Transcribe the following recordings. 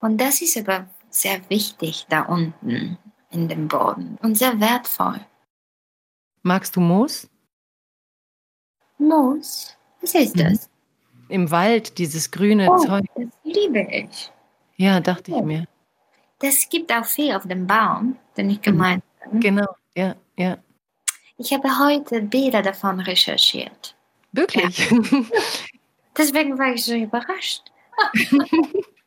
Und das ist aber sehr wichtig da unten in dem Boden und sehr wertvoll. Magst du Moos? Moos? Was ist mhm. das? Im Wald, dieses grüne oh, Zeug. Das liebe ich. Ja, dachte ich mir. Das gibt auch viel auf dem Baum, den ich mhm. gemeint habe. Genau, ja, ja. Ich habe heute Bilder davon recherchiert. Wirklich? Ja. Deswegen war ich so überrascht.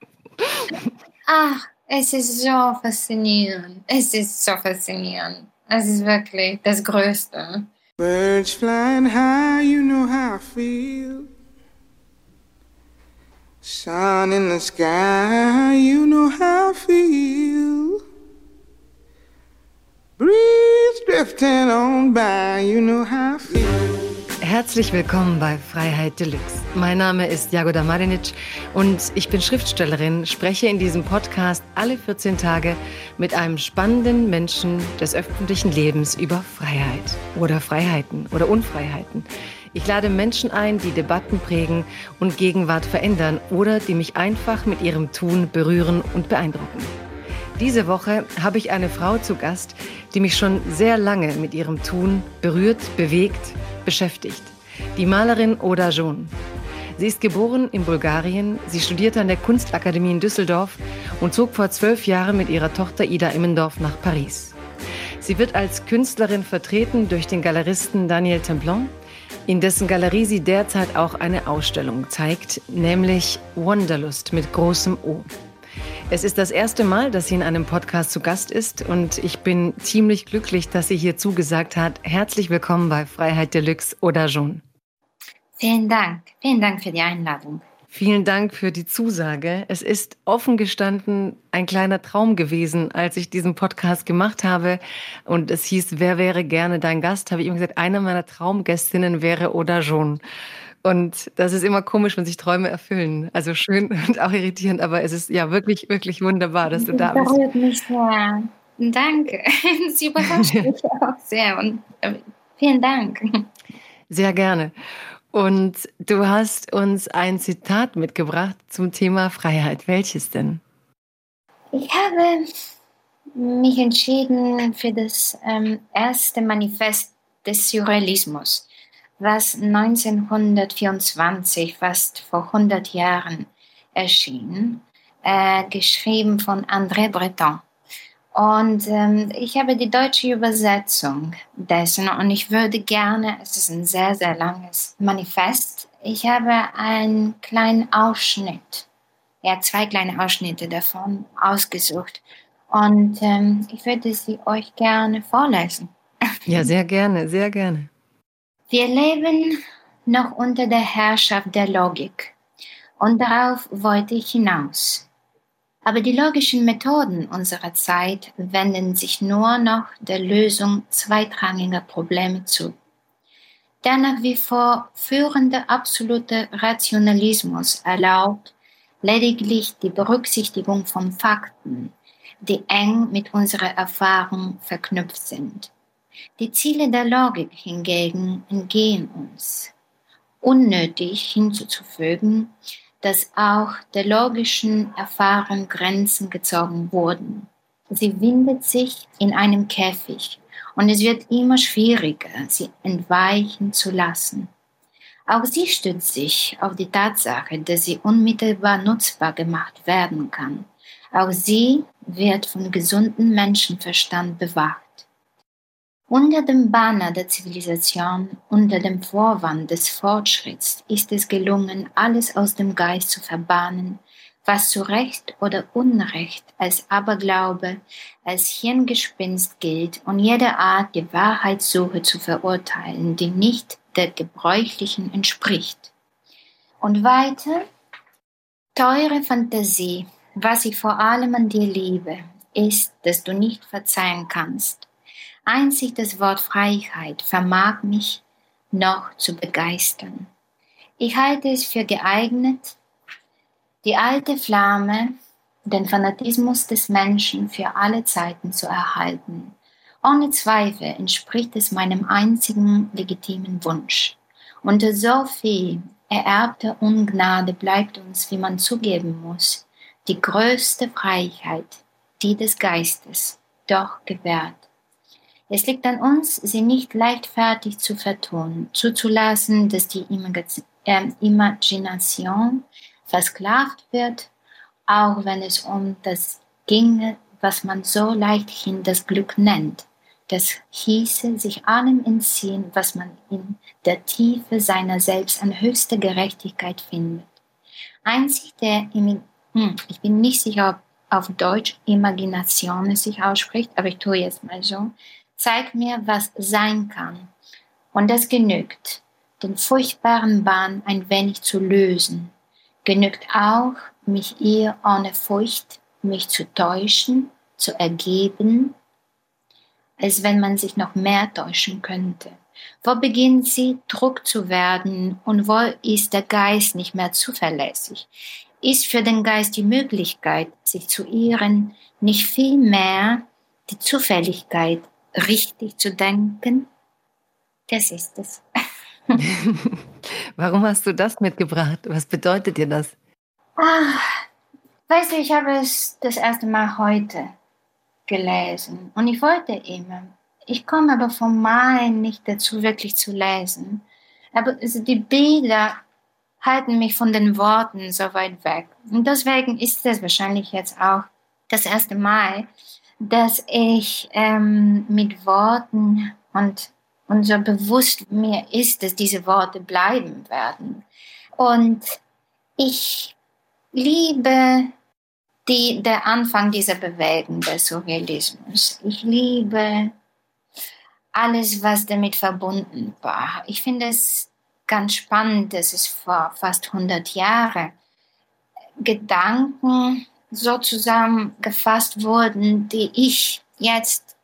Ach, es ist so faszinierend. Es ist so faszinierend. Es ist wirklich das Größte. Birds flying high, you know how I feel. Sun in the sky, you know how I feel. Breeze drifting on by, you know how I feel. Herzlich willkommen bei Freiheit Deluxe. Mein Name ist Jagoda Marinic und ich bin Schriftstellerin, spreche in diesem Podcast alle 14 Tage mit einem spannenden Menschen des öffentlichen Lebens über Freiheit oder Freiheiten oder Unfreiheiten. Ich lade Menschen ein, die Debatten prägen und Gegenwart verändern oder die mich einfach mit ihrem Tun berühren und beeindrucken. Diese Woche habe ich eine Frau zu Gast, die mich schon sehr lange mit ihrem Tun berührt, bewegt, beschäftigt. Die Malerin Oda Joun. Sie ist geboren in Bulgarien, sie studierte an der Kunstakademie in Düsseldorf und zog vor zwölf Jahren mit ihrer Tochter Ida Immendorf nach Paris. Sie wird als Künstlerin vertreten durch den Galeristen Daniel Templon, in dessen Galerie sie derzeit auch eine Ausstellung zeigt, nämlich Wanderlust mit großem O. Es ist das erste Mal, dass sie in einem Podcast zu Gast ist und ich bin ziemlich glücklich, dass sie hier zugesagt hat. Herzlich willkommen bei Freiheit Deluxe oder Jean. Vielen Dank. Vielen Dank für die Einladung. Vielen Dank für die Zusage. Es ist offen gestanden ein kleiner Traum gewesen, als ich diesen Podcast gemacht habe und es hieß, wer wäre gerne dein Gast? Habe ich immer gesagt, eine meiner Traumgästinnen wäre Oda John. Und das ist immer komisch, wenn sich Träume erfüllen. Also schön und auch irritierend, aber es ist ja wirklich, wirklich wunderbar, dass du da bist. Das berührt mich sehr. Danke. Sie überrascht mich auch sehr und äh, vielen Dank. Sehr gerne. Und du hast uns ein Zitat mitgebracht zum Thema Freiheit. Welches denn? Ich habe mich entschieden für das ähm, erste Manifest des Surrealismus was 1924, fast vor 100 Jahren erschien, äh, geschrieben von André Breton. Und ähm, ich habe die deutsche Übersetzung dessen und ich würde gerne, es ist ein sehr, sehr langes Manifest, ich habe einen kleinen Ausschnitt, ja, zwei kleine Ausschnitte davon ausgesucht und ähm, ich würde sie euch gerne vorlesen. Ja, sehr gerne, sehr gerne. Wir leben noch unter der Herrschaft der Logik und darauf wollte ich hinaus. Aber die logischen Methoden unserer Zeit wenden sich nur noch der Lösung zweitrangiger Probleme zu. Der nach wie vor führende absolute Rationalismus erlaubt lediglich die Berücksichtigung von Fakten, die eng mit unserer Erfahrung verknüpft sind. Die Ziele der Logik hingegen entgehen uns. Unnötig hinzuzufügen, dass auch der logischen Erfahrung Grenzen gezogen wurden. Sie windet sich in einem Käfig und es wird immer schwieriger, sie entweichen zu lassen. Auch sie stützt sich auf die Tatsache, dass sie unmittelbar nutzbar gemacht werden kann. Auch sie wird von gesundem Menschenverstand bewacht. Unter dem Banner der Zivilisation, unter dem Vorwand des Fortschritts ist es gelungen, alles aus dem Geist zu verbannen, was zu Recht oder Unrecht als Aberglaube, als Hirngespinst gilt und jede Art die Wahrheitssuche zu verurteilen, die nicht der gebräuchlichen entspricht. Und weiter, teure Fantasie, was ich vor allem an dir liebe, ist, dass du nicht verzeihen kannst Einzig das Wort Freiheit vermag mich noch zu begeistern. Ich halte es für geeignet, die alte Flamme, den Fanatismus des Menschen für alle Zeiten zu erhalten. Ohne Zweifel entspricht es meinem einzigen legitimen Wunsch. Unter so viel ererbter Ungnade bleibt uns, wie man zugeben muss, die größte Freiheit, die des Geistes, doch gewährt. Es liegt an uns, sie nicht leichtfertig zu vertonen, zuzulassen, dass die ähm, Imagination versklavt wird, auch wenn es um das ginge, was man so leichthin das Glück nennt. Das hieße sich allem entziehen, was man in der Tiefe seiner selbst an höchster Gerechtigkeit findet. Einzig der, hm, ich bin nicht sicher, ob auf Deutsch Imagination es sich ausspricht, aber ich tue jetzt mal so, zeigt mir, was sein kann. Und das genügt, den furchtbaren Bahn ein wenig zu lösen. Genügt auch, mich ihr ohne Furcht, mich zu täuschen, zu ergeben, als wenn man sich noch mehr täuschen könnte. Wo beginnt sie, Druck zu werden und wo ist der Geist nicht mehr zuverlässig? Ist für den Geist die Möglichkeit, sich zu irren, nicht viel mehr die Zufälligkeit, richtig zu denken. Das ist es. Warum hast du das mitgebracht? Was bedeutet dir das? Ach, weißt du, ich habe es das erste Mal heute gelesen und ich wollte immer. Ich komme aber vom Malen nicht dazu, wirklich zu lesen. Aber die Bilder halten mich von den Worten so weit weg. Und deswegen ist es wahrscheinlich jetzt auch das erste Mal, dass ich ähm, mit Worten und, und so bewusst mir ist, dass diese Worte bleiben werden. Und ich liebe die, der Anfang dieser Bewegung des Surrealismus. Ich liebe alles, was damit verbunden war. Ich finde es ganz spannend, dass es vor fast 100 Jahren Gedanken so zusammengefasst wurden, die ich jetzt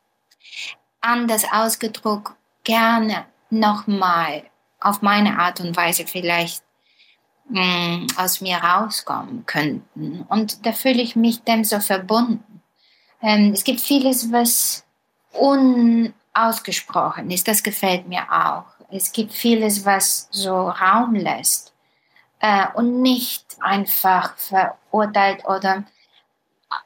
anders ausgedruckt gerne nochmal auf meine Art und Weise vielleicht mh, mm, aus mir rauskommen könnten. Und da fühle ich mich dem so verbunden. Ähm, es gibt vieles, was unausgesprochen ist. Das gefällt mir auch. Es gibt vieles, was so Raum lässt äh, und nicht einfach verurteilt oder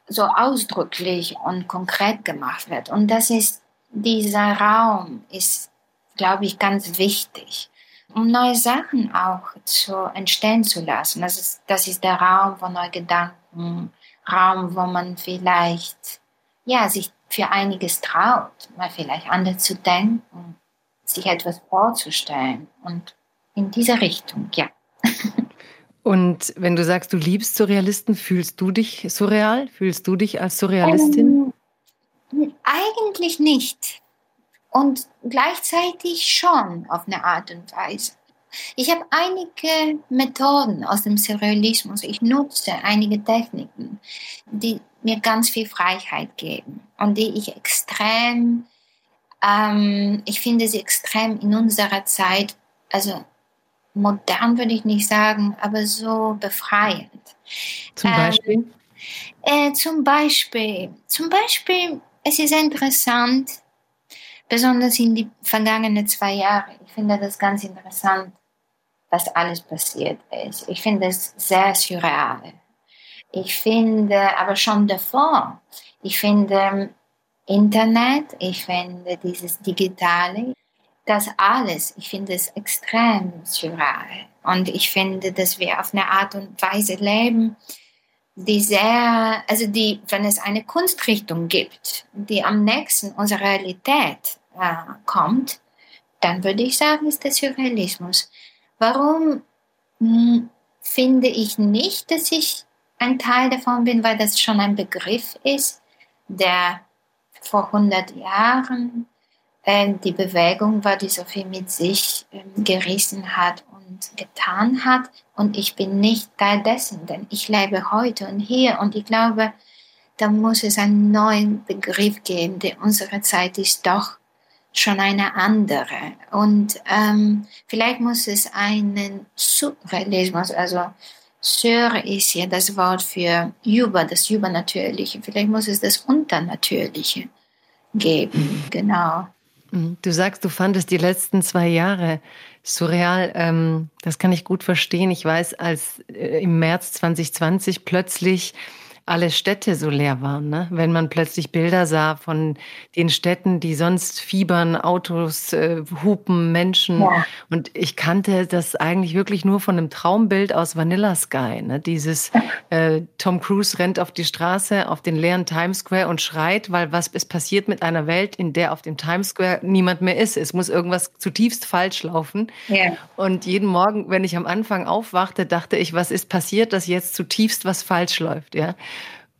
so ausdrücklich und konkret gemacht wird. Und das ist, dieser Raum ist, glaube ich, ganz wichtig, um neue Sachen auch zu entstehen zu lassen. Das ist, das ist der Raum von neuen Gedanken, Raum, wo man vielleicht, ja, sich für einiges traut, mal vielleicht anders zu denken, sich etwas vorzustellen und in diese Richtung, ja. Und wenn du sagst, du liebst Surrealisten, fühlst du dich surreal? Fühlst du dich als Surrealistin? Ähm, eigentlich nicht. Und gleichzeitig schon auf eine Art und Weise. Ich habe einige Methoden aus dem Surrealismus. Ich nutze einige Techniken, die mir ganz viel Freiheit geben und die ich extrem, ähm, ich finde sie extrem in unserer Zeit, also modern würde ich nicht sagen, aber so befreiend. Zum ähm, Beispiel? Ähm, äh, zum Beispiel, zum Beispiel, es ist interessant, besonders in die vergangenen zwei Jahre. Ich finde das ganz interessant, was alles passiert ist. Ich finde es sehr surreal. Ich finde aber schon davor, ich finde Internet, ich finde dieses Digitale, das alles, ich finde es extrem surreal. Und ich finde, dass wir auf eine Art und Weise leben, die sehr, also die, wenn es eine Kunstrichtung gibt, die am nächsten unserer Realität äh, kommt, dann würde ich sagen, ist der Surrealismus. Warum hm, finde ich nicht, dass ich ein Teil davon bin, weil das schon ein Begriff ist, der vor 100 Jahren die Bewegung war, die so viel mit sich ähm, gerissen hat und getan hat. Und ich bin nicht Teil dessen, denn ich lebe heute und hier. Und ich glaube, da muss es einen neuen Begriff geben, denn unsere Zeit ist doch schon eine andere. Und ähm, vielleicht muss es einen Surrealismus, also Sur ist ja das Wort für über, das Übernatürliche. Vielleicht muss es das Unternatürliche geben, genau. Mhm. Du sagst, du fandest die letzten zwei Jahre surreal. Ähm, das kann ich gut verstehen. Ich weiß, als äh, im März 2020 plötzlich alle Städte so leer waren, ne? Wenn man plötzlich Bilder sah von den Städten, die sonst fiebern, Autos, äh, Hupen, Menschen. Ja. Und ich kannte das eigentlich wirklich nur von einem Traumbild aus Vanilla Sky. Ne? Dieses äh, Tom Cruise rennt auf die Straße, auf den leeren Times Square und schreit, weil was ist passiert mit einer Welt, in der auf dem Times Square niemand mehr ist. Es muss irgendwas zutiefst falsch laufen. Ja. Und jeden Morgen, wenn ich am Anfang aufwachte, dachte ich, was ist passiert, dass jetzt zutiefst was falsch läuft. Ja?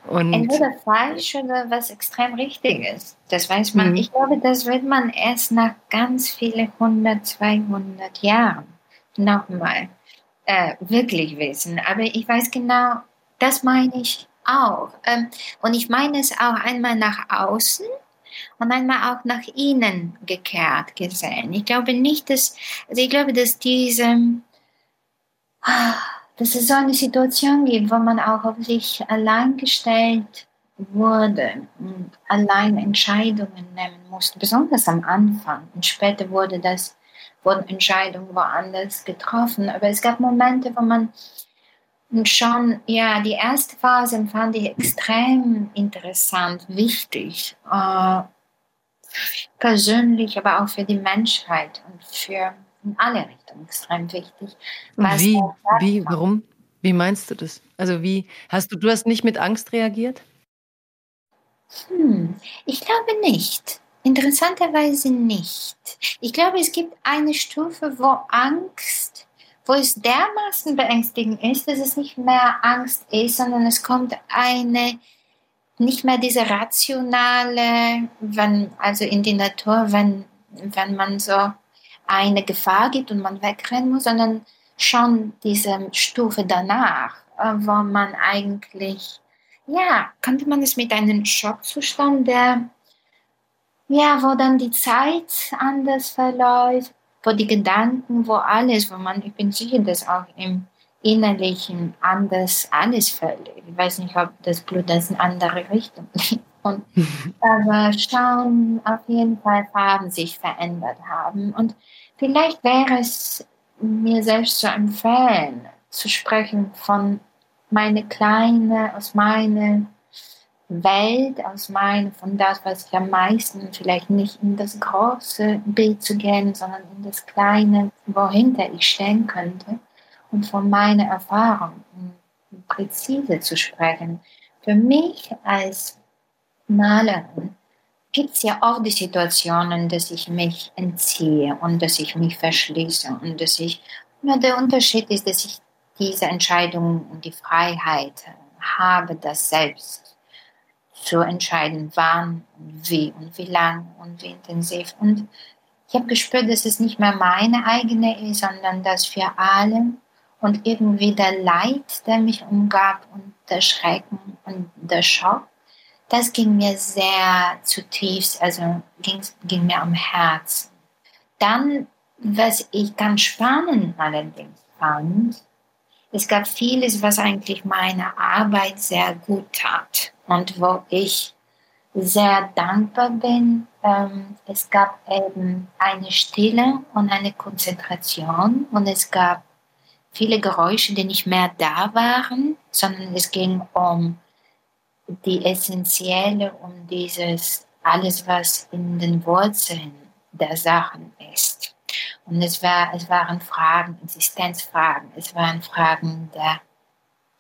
Und Entweder falsch oder was extrem richtig ist. Das weiß man. Mhm. Ich glaube, das wird man erst nach ganz vielen 100, 200 Jahren nochmal äh, wirklich wissen. Aber ich weiß genau, das meine ich auch. Ähm, und ich meine es auch einmal nach außen und einmal auch nach innen gekehrt gesehen. Ich glaube nicht, dass, also ich glaube, dass diese, ah, dass es so eine Situation gibt, wo man auch auf sich allein gestellt wurde und allein Entscheidungen nehmen musste, besonders am Anfang. Und später wurde das, wurden Entscheidungen woanders getroffen. Aber es gab Momente, wo man schon, ja, die erste Phase fand ich extrem interessant, wichtig, äh, persönlich, aber auch für die Menschheit und für in alle Richtungen extrem wichtig. Wie, wie, warum? Wie meinst du das? Also wie, hast du, du hast nicht mit Angst reagiert? Hm, ich glaube nicht. Interessanterweise nicht. Ich glaube, es gibt eine Stufe, wo Angst, wo es dermaßen beängstigend ist, dass es nicht mehr Angst ist, sondern es kommt eine, nicht mehr diese rationale, wenn, also in die Natur, wenn, wenn man so eine Gefahr gibt und man wegrennen muss, sondern schon diese Stufe danach, äh, wo man eigentlich, ja, könnte man es mit einem Schockzustand, der, ja, wo dann die Zeit anders verläuft, wo die Gedanken, wo alles, wo man, ich bin sicher, dass auch im Innerlichen anders alles verliert. Ich weiß nicht, ob das Blut in andere Richtung liegt. Und, aber schauen auf jeden Fall Farben sich verändert haben. Und vielleicht wäre es mir selbst zu empfehlen, zu sprechen von meine kleine, aus meiner Welt, aus meiner, von das, was ich am meisten, vielleicht nicht in das große Bild zu gehen, sondern in das kleine, wohinter ich stehen könnte und von meiner Erfahrung präzise zu sprechen. Für mich als Malerin gibt es ja auch die Situationen, dass ich mich entziehe und dass ich mich verschließe und dass ich, nur der Unterschied ist, dass ich diese Entscheidung und die Freiheit habe, das selbst zu entscheiden, wann und wie und wie lang und wie intensiv. Und ich habe gespürt, dass es nicht mehr meine eigene ist, sondern das für alle und irgendwie der Leid, der mich umgab und der Schrecken und der Schock das ging mir sehr zutiefst, also ging, ging mir am Herzen. Dann, was ich ganz spannend allerdings fand, es gab vieles, was eigentlich meine Arbeit sehr gut tat und wo ich sehr dankbar bin. Ähm, es gab eben eine Stille und eine Konzentration und es gab viele Geräusche, die nicht mehr da waren, sondern es ging um die essentielle um dieses alles, was in den Wurzeln der Sachen ist. Und es, war, es waren Fragen, Existenzfragen, es waren Fragen der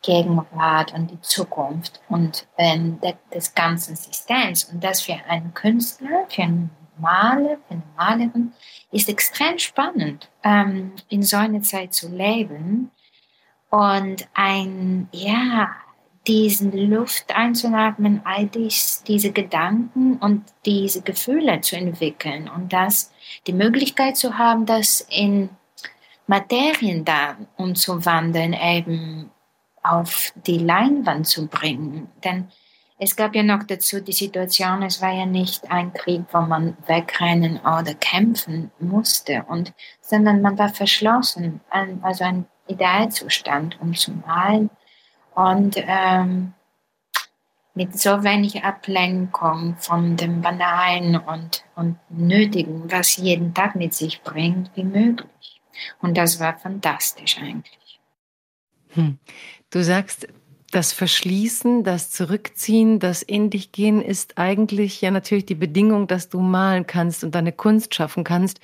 Gegenwart und die Zukunft und ähm, der, des ganzen Systems. Und das für einen Künstler, für einen Maler, für eine Malerin, ist extrem spannend, ähm, in so einer Zeit zu leben und ein, ja, diesen Luft einzuatmen, all dies, diese Gedanken und diese Gefühle zu entwickeln und das, die Möglichkeit zu haben, das in Materien da umzuwandeln, eben auf die Leinwand zu bringen. Denn es gab ja noch dazu die Situation, es war ja nicht ein Krieg, wo man wegrennen oder kämpfen musste, und, sondern man war verschlossen, also ein Idealzustand, um zu malen und ähm, mit so wenig Ablenkung von dem Banalen und, und Nötigen, was jeden Tag mit sich bringt, wie möglich. Und das war fantastisch eigentlich. Hm. Du sagst, das Verschließen, das Zurückziehen, das in dich gehen ist eigentlich ja natürlich die Bedingung, dass du malen kannst und deine Kunst schaffen kannst.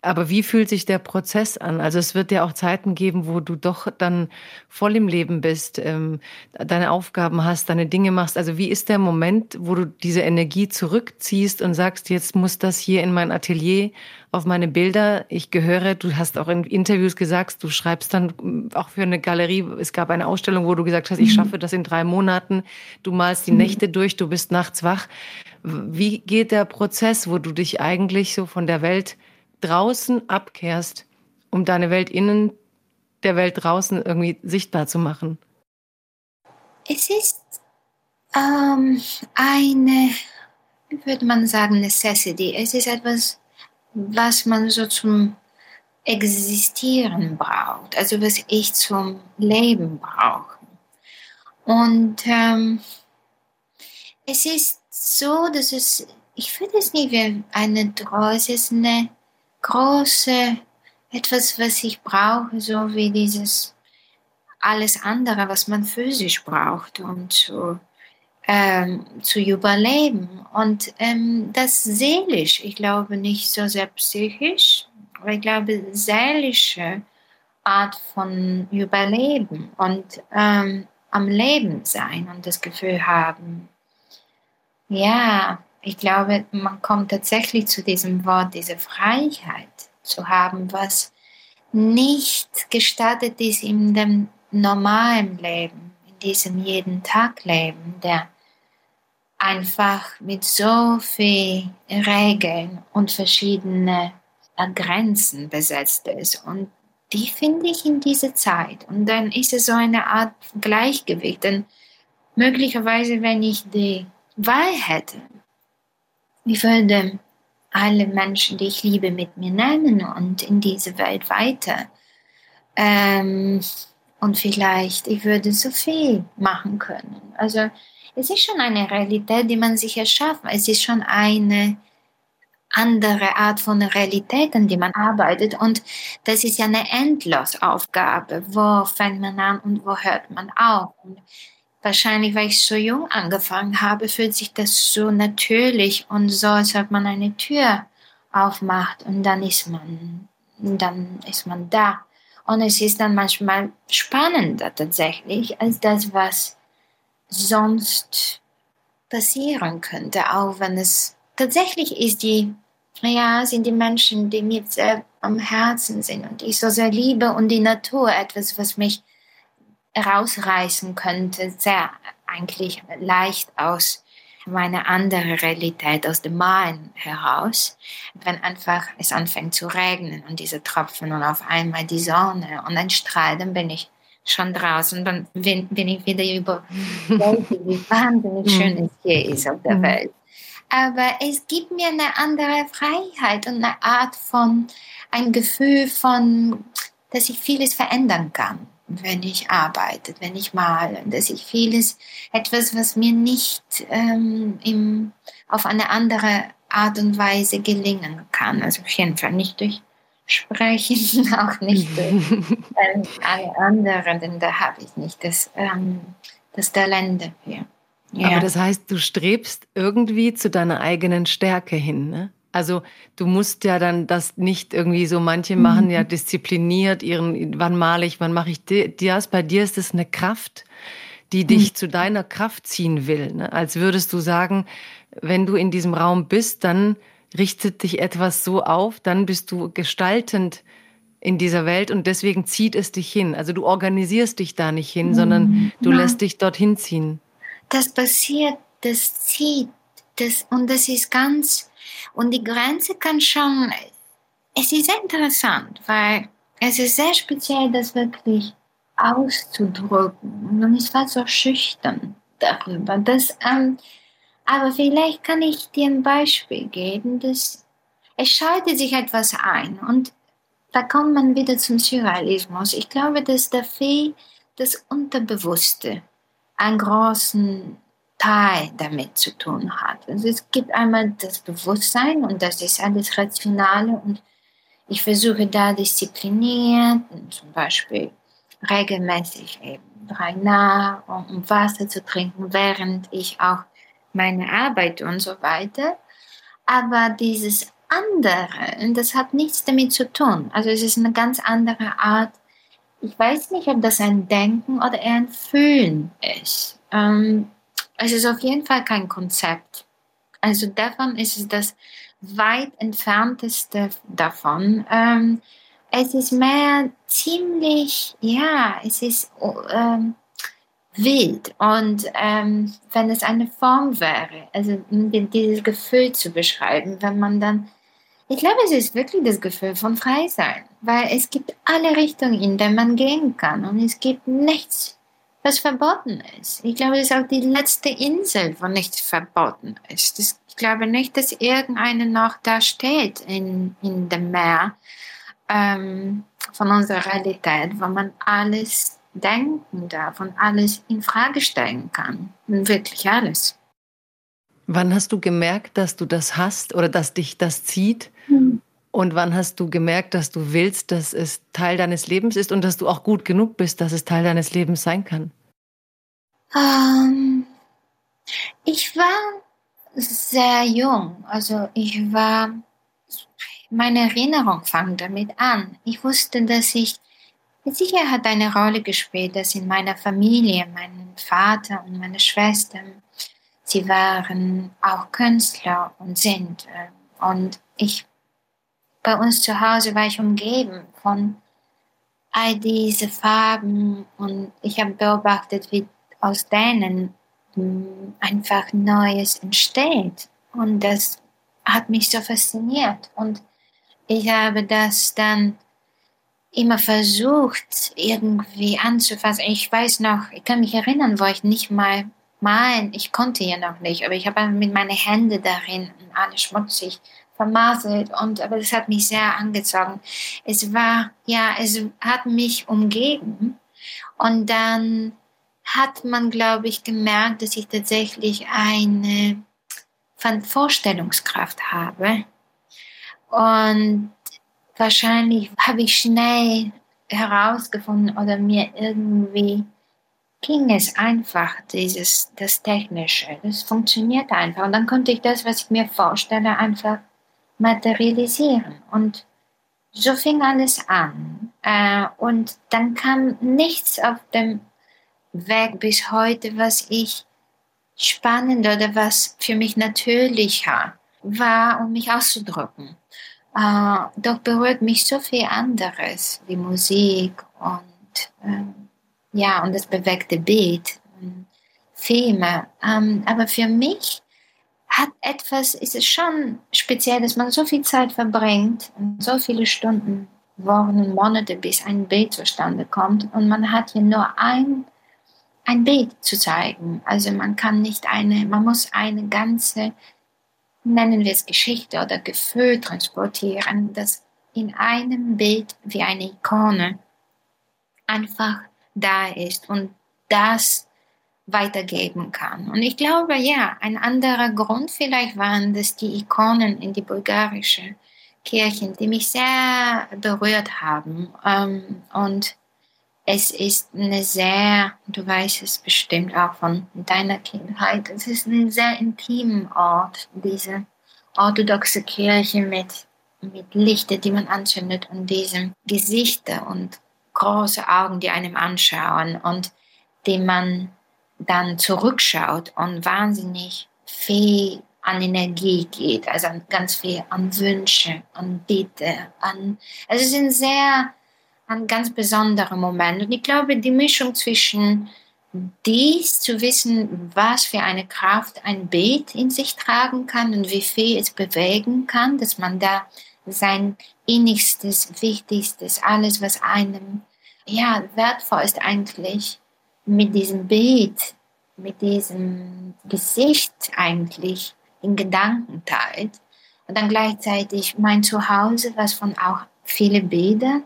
Aber wie fühlt sich der Prozess an? Also es wird ja auch Zeiten geben, wo du doch dann voll im Leben bist, ähm, deine Aufgaben hast, deine Dinge machst. Also wie ist der Moment, wo du diese Energie zurückziehst und sagst, jetzt muss das hier in mein Atelier auf meine Bilder. Ich gehöre, du hast auch in Interviews gesagt, du schreibst dann mm, auch für eine Galerie. Es gab eine Ausstellung, wo du gesagt hast, ich mhm. schaffe das in drei Monaten. Du malst die mhm. Nächte durch, du bist nachts wach. Wie geht der Prozess, wo du dich eigentlich so von der Welt draußen abkehrst, um deine Welt innen der Welt draußen irgendwie sichtbar zu machen? Es ist ähm, eine, würde man sagen, Necessity. Es ist etwas, was man so zum Existieren braucht, also was ich zum Leben brauche. Und ähm, es ist so, dass es, ich würde es nicht wie eine ist eine große, etwas, was ich brauche, so wie dieses alles andere, was man physisch braucht, um zu, ähm, zu überleben. Und ähm, das seelisch, ich glaube nicht so sehr psychisch, aber ich glaube seelische Art von Überleben und ähm, am Leben sein und das Gefühl haben, ja, ich glaube, man kommt tatsächlich zu diesem Wort, diese Freiheit zu haben, was nicht gestattet ist in dem normalen Leben, in diesem jeden Tag Leben, der einfach mit so viel Regeln und verschiedene Grenzen besetzt ist. Und die finde ich in dieser Zeit. Und dann ist es so eine Art Gleichgewicht. Denn möglicherweise, wenn ich die Wahl hätte, ich würde alle Menschen, die ich liebe, mit mir nehmen und in diese Welt weiter. Ähm, und vielleicht, ich würde so viel machen können. Also es ist schon eine Realität, die man sich erschafft. Es ist schon eine andere Art von Realität, an die man arbeitet. Und das ist ja eine Endlosaufgabe. Wo fängt man an und wo hört man auf? Und Wahrscheinlich, weil ich so jung angefangen habe, fühlt sich das so natürlich und so, als ob man eine Tür aufmacht und dann ist man, dann ist man da. Und es ist dann manchmal spannender tatsächlich als das, was sonst passieren könnte, auch wenn es tatsächlich ist die, ja, sind die Menschen, die mir sehr am Herzen sind und ich so sehr liebe und die Natur etwas, was mich rausreißen könnte, sehr eigentlich leicht aus meiner anderen Realität, aus dem Malen heraus. Wenn einfach es anfängt zu regnen und diese Tropfen und auf einmal die Sonne und ein Strahl, dann bin ich schon draußen, dann bin, bin ich wieder über, wie wahnsinnig schön es hier ist auf der mhm. Welt. Aber es gibt mir eine andere Freiheit und eine Art von, ein Gefühl von, dass ich vieles verändern kann wenn ich arbeite, wenn ich male, dass ich vieles, etwas, was mir nicht ähm, im, auf eine andere Art und Weise gelingen kann. Also auf jeden Fall nicht durch Sprechen, auch nicht durch ähm, alle anderen, denn da habe ich nicht das, ähm, das Talent dafür. Ja. Aber das heißt, du strebst irgendwie zu deiner eigenen Stärke hin, ne? Also du musst ja dann das nicht irgendwie so, manche machen mhm. ja diszipliniert ihren, wann male ich, wann mache ich das. Bei dir ist es eine Kraft, die dich mhm. zu deiner Kraft ziehen will. Ne? Als würdest du sagen, wenn du in diesem Raum bist, dann richtet dich etwas so auf, dann bist du gestaltend in dieser Welt und deswegen zieht es dich hin. Also du organisierst dich da nicht hin, mhm. sondern du ja. lässt dich dorthin ziehen. Das passiert, das zieht, das, und das ist ganz und die Grenze kann schon, es ist sehr interessant, weil es ist sehr speziell, das wirklich auszudrücken. Und ist fast so schüchtern darüber. Das, ähm, aber vielleicht kann ich dir ein Beispiel geben, dass es schaltet sich etwas ein und da kommt man wieder zum Surrealismus. Ich glaube, dass der Fee das Unterbewusste einen großen Teil damit zu tun hat. Also es gibt einmal das Bewusstsein und das ist alles Rationale und ich versuche da diszipliniert, zum Beispiel regelmäßig eben drei nah, um Wasser zu trinken, während ich auch meine Arbeit und so weiter. Aber dieses andere, das hat nichts damit zu tun. Also es ist eine ganz andere Art. Ich weiß nicht, ob das ein Denken oder eher ein Fühlen ist. Ähm, es ist auf jeden Fall kein Konzept. Also davon ist es das weit entfernteste davon. Ähm, es ist mehr ziemlich, ja, es ist ähm, wild. Und ähm, wenn es eine Form wäre, also dieses Gefühl zu beschreiben, wenn man dann, ich glaube, es ist wirklich das Gefühl von Freisein, weil es gibt alle Richtungen, in denen man gehen kann und es gibt nichts, was verboten ist. Ich glaube, es ist auch die letzte Insel, wo nichts verboten ist. Das, ich glaube nicht, dass irgendeine noch da steht in, in dem Meer ähm, von unserer Realität, wo man alles denken darf und alles in Frage stellen kann. Wirklich alles. Wann hast du gemerkt, dass du das hast oder dass dich das zieht? Mhm. Und wann hast du gemerkt, dass du willst, dass es Teil deines Lebens ist und dass du auch gut genug bist, dass es Teil deines Lebens sein kann? Ähm, ich war sehr jung. Also ich war, meine Erinnerung fang damit an. Ich wusste, dass ich mit Sicherheit eine Rolle gespielt, dass in meiner Familie, mein Vater und meine Schwestern, sie waren auch Künstler und sind. Äh, und ich, bei uns zu Hause war ich umgeben von all diese Farben und ich habe beobachtet, wie aus denen hm, einfach Neues entsteht. Und das hat mich so fasziniert. Und ich habe das dann immer versucht, irgendwie anzufassen. Ich weiß noch, ich kann mich erinnern, wo ich nicht mal malen, ich konnte ja noch nicht, aber ich habe mit meinen Händen darin alles schmutzig vermaselt und aber das hat mich sehr angezogen. Es war ja, es hat mich umgeben und dann hat man, glaube ich, gemerkt, dass ich tatsächlich eine Vorstellungskraft habe. Und wahrscheinlich habe ich schnell herausgefunden oder mir irgendwie ging es einfach, dieses, das Technische. Das funktioniert einfach. Und dann konnte ich das, was ich mir vorstelle, einfach materialisieren. Und so fing alles an. Äh, und dann kam nichts auf dem Weg bis heute, was ich spannend oder was für mich natürlicher war, um mich auszudrücken. Äh, doch berührt mich so viel anderes wie Musik und ähm, ja und das bewegte Bild, Filme. Ähm, aber für mich hat etwas, ist es schon speziell, dass man so viel Zeit verbringt und so viele Stunden, Wochen Monate, bis ein Bild zustande kommt und man hat hier nur ein ein Bild zu zeigen. Also man kann nicht eine, man muss eine ganze, nennen wir es Geschichte oder Gefühl transportieren, das in einem Bild wie eine Ikone einfach da ist und das weitergeben kann. Und ich glaube, ja, ein anderer Grund vielleicht waren das die Ikonen in die bulgarische Kirchen, die mich sehr berührt haben. Ähm, und es ist eine sehr, du weißt es bestimmt auch von deiner Kindheit, es ist ein sehr intimer Ort, diese orthodoxe Kirche mit, mit Lichter, die man anzündet und diesen Gesichter und große Augen, die einem anschauen und die man dann zurückschaut und wahnsinnig viel an Energie geht, also ganz viel an Wünsche, an Bitte, an, also es sind sehr ein ganz besonderer Moment. Und ich glaube, die Mischung zwischen dies zu wissen, was für eine Kraft ein Bild in sich tragen kann und wie viel es bewegen kann, dass man da sein innigstes, wichtigstes, alles, was einem ja wertvoll ist eigentlich mit diesem Bild, mit diesem Gesicht eigentlich in Gedanken teilt. Und dann gleichzeitig mein Zuhause, was von auch viele Bilder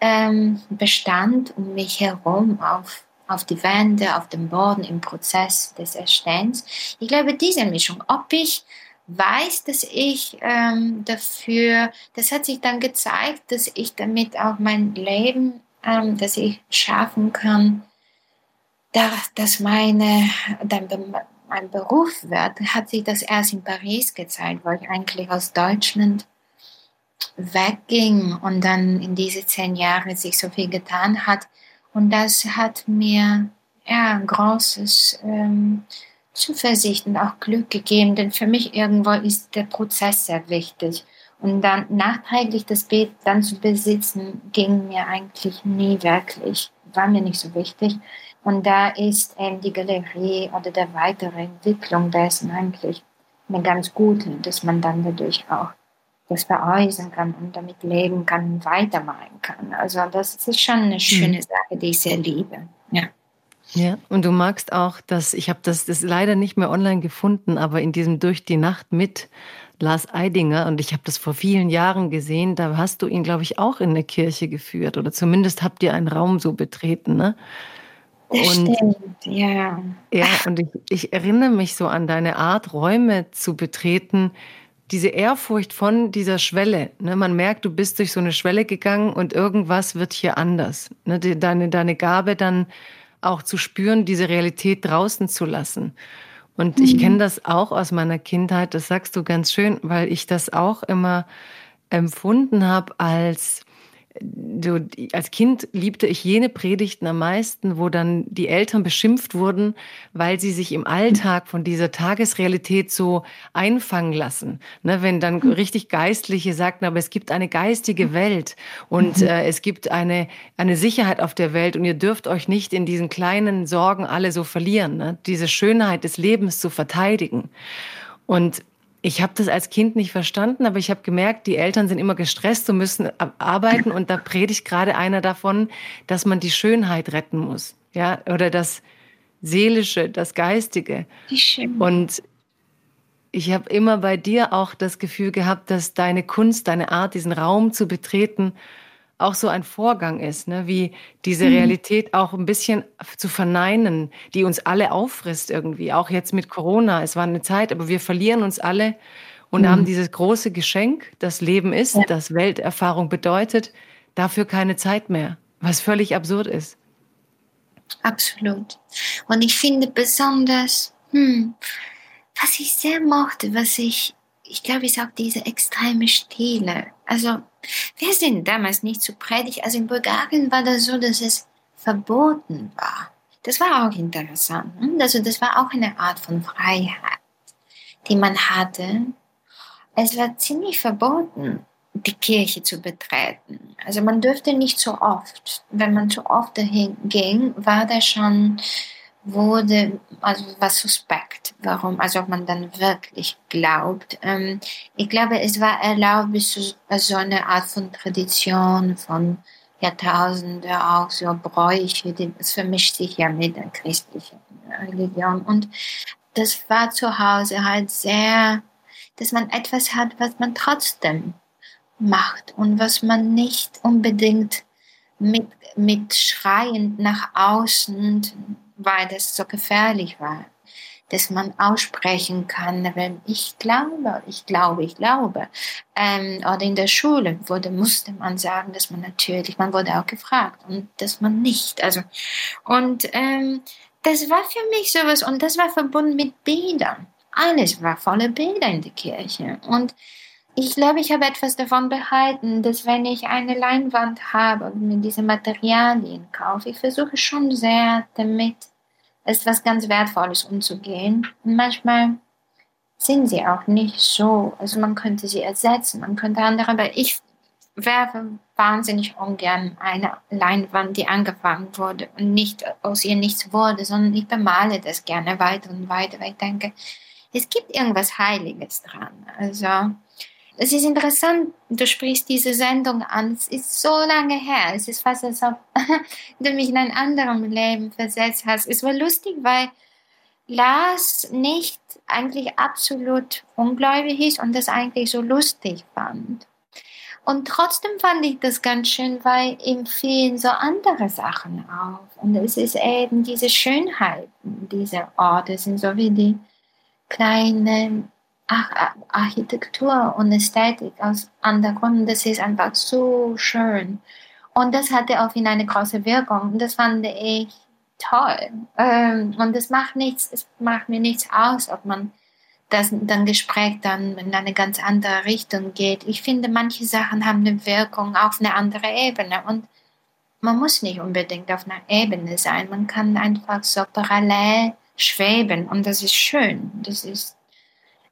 ähm, bestand um mich herum auf, auf die Wände, auf dem Boden im Prozess des Erstehens. Ich glaube, diese Mischung, ob ich weiß, dass ich ähm, dafür, das hat sich dann gezeigt, dass ich damit auch mein Leben, ähm, dass ich schaffen kann, dass das meine, mein Beruf wird, hat sich das erst in Paris gezeigt, wo ich eigentlich aus Deutschland wegging und dann in diese zehn Jahre sich so viel getan hat. Und das hat mir ja, großes ähm, Zuversicht und auch Glück gegeben, denn für mich irgendwo ist der Prozess sehr wichtig. Und dann nachträglich das Bild dann zu besitzen, ging mir eigentlich nie wirklich, war mir nicht so wichtig. Und da ist eben die Galerie oder der weitere Entwicklung dessen eigentlich eine ganz gute, dass man dann dadurch auch das veräußern kann und damit leben kann und weitermachen kann. Also das ist schon eine schöne mhm. Sache, die ich sehr liebe. Ja. Ja, und du magst auch, dass ich habe das, das leider nicht mehr online gefunden, aber in diesem Durch die Nacht mit Lars Eidinger und ich habe das vor vielen Jahren gesehen, da hast du ihn, glaube ich, auch in eine Kirche geführt oder zumindest habt ihr einen Raum so betreten, ne? Das und, stimmt, ja. Ja, und ich, ich erinnere mich so an deine Art, Räume zu betreten, diese Ehrfurcht von dieser Schwelle. Ne? Man merkt, du bist durch so eine Schwelle gegangen und irgendwas wird hier anders. Ne? Deine, deine Gabe dann auch zu spüren, diese Realität draußen zu lassen. Und mhm. ich kenne das auch aus meiner Kindheit, das sagst du ganz schön, weil ich das auch immer empfunden habe als so, als Kind liebte ich jene Predigten am meisten, wo dann die Eltern beschimpft wurden, weil sie sich im Alltag von dieser Tagesrealität so einfangen lassen. Ne, wenn dann richtig Geistliche sagten, aber es gibt eine geistige Welt und mhm. äh, es gibt eine, eine Sicherheit auf der Welt und ihr dürft euch nicht in diesen kleinen Sorgen alle so verlieren, ne? diese Schönheit des Lebens zu verteidigen. Und ich habe das als Kind nicht verstanden, aber ich habe gemerkt, die Eltern sind immer gestresst und müssen arbeiten und da predigt gerade einer davon, dass man die Schönheit retten muss, ja, oder das Seelische, das Geistige. Und ich habe immer bei dir auch das Gefühl gehabt, dass deine Kunst, deine Art, diesen Raum zu betreten, auch so ein Vorgang ist, ne? wie diese mhm. Realität auch ein bisschen zu verneinen, die uns alle auffrisst irgendwie. Auch jetzt mit Corona, es war eine Zeit, aber wir verlieren uns alle und mhm. haben dieses große Geschenk, das Leben ist, ja. das Welterfahrung bedeutet, dafür keine Zeit mehr, was völlig absurd ist. Absolut. Und ich finde besonders, hm, was ich sehr mochte, was ich, ich glaube, ist auch diese extreme Stille. Also wir sind damals nicht zu predigen. Also in Bulgarien war das so, dass es verboten war. Das war auch interessant. Hm? Also das war auch eine Art von Freiheit, die man hatte. Es war ziemlich verboten, die Kirche zu betreten. Also man dürfte nicht so oft. Wenn man zu oft dahin ging, war das schon wurde, also was suspekt, warum, also ob man dann wirklich glaubt. Ähm, ich glaube, es war erlaubt bis zu so eine Art von Tradition, von Jahrtausende, auch so Bräuche, das vermischt sich ja mit der christlichen Religion. Und das war zu Hause halt sehr, dass man etwas hat, was man trotzdem macht und was man nicht unbedingt mit, mit schreiend nach außen weil das so gefährlich war, dass man aussprechen kann, wenn ich glaube, ich glaube, ich glaube. Ähm, oder in der Schule wurde, musste man sagen, dass man natürlich, man wurde auch gefragt und dass man nicht. Also, und ähm, das war für mich sowas und das war verbunden mit Bildern. Alles war voller Bilder in der Kirche. Und ich glaube, ich habe etwas davon behalten, dass wenn ich eine Leinwand habe und mir diese Materialien kaufe, ich versuche schon sehr damit etwas ganz Wertvolles umzugehen. Und manchmal sind sie auch nicht so, also man könnte sie ersetzen, man könnte andere, aber ich werfe wahnsinnig ungern eine Leinwand, die angefangen wurde und nicht aus ihr nichts wurde, sondern ich bemale das gerne weiter und weiter, weil ich denke, es gibt irgendwas Heiliges dran. Also es ist interessant, du sprichst diese Sendung an. Es ist so lange her. Es ist fast, als ob du mich in ein anderes Leben versetzt hast. Es war lustig, weil Lars nicht eigentlich absolut ungläubig ist und das eigentlich so lustig fand. Und trotzdem fand ich das ganz schön, weil ihm fielen so andere Sachen auf. Und es ist eben diese Schönheiten dieser Orte, sind so wie die kleinen Architektur und Ästhetik aus anderen Gründen. Das ist einfach so schön. Und das hatte auf ihn eine große Wirkung. Und das fand ich toll. Ähm, und es macht nichts, es macht mir nichts aus, ob man das dann Gespräch dann in eine ganz andere Richtung geht. Ich finde, manche Sachen haben eine Wirkung auf eine andere Ebene und man muss nicht unbedingt auf einer Ebene sein. Man kann einfach so parallel schweben und das ist schön. Das ist,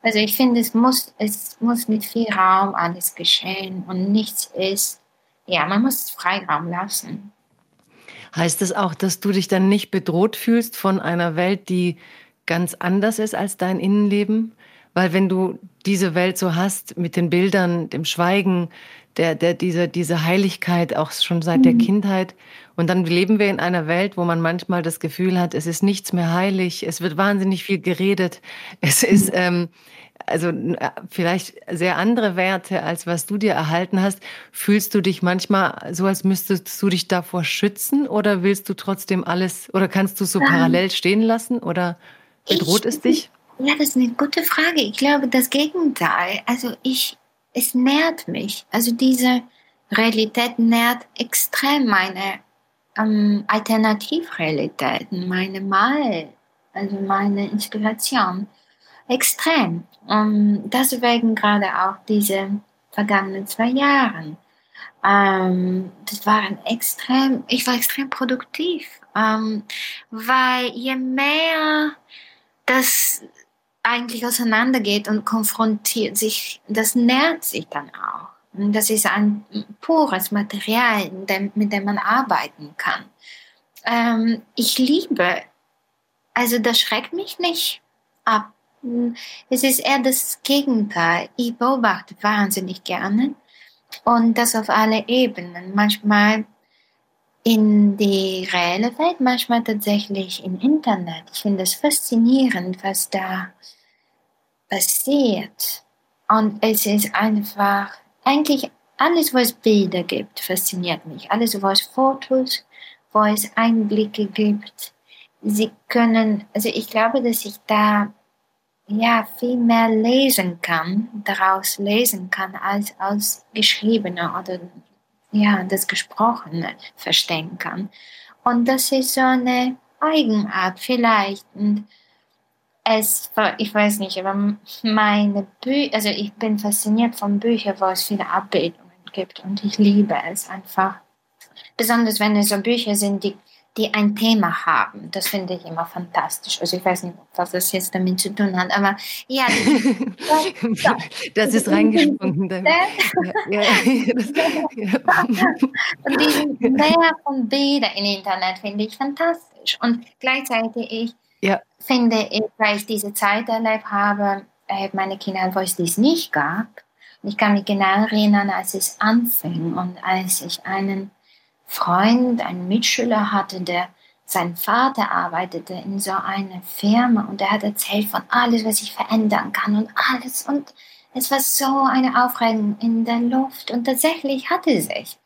also ich finde, es muss, es muss mit viel Raum alles geschehen und nichts ist, ja, man muss Freiraum lassen. Heißt das auch, dass du dich dann nicht bedroht fühlst von einer Welt, die ganz anders ist als dein Innenleben? Weil wenn du diese Welt so hast mit den Bildern, dem Schweigen, der, der, diese, diese Heiligkeit auch schon seit mhm. der Kindheit. Und dann leben wir in einer Welt, wo man manchmal das Gefühl hat, es ist nichts mehr heilig, es wird wahnsinnig viel geredet, es ist ähm, also äh, vielleicht sehr andere Werte, als was du dir erhalten hast. Fühlst du dich manchmal so, als müsstest du dich davor schützen oder willst du trotzdem alles oder kannst du so ähm, parallel stehen lassen oder bedroht ich, es dich? Ja, das ist eine gute Frage. Ich glaube, das Gegenteil. Also ich, es nährt mich. Also diese Realität nährt extrem meine ähm, Alternativrealitäten, meine Mal, also meine Inspiration. Extrem. Und deswegen gerade auch diese vergangenen zwei Jahre. Ähm, das waren extrem, ich war extrem produktiv, ähm, weil je mehr das eigentlich auseinandergeht und konfrontiert sich, das nährt sich dann auch. Das ist ein pures Material, mit dem man arbeiten kann. Ähm, ich liebe, also das schreckt mich nicht ab. Es ist eher das Gegenteil. Ich beobachte wahnsinnig gerne und das auf alle Ebenen. Manchmal in die reelle Welt, manchmal tatsächlich im Internet. Ich finde es faszinierend, was da passiert. Und es ist einfach, eigentlich alles, wo es Bilder gibt, fasziniert mich. Alles, wo es Fotos, wo es Einblicke gibt. Sie können, also ich glaube, dass ich da ja viel mehr lesen kann, daraus lesen kann, als aus Geschriebene oder ja, das Gesprochene verstehen kann. Und das ist so eine Eigenart vielleicht. Und es, ich weiß nicht, aber meine Bücher, also ich bin fasziniert von Büchern, wo es viele Abbildungen gibt und ich liebe es einfach. Besonders wenn es so Bücher sind, die, die ein Thema haben. Das finde ich immer fantastisch. Also ich weiß nicht, was das jetzt damit zu tun hat, aber ja. Das, das ist reingesprungen. ja, ja, und diesen Mehr von Bildern im Internet finde ich fantastisch. Und gleichzeitig ich ja. finde ich, weil ich diese Zeit erlebt habe, äh, meine Kinder, wo es dies nicht gab. Und ich kann mich genau erinnern, als es anfing und als ich einen Freund, einen Mitschüler hatte, der sein Vater arbeitete in so einer Firma und er hat erzählt von alles, was ich verändern kann und alles und es war so eine Aufregung in der Luft und tatsächlich hatte es sich.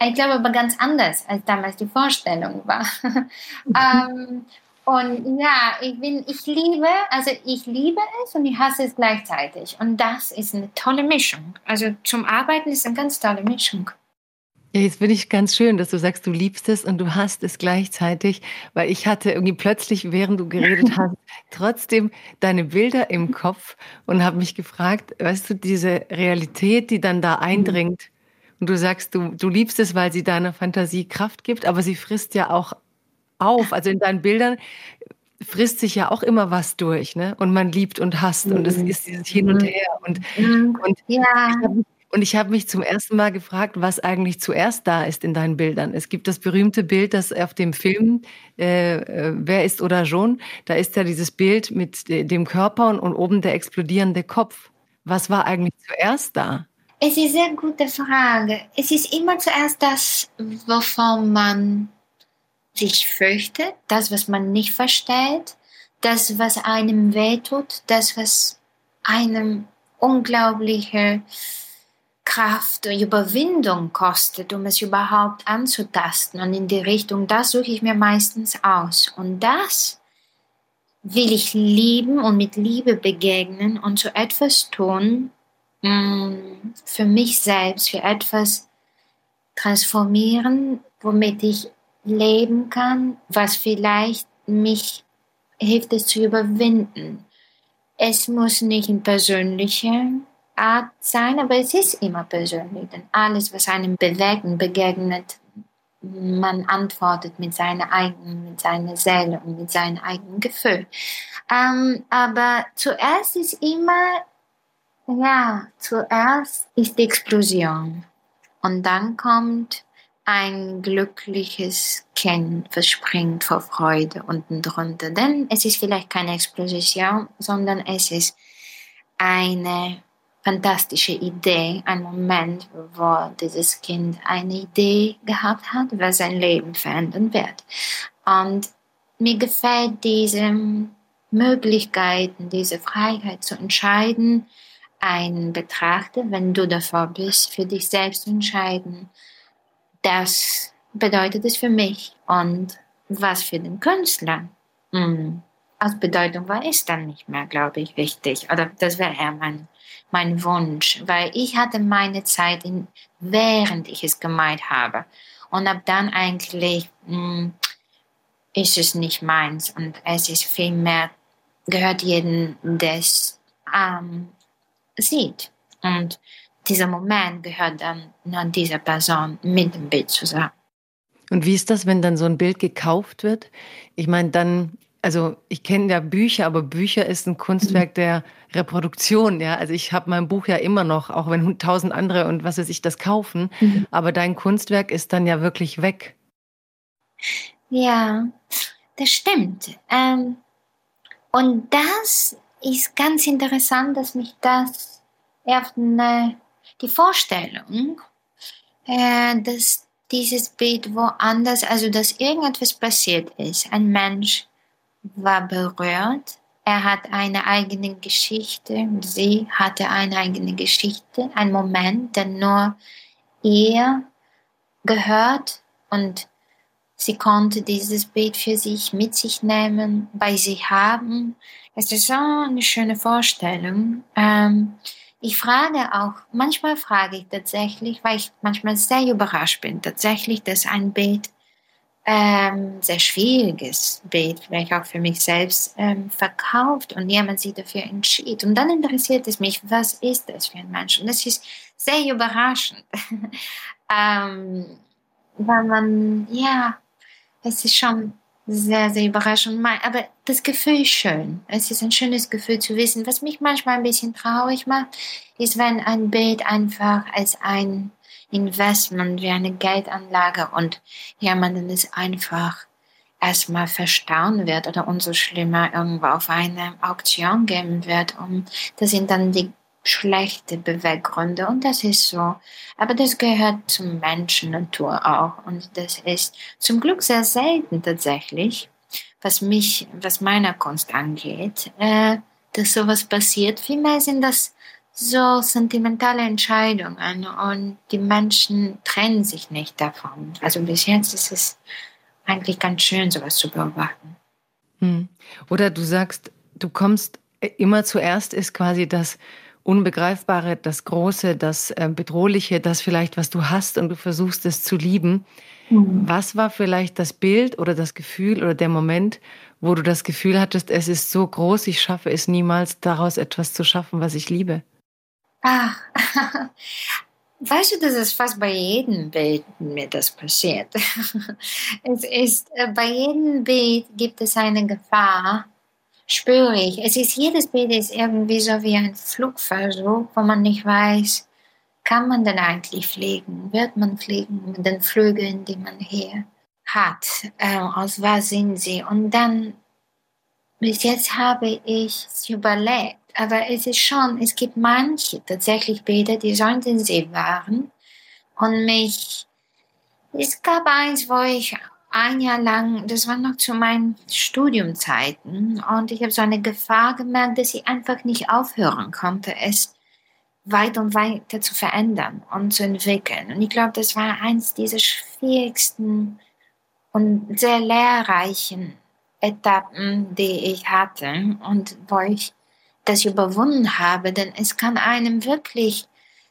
Ich glaube aber ganz anders, als damals die Vorstellung war. ähm, und ja, ich bin, ich liebe, also ich liebe es und ich hasse es gleichzeitig. Und das ist eine tolle Mischung. Also zum Arbeiten ist eine ganz tolle Mischung. Ja, jetzt finde ich ganz schön, dass du sagst, du liebst es und du hast es gleichzeitig, weil ich hatte irgendwie plötzlich, während du geredet hast, trotzdem deine Bilder im Kopf und habe mich gefragt, weißt du, diese Realität, die dann da eindringt und du sagst, du, du liebst es, weil sie deiner Fantasie Kraft gibt, aber sie frisst ja auch auf. Also in deinen Bildern frisst sich ja auch immer was durch, ne? Und man liebt und hasst und es mhm. ist dieses Hin und mhm. Her. Und, mhm. und ja. Und ich habe mich zum ersten Mal gefragt, was eigentlich zuerst da ist in deinen Bildern. Es gibt das berühmte Bild, das auf dem Film äh, äh Wer ist oder schon, da ist ja dieses Bild mit dem Körper und, und oben der explodierende Kopf. Was war eigentlich zuerst da? Es ist eine sehr gute Frage. Es ist immer zuerst das, wovon man sich fürchtet, das, was man nicht versteht, das, was einem wehtut, das, was einem unglaubliche Kraft und Überwindung kostet, um es überhaupt anzutasten. Und in die Richtung, das suche ich mir meistens aus. Und das will ich lieben und mit Liebe begegnen und zu etwas tun, mm, für mich selbst, für etwas transformieren, womit ich leben kann, was vielleicht mich hilft es zu überwinden. Es muss nicht in persönlicher Art sein, aber es ist immer persönlich, denn alles, was einem bewegt und begegnet, man antwortet mit seiner eigenen, mit seiner Seele und mit seinem eigenen Gefühl. Ähm, aber zuerst ist immer, ja, zuerst ist die Explosion und dann kommt ein glückliches Kind verspringt vor Freude unten drunter. Denn es ist vielleicht keine Explosion, sondern es ist eine fantastische Idee, ein Moment, wo dieses Kind eine Idee gehabt hat, was sein Leben verändern wird. Und mir gefällt diese Möglichkeit, diese Freiheit zu entscheiden, ein Betrachter, wenn du davor bist, für dich selbst zu entscheiden, das bedeutet es für mich und was für den Künstler. Hm. Aus Bedeutung war es dann nicht mehr, glaube ich, wichtig. Oder das wäre eher mein, mein Wunsch, weil ich hatte meine Zeit, in, während ich es gemeint habe. Und ab dann eigentlich mh, hm, ist es nicht meins und es ist vielmehr, gehört jedem, der es ähm, sieht. Und dieser Moment gehört dann nur dieser Person mit dem Bild zusammen. Und wie ist das, wenn dann so ein Bild gekauft wird? Ich meine, dann, also ich kenne ja Bücher, aber Bücher ist ein Kunstwerk mhm. der Reproduktion, ja. Also ich habe mein Buch ja immer noch, auch wenn tausend andere und was weiß ich das kaufen, mhm. aber dein Kunstwerk ist dann ja wirklich weg. Ja, das stimmt. Ähm, und das ist ganz interessant, dass mich das auf eine die Vorstellung, äh, dass dieses Bild woanders, also dass irgendetwas passiert ist. Ein Mensch war berührt, er hat eine eigene Geschichte, sie hatte eine eigene Geschichte, ein Moment, der nur ihr gehört und sie konnte dieses Bild für sich mit sich nehmen, bei sich haben. Es ist so eine schöne Vorstellung. Ähm, ich frage auch, manchmal frage ich tatsächlich, weil ich manchmal sehr überrascht bin, tatsächlich, dass ein Bild, ähm, sehr schwieriges Bild, vielleicht auch für mich selbst, ähm, verkauft und jemand sich dafür entschied. Und dann interessiert es mich, was ist das für ein Mensch? Und das ist sehr überraschend, ähm, weil man, ja, es ist schon sehr, sehr überraschend. Aber das Gefühl ist schön. Es ist ein schönes Gefühl zu wissen. Was mich manchmal ein bisschen traurig macht, ist, wenn ein Bild einfach als ein Investment wie eine Geldanlage und jemanden es einfach erstmal verstauen wird oder umso schlimmer irgendwo auf eine Auktion geben wird. Und das sind dann die schlechte Beweggründe und das ist so. Aber das gehört zum Menschen Natur auch und das ist zum Glück sehr selten tatsächlich, was mich, was meiner Kunst angeht, äh, dass sowas passiert. Vielmehr sind das so sentimentale Entscheidungen und die Menschen trennen sich nicht davon. Also bis jetzt ist es eigentlich ganz schön, sowas zu beobachten. Hm. Oder du sagst, du kommst äh, immer zuerst ist quasi das Unbegreifbare, das Große, das äh, Bedrohliche, das vielleicht, was du hast und du versuchst es zu lieben. Mhm. Was war vielleicht das Bild oder das Gefühl oder der Moment, wo du das Gefühl hattest, es ist so groß, ich schaffe es niemals, daraus etwas zu schaffen, was ich liebe? Ach, weißt du, das ist fast bei jedem Bild mir das passiert. es ist, äh, bei jedem Bild gibt es eine Gefahr, spüre ich. Es ist, jedes Bild ist irgendwie so wie ein Flugversuch, wo man nicht weiß, kann man denn eigentlich fliegen? Wird man fliegen mit den Flügeln, die man hier hat? Äh, aus was sind sie? Und dann, bis jetzt habe ich es überlegt, aber es ist schon, es gibt manche tatsächlich Bilder, die so intensiv waren und mich, es gab eins, wo ich ein Jahr lang, das war noch zu meinen Studiumzeiten, und ich habe so eine Gefahr gemerkt, dass ich einfach nicht aufhören konnte, es weiter und weiter zu verändern und zu entwickeln. Und ich glaube, das war eins dieser schwierigsten und sehr lehrreichen Etappen, die ich hatte. Und wo ich das überwunden habe, denn es kann einem wirklich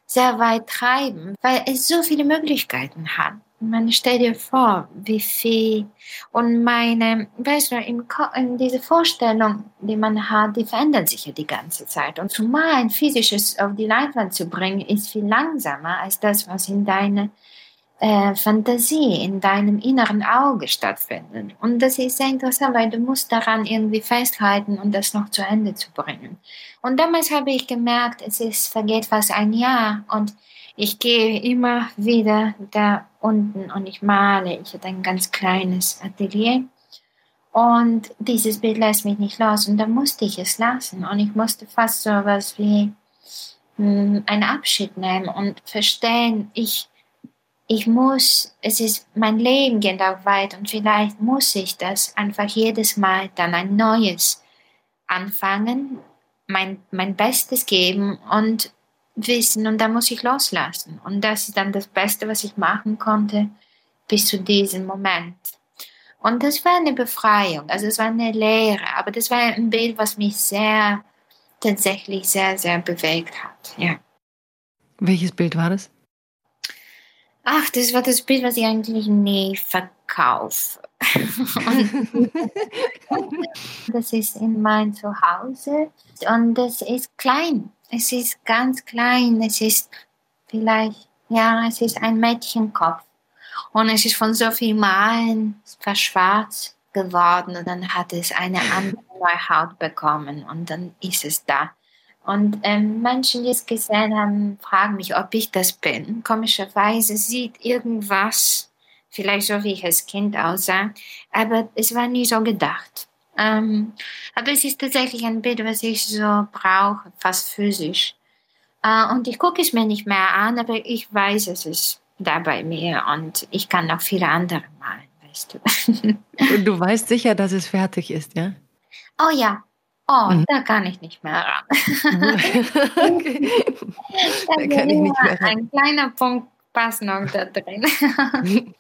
sehr weit treiben, weil es so viele Möglichkeiten hat meine, stell dir vor, wie viel und meine, weißt du, im, in diese Vorstellung, die man hat, die verändert sich ja die ganze Zeit. Und zumal ein physisches auf die Leinwand zu bringen, ist viel langsamer als das, was in deiner äh, Fantasie, in deinem inneren Auge stattfindet. Und das ist sehr interessant, weil du musst daran irgendwie festhalten und das noch zu Ende zu bringen. Und damals habe ich gemerkt, es ist, vergeht fast ein Jahr und ich gehe immer wieder da unten und ich male. Ich hatte ein ganz kleines Atelier. Und dieses Bild lässt mich nicht los. Und da musste ich es lassen. Und ich musste fast so was wie hm, einen Abschied nehmen und verstehen, ich, ich muss, es ist, mein Leben geht auch weit und vielleicht muss ich das einfach jedes Mal dann ein neues anfangen, mein, mein Bestes geben und wissen und da muss ich loslassen. Und das ist dann das Beste, was ich machen konnte bis zu diesem Moment. Und das war eine Befreiung, also es war eine Lehre, aber das war ein Bild, was mich sehr, tatsächlich sehr, sehr bewegt hat. Ja. Welches Bild war das? Ach, das war das Bild, was ich eigentlich nie verkaufe. das ist in mein Zuhause und das ist klein. Es ist ganz klein. Es ist vielleicht, ja, es ist ein Mädchenkopf. Und es ist von so viel Malen verschwarzt geworden und dann hat es eine andere Haut bekommen und dann ist es da. Und ähm, Menschen, die es gesehen haben, fragen mich, ob ich das bin. Komischerweise sieht irgendwas, vielleicht so wie ich als Kind aussah, aber es war nie so gedacht. Ähm, aber es ist tatsächlich ein Bild, was ich so brauche, fast physisch. Äh, und ich gucke es mir nicht mehr an, aber ich weiß, es ist da bei mir und ich kann noch viele andere malen, weißt du. und du weißt sicher, dass es fertig ist, ja? Oh ja. Oh, mhm. da kann ich nicht mehr ran. okay. Da, da kann ich nicht mehr ran. Ein kleiner Punkt passt noch da drin.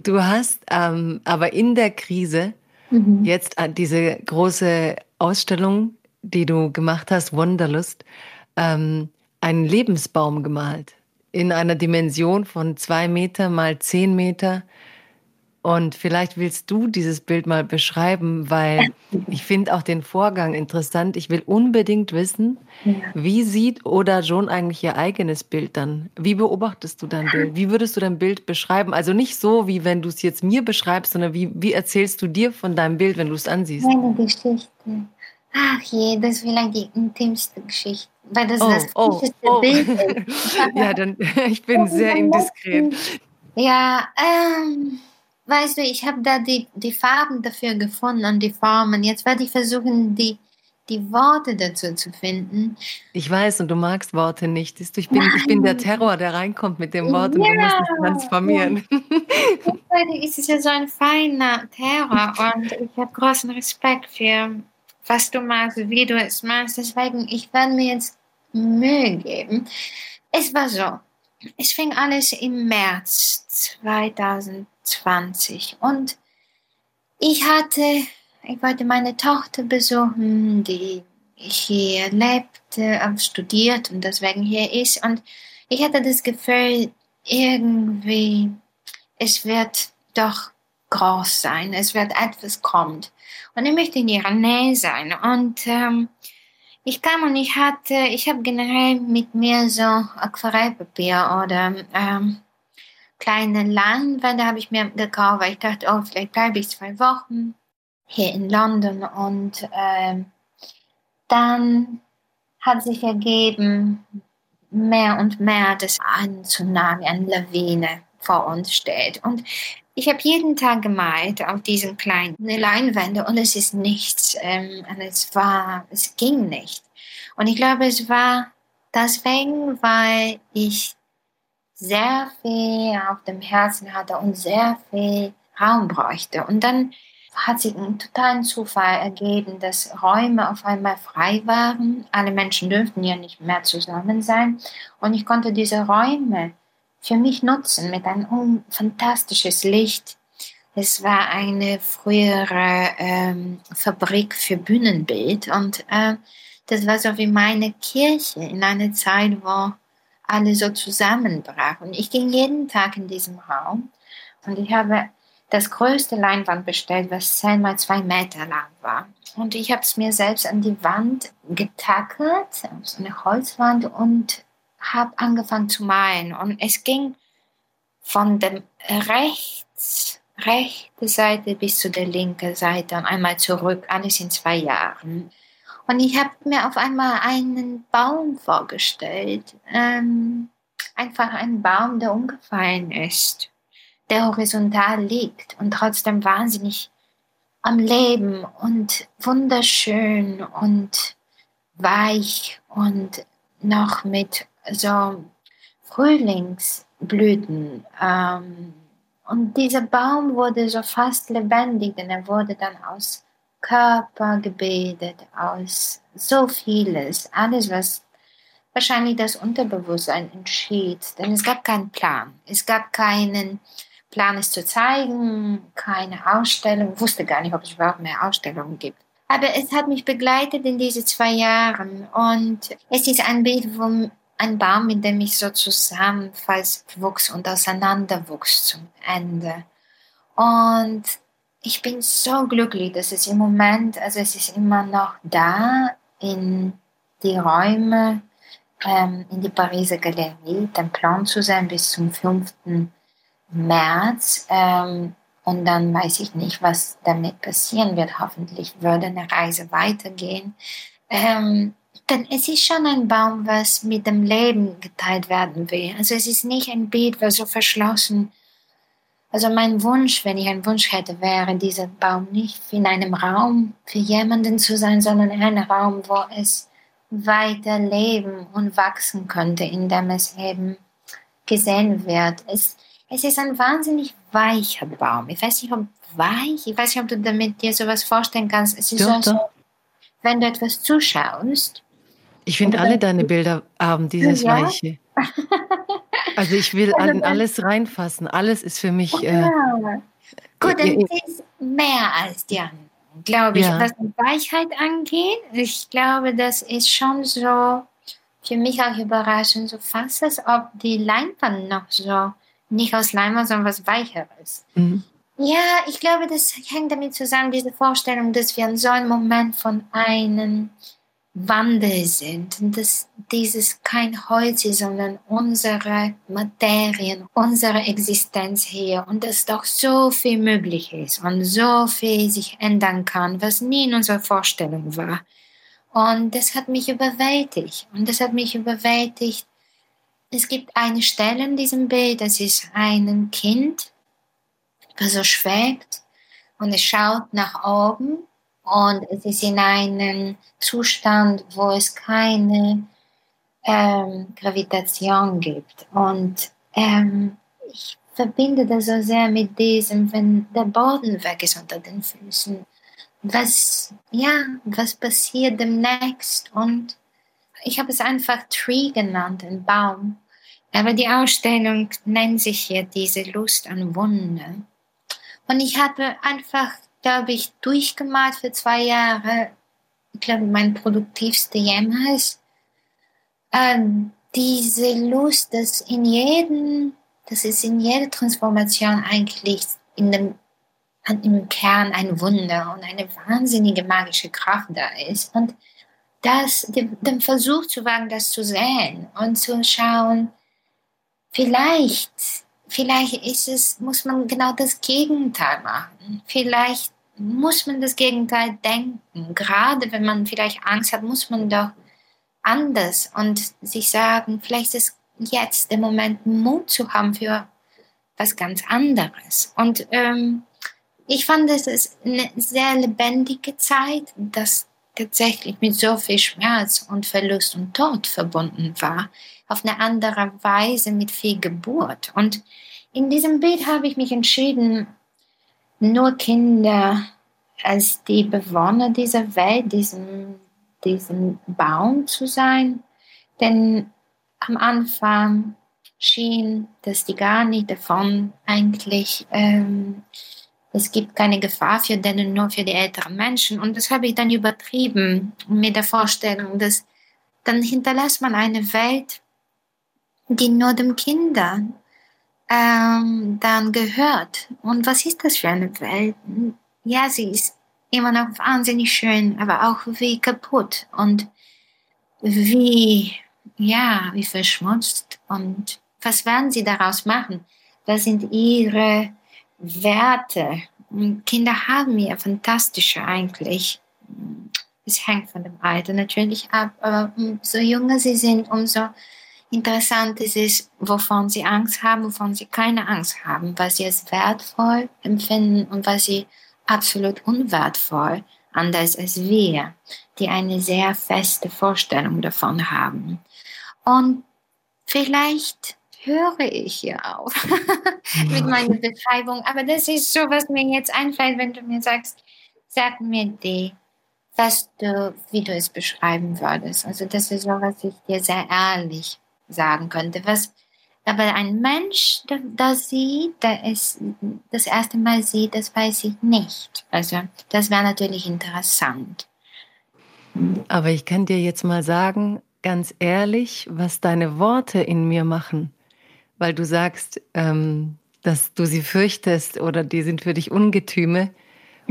du hast ähm, aber in der Krise Mhm. Jetzt äh, diese große Ausstellung, die du gemacht hast, Wonderlust, ähm, einen Lebensbaum gemalt in einer Dimension von zwei Meter mal zehn Meter und vielleicht willst du dieses Bild mal beschreiben, weil ich finde auch den Vorgang interessant. Ich will unbedingt wissen, wie sieht Oda John eigentlich ihr eigenes Bild dann? Wie beobachtest du dein Bild? Wie würdest du dein Bild beschreiben? Also nicht so, wie wenn du es jetzt mir beschreibst, sondern wie, wie erzählst du dir von deinem Bild, wenn du es ansiehst? Meine Geschichte. Ach je, das ist vielleicht die intimste Geschichte, weil das oh, das oh, oh. Bild ist. ja, dann, ich bin sehr indiskret. Ja, ähm weißt du, ich habe da die, die Farben dafür gefunden und die Formen. Jetzt werde ich versuchen, die, die Worte dazu zu finden. Ich weiß, und du magst Worte nicht. Ich bin, ich bin der Terror, der reinkommt mit dem Wort und ja, du musst es transformieren. Es ist ja so ein feiner Terror und ich habe großen Respekt für, was du machst, wie du es machst. Deswegen, ich werde mir jetzt Mühe geben. Es war so. Es fing alles im März 2000 20. Und ich hatte, ich wollte meine Tochter besuchen, die hier lebte, studiert und deswegen hier ist. Und ich hatte das Gefühl, irgendwie, es wird doch groß sein, es wird etwas kommt. Und ich möchte in ihrer Nähe sein. Und ähm, ich kam und ich hatte, ich habe generell mit mir so Aquarellpapier oder ähm, kleine Leinwände habe ich mir gekauft, weil ich dachte, oh, vielleicht bleibe ich zwei Wochen hier in London. Und ähm, dann hat sich ergeben, mehr und mehr, dass ein Tsunami, eine Lawine vor uns steht. Und ich habe jeden Tag gemalt auf diesen kleinen Leinwände und es ist nichts. Ähm, und es war, es ging nicht. Und ich glaube, es war deswegen, weil ich sehr viel auf dem Herzen hatte und sehr viel Raum bräuchte. Und dann hat sich ein totaler Zufall ergeben, dass Räume auf einmal frei waren. Alle Menschen dürften ja nicht mehr zusammen sein. Und ich konnte diese Räume für mich nutzen mit einem fantastisches Licht. Es war eine frühere ähm, Fabrik für Bühnenbild und äh, das war so wie meine Kirche in einer Zeit, wo alle so zusammenbrach. Und ich ging jeden Tag in diesem Raum und ich habe das größte Leinwand bestellt, was 10 mal 2 Meter lang war. Und ich habe es mir selbst an die Wand getackert, auf so eine Holzwand und habe angefangen zu malen. Und es ging von dem rechts, rechte Seite bis zu der linken Seite und einmal zurück, alles in zwei Jahren. Und ich habe mir auf einmal einen Baum vorgestellt. Ähm, einfach einen Baum, der umgefallen ist, der horizontal liegt und trotzdem wahnsinnig am Leben und wunderschön und weich und noch mit so Frühlingsblüten. Ähm, und dieser Baum wurde so fast lebendig, denn er wurde dann aus Körper gebildet, aus so vieles, alles, was wahrscheinlich das Unterbewusstsein entschied. Denn es gab keinen Plan. Es gab keinen Plan, es zu zeigen, keine Ausstellung. Ich wusste gar nicht, ob es überhaupt mehr Ausstellungen gibt. Aber es hat mich begleitet in diese zwei Jahren und es ist ein Bild, wo ein Baum, mit dem ich so zusammenfalls wuchs und auseinanderwuchs zum Ende. Und ich bin so glücklich, dass es im Moment, also es ist immer noch da in die Räume, ähm, in die Pariser Galerie, den Plan zu sein bis zum 5. März. Ähm, und dann weiß ich nicht, was damit passieren wird. Hoffentlich würde eine Reise weitergehen. Ähm, denn es ist schon ein Baum, was mit dem Leben geteilt werden will. Also es ist nicht ein Bild, was so verschlossen also mein Wunsch, wenn ich einen Wunsch hätte, wäre dieser Baum nicht in einem Raum für jemanden zu sein, sondern in einem Raum, wo es weiter leben und wachsen könnte, in dem es eben gesehen wird. Es, es ist ein wahnsinnig weicher Baum. Ich weiß nicht, ob weich, ich weiß nicht, ob du damit dir sowas vorstellen kannst. Es ist doch, so, doch. wenn du etwas zuschaust. Ich finde alle deine Bilder haben dieses ja. Weiche. Also ich will also in alles reinfassen. Alles ist für mich. Äh, ja. Gut, dann ist mehr als die anderen, glaube ich. Ja. Was die Weichheit angeht, ich glaube, das ist schon so für mich auch überraschend, so fast als ob die Leinwand noch so nicht aus Leinwand, sondern was Weicheres. Mhm. Ja, ich glaube, das hängt damit zusammen, diese Vorstellung, dass wir in so einem Moment von einem Wandel sind. Und dass dieses kein Holz ist, sondern unsere Materien, unsere Existenz hier. Und dass doch so viel möglich ist und so viel sich ändern kann, was nie in unserer Vorstellung war. Und das hat mich überwältigt. Und das hat mich überwältigt. Es gibt eine Stelle in diesem Bild, das ist ein Kind, das so schwebt und es schaut nach oben und es ist in einem Zustand, wo es keine ähm, Gravitation gibt. Und ähm, ich verbinde das so sehr mit diesem, wenn der Boden weg ist unter den Füßen. Was, ja, was passiert demnächst? Und ich habe es einfach Tree genannt, ein Baum. Aber die Ausstellung nennt sich hier diese Lust an Wunder. Und ich habe einfach habe ich durchgemalt für zwei Jahre. Ich glaube, mein produktivste jemals. Ähm, diese Lust, dass in jedem, dass es in jeder Transformation eigentlich in dem, im Kern ein Wunder und eine wahnsinnige magische Kraft da ist. Und das, den, den Versuch zu wagen, das zu sehen und zu schauen, vielleicht vielleicht ist es, muss man genau das Gegenteil machen. Vielleicht muss man das Gegenteil denken. Gerade wenn man vielleicht Angst hat, muss man doch anders und sich sagen, vielleicht ist jetzt der Moment, Mut zu haben für was ganz anderes. Und ähm, ich fand, es ist eine sehr lebendige Zeit, das tatsächlich mit so viel Schmerz und Verlust und Tod verbunden war, auf eine andere Weise mit viel Geburt. Und in diesem Bild habe ich mich entschieden, nur Kinder als die Bewohner dieser Welt, diesem, diesem Baum zu sein. Denn am Anfang schien, dass die gar nicht davon eigentlich ähm, es gibt keine Gefahr für denen, nur für die älteren Menschen. Und das habe ich dann übertrieben mit der Vorstellung, dass dann hinterlässt man eine Welt, die nur dem Kinder ähm, dann gehört. Und was ist das für eine Welt? Ja, sie ist immer noch wahnsinnig schön, aber auch wie kaputt und wie, ja, wie verschmutzt. Und was werden sie daraus machen? Was sind ihre Werte? Kinder haben ja fantastische eigentlich. Es hängt von dem Alter natürlich ab, aber umso jünger sie sind, umso Interessant ist es, wovon sie Angst haben, wovon sie keine Angst haben, was sie als wertvoll empfinden und was sie absolut unwertvoll, anders als wir, die eine sehr feste Vorstellung davon haben. Und vielleicht höre ich hier auf mit meiner Beschreibung, aber das ist so, was mir jetzt einfällt, wenn du mir sagst, sag mir die, was du, wie du es beschreiben würdest. Also das ist so, was ich dir sehr ehrlich sagen könnte. Was aber ein Mensch, der das sieht, der es das erste Mal sieht, das weiß ich nicht. Also das wäre natürlich interessant. Aber ich kann dir jetzt mal sagen, ganz ehrlich, was deine Worte in mir machen, weil du sagst, ähm, dass du sie fürchtest oder die sind für dich Ungetüme.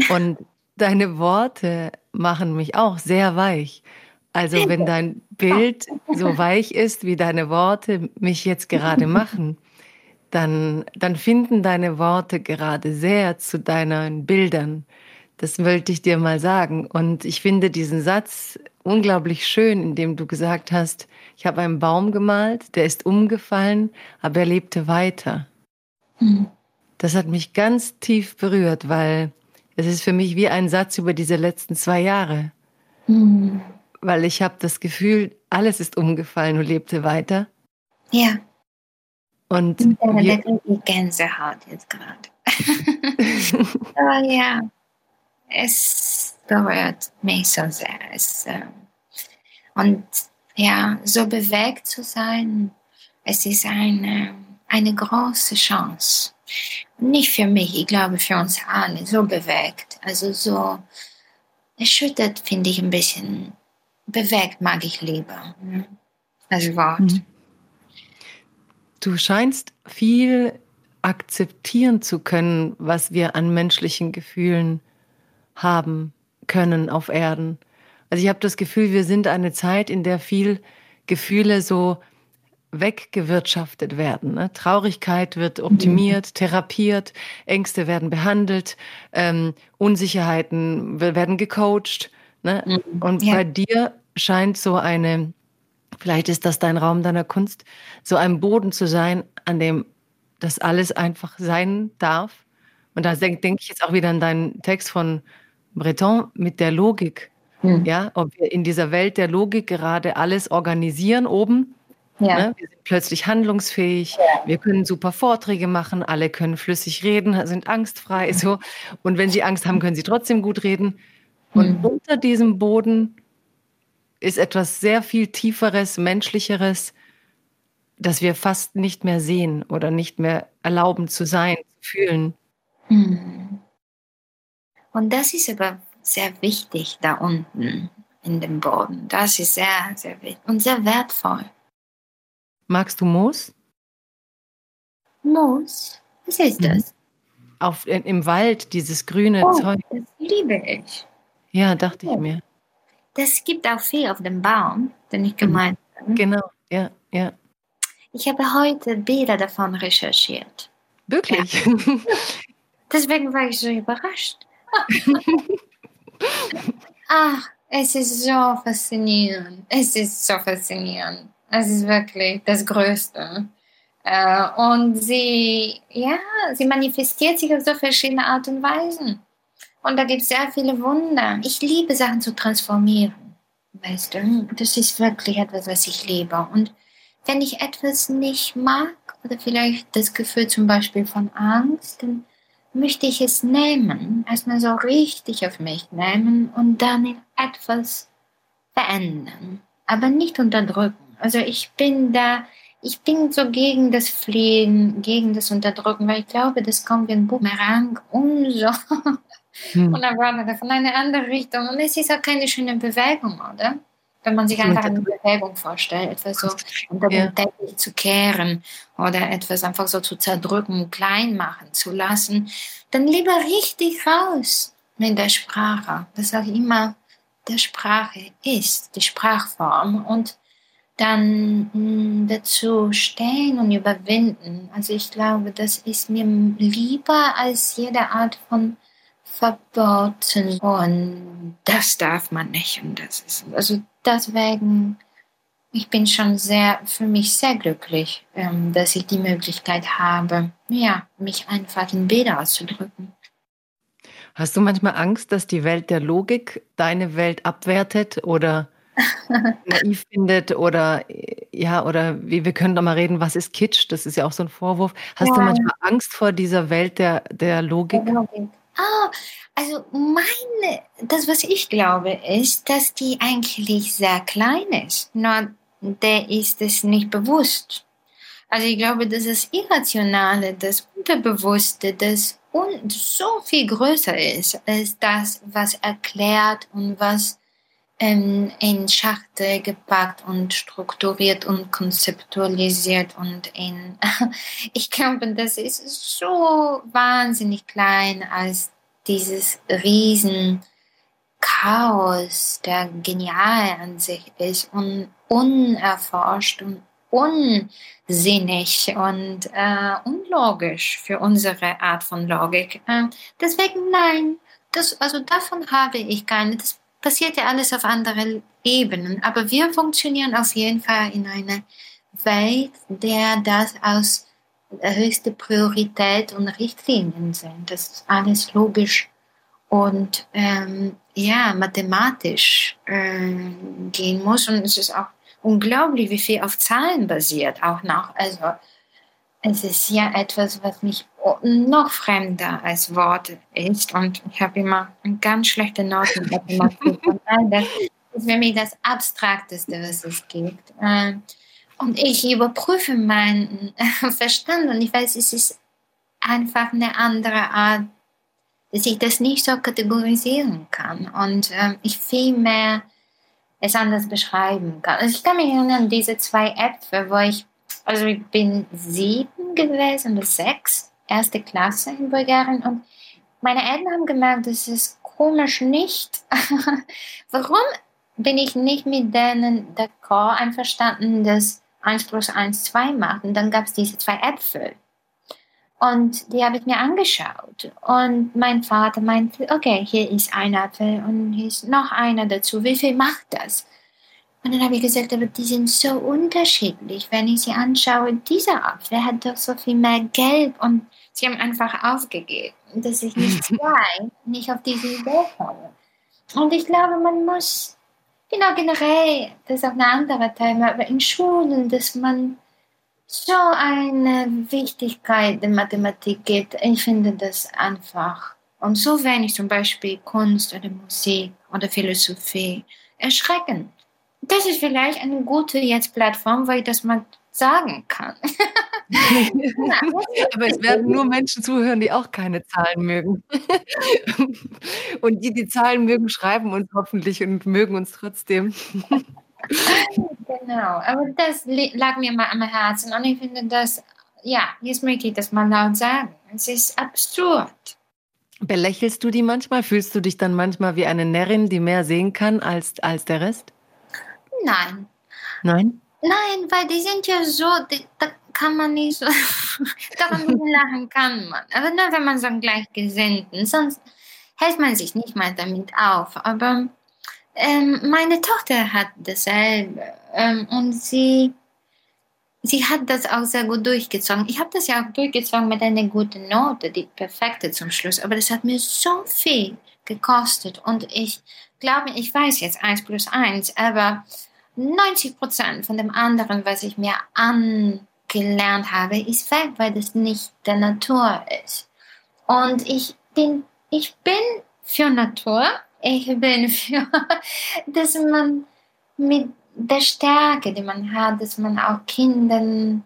Und deine Worte machen mich auch sehr weich. Also wenn dein Bild so weich ist, wie deine Worte mich jetzt gerade machen, dann, dann finden deine Worte gerade sehr zu deinen Bildern. Das wollte ich dir mal sagen. Und ich finde diesen Satz unglaublich schön, in dem du gesagt hast, ich habe einen Baum gemalt, der ist umgefallen, aber er lebte weiter. Mhm. Das hat mich ganz tief berührt, weil es ist für mich wie ein Satz über diese letzten zwei Jahre. Mhm weil ich habe das Gefühl, alles ist umgefallen und lebte weiter. Ja. Und ja, die Gänsehaut jetzt gerade. Aber ja, es berührt mich so sehr. Es, äh, und ja, so bewegt zu sein, es ist eine, eine große Chance. Nicht für mich, ich glaube für uns alle, so bewegt. Also so erschüttert finde ich ein bisschen bewegt mag ich lieber als Wort. Mhm. Du scheinst viel akzeptieren zu können, was wir an menschlichen Gefühlen haben können auf Erden. Also ich habe das Gefühl, wir sind eine Zeit, in der viel Gefühle so weggewirtschaftet werden. Ne? Traurigkeit wird optimiert, mhm. therapiert, Ängste werden behandelt, ähm, Unsicherheiten werden gecoacht. Ne? Mhm. Und ja. bei dir scheint so eine, vielleicht ist das dein Raum deiner Kunst, so ein Boden zu sein, an dem das alles einfach sein darf. Und da denke denk ich jetzt auch wieder an deinen Text von Breton mit der Logik. Mhm. Ja, ob wir in dieser Welt der Logik gerade alles organisieren oben. Ja. Ne? Wir sind plötzlich handlungsfähig, ja. wir können super Vorträge machen, alle können flüssig reden, sind angstfrei. So. Und wenn sie Angst haben, können sie trotzdem gut reden. Und mhm. unter diesem Boden ist etwas sehr viel Tieferes, Menschlicheres, das wir fast nicht mehr sehen oder nicht mehr erlauben zu sein, zu fühlen. Hm. Und das ist aber sehr wichtig da unten in dem Boden. Das ist sehr, sehr wichtig und sehr wertvoll. Magst du Moos? Moos? Was ist das? Auf, Im Wald, dieses grüne oh, Zeug. Das liebe ich. Ja, dachte ich mir. Das gibt auch viel auf dem Baum, den ich mhm. gemeint habe. Genau, ja, ja. Ich habe heute Bilder davon recherchiert. Wirklich? Ja. Deswegen war ich so überrascht. Ach, es ist so faszinierend. Es ist so faszinierend. Es ist wirklich das Größte. Äh, und sie, ja, sie manifestiert sich auf so verschiedene Art und Weisen. Und da gibt es sehr viele Wunder. Ich liebe Sachen zu transformieren. Weißt du, das ist wirklich etwas, was ich liebe. Und wenn ich etwas nicht mag oder vielleicht das Gefühl zum Beispiel von Angst, dann möchte ich es nehmen, erstmal so richtig auf mich nehmen und dann in etwas verändern, aber nicht unterdrücken. Also ich bin da, ich bin so gegen das Fliehen, gegen das Unterdrücken, weil ich glaube, das kommt wie ein Bumerang umso hm. Und dann war das in eine andere Richtung. Und es ist auch keine schöne Bewegung, oder? Wenn man sich einfach eine Bewegung vorstellt, etwas so unter ja. Teppich zu kehren oder etwas einfach so zu zerdrücken, klein machen zu lassen, dann lieber richtig raus mit der Sprache, was auch immer der Sprache ist, die Sprachform und dann hm, dazu stehen und überwinden. Also ich glaube, das ist mir lieber als jede Art von verboten und das darf man nicht und das ist also deswegen ich bin schon sehr für mich sehr glücklich, ähm, dass ich die Möglichkeit habe, ja, mich einfach in Bilder auszudrücken. Hast du manchmal Angst, dass die Welt der Logik deine Welt abwertet oder naiv findet oder ja, oder wie wir können doch mal reden, was ist Kitsch? Das ist ja auch so ein Vorwurf. Hast ja. du manchmal Angst vor dieser Welt der, der Logik? Der Logik. Ah, also meine, das, was ich glaube, ist, dass die eigentlich sehr klein ist. Nur der ist es nicht bewusst. Also ich glaube, dass das Irrationale, das Unterbewusste, das un so viel größer ist als das, was erklärt und was ähm, in Schachtel gepackt und strukturiert und konzeptualisiert und in, ich glaube, das ist so wahnsinnig klein als dieses riesen Chaos, der genial an sich ist und unerforscht und unsinnig und äh, unlogisch für unsere Art von Logik. Äh, deswegen nein, das, also davon habe ich keine. Das passiert ja alles auf anderen Ebenen. Aber wir funktionieren auf jeden Fall in einer Welt, der das aus höchste Priorität und Richtlinien sind. Das ist alles logisch und ähm, ja, mathematisch äh, gehen muss. Und es ist auch unglaublich, wie viel auf Zahlen basiert auch noch. Also es ist ja etwas, was mich noch fremder als Worte ist. Und ich habe immer ganz schlechte Noten Mathematik. das ist für mich das Abstrakteste, was es gibt. Ähm, und ich überprüfe meinen Verstand und ich weiß, es ist einfach eine andere Art, dass ich das nicht so kategorisieren kann und äh, ich viel mehr es anders beschreiben kann. Also ich kann mich erinnern an diese zwei Äpfel, wo ich also ich bin sieben gewesen oder sechs, erste Klasse in Bulgarien und meine Eltern haben gemerkt, das ist komisch nicht. Warum bin ich nicht mit denen d'accord einverstanden, dass 1 plus 1 2 macht? Und dann gab es diese zwei Äpfel. Und die habe ich mir angeschaut. Und mein Vater meinte, okay, hier ist ein Apfel und hier ist noch einer dazu. Wie viel macht das? Und dann habe ich gesagt, aber die sind so unterschiedlich. Wenn ich sie anschaue, dieser Apfel hat doch so viel mehr Gelb und sie haben einfach aufgegeben, dass ich nicht zwei, nicht auf diese Idee komme. Und ich glaube, man muss, genau generell, das ist auch ein anderer Thema, aber in Schulen, dass man so eine Wichtigkeit der Mathematik gibt. Ich finde das einfach. Und so wenig zum Beispiel Kunst oder Musik oder Philosophie erschreckend das ist vielleicht eine gute jetzt Plattform, weil ich das mal sagen kann. Aber es werden nur Menschen zuhören, die auch keine Zahlen mögen. und die, die Zahlen mögen, schreiben uns hoffentlich und mögen uns trotzdem. genau, aber das lag mir mal am Herzen und ich finde das, ja, jetzt möchte ich das mal laut sagen. Es ist absurd. Belächelst du die manchmal? Fühlst du dich dann manchmal wie eine Närrin, die mehr sehen kann als, als der Rest? Nein. Nein? Nein, weil die sind ja so, die, da kann man nicht so, daran lachen kann man. Aber nur wenn man so einen Gleichgesinnten, sonst hält man sich nicht mal damit auf. Aber ähm, meine Tochter hat dasselbe ähm, und sie, sie hat das auch sehr gut durchgezogen. Ich habe das ja auch durchgezogen mit einer guten Note, die perfekte zum Schluss. Aber das hat mir so viel gekostet und ich glaube, ich weiß jetzt eins plus eins, aber 90 Prozent von dem anderen, was ich mir angelernt habe, ist weg, weil das nicht der Natur ist. Und ich bin, ich bin für Natur. Ich bin für, dass man mit der Stärke, die man hat, dass man auch Kindern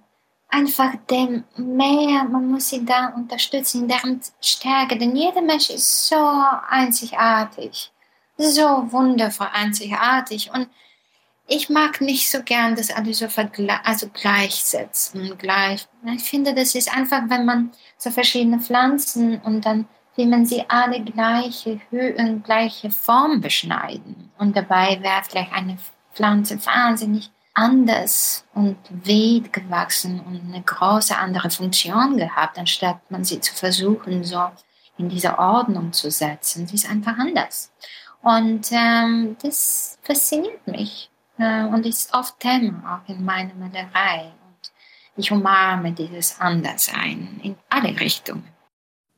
einfach dem mehr, man muss sie da unterstützen, deren Stärke, denn jeder Mensch ist so einzigartig, so wundervoll einzigartig und ich mag nicht so gern, dass alle so also gleichsetzen. Gleich. Ich finde, das ist einfach, wenn man so verschiedene Pflanzen und dann will man sie alle gleiche Höhe und gleiche Form beschneiden. Und dabei wäre vielleicht eine Pflanze wahnsinnig anders und weit gewachsen und eine große andere Funktion gehabt, anstatt man sie zu versuchen, so in diese Ordnung zu setzen. Sie ist einfach anders. Und ähm, das fasziniert mich äh, und ist oft Thema auch in meiner Malerei. Und ich umarme dieses Anderssein in alle Richtungen.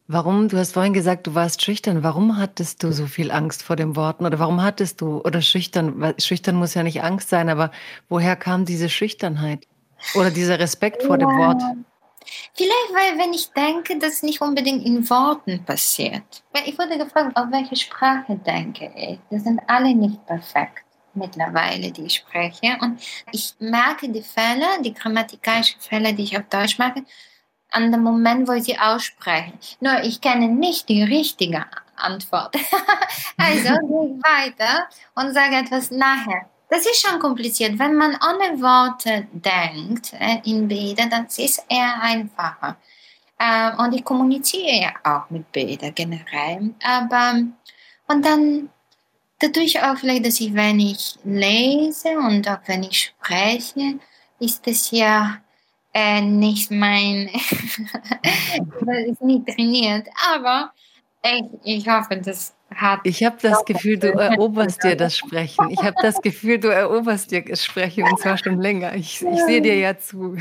Warum, du hast vorhin gesagt, du warst schüchtern. Warum hattest du so viel Angst vor den Worten? Oder warum hattest du, oder schüchtern, schüchtern muss ja nicht Angst sein, aber woher kam diese Schüchternheit? Oder dieser Respekt vor ja. dem Wort? Vielleicht, weil wenn ich denke, dass nicht unbedingt in Worten passiert. Ich wurde gefragt, auf welche Sprache denke ich. Das sind alle nicht perfekt mittlerweile, die ich spreche. Und ich merke die Fälle, die grammatikalischen Fälle, die ich auf Deutsch mache, an dem Moment, wo ich sie ausspreche. Nur ich kenne nicht die richtige Antwort. also gehe ich weiter und sage etwas nachher. Das ist schon kompliziert. Wenn man ohne Worte denkt äh, in Bildern, dann ist es eher einfacher. Äh, und ich kommuniziere ja auch mit Bildern generell. Aber und dann dadurch auch vielleicht, dass ich, wenn ich lese und auch wenn ich spreche, ist es ja äh, nicht mein, ist nicht trainiert. Aber ich, ich hoffe, das hat. Ich habe das Gefühl, du eroberst dir das Sprechen. Ich habe das Gefühl, du eroberst dir das Sprechen und zwar schon länger. Ich, ich sehe dir ja zu.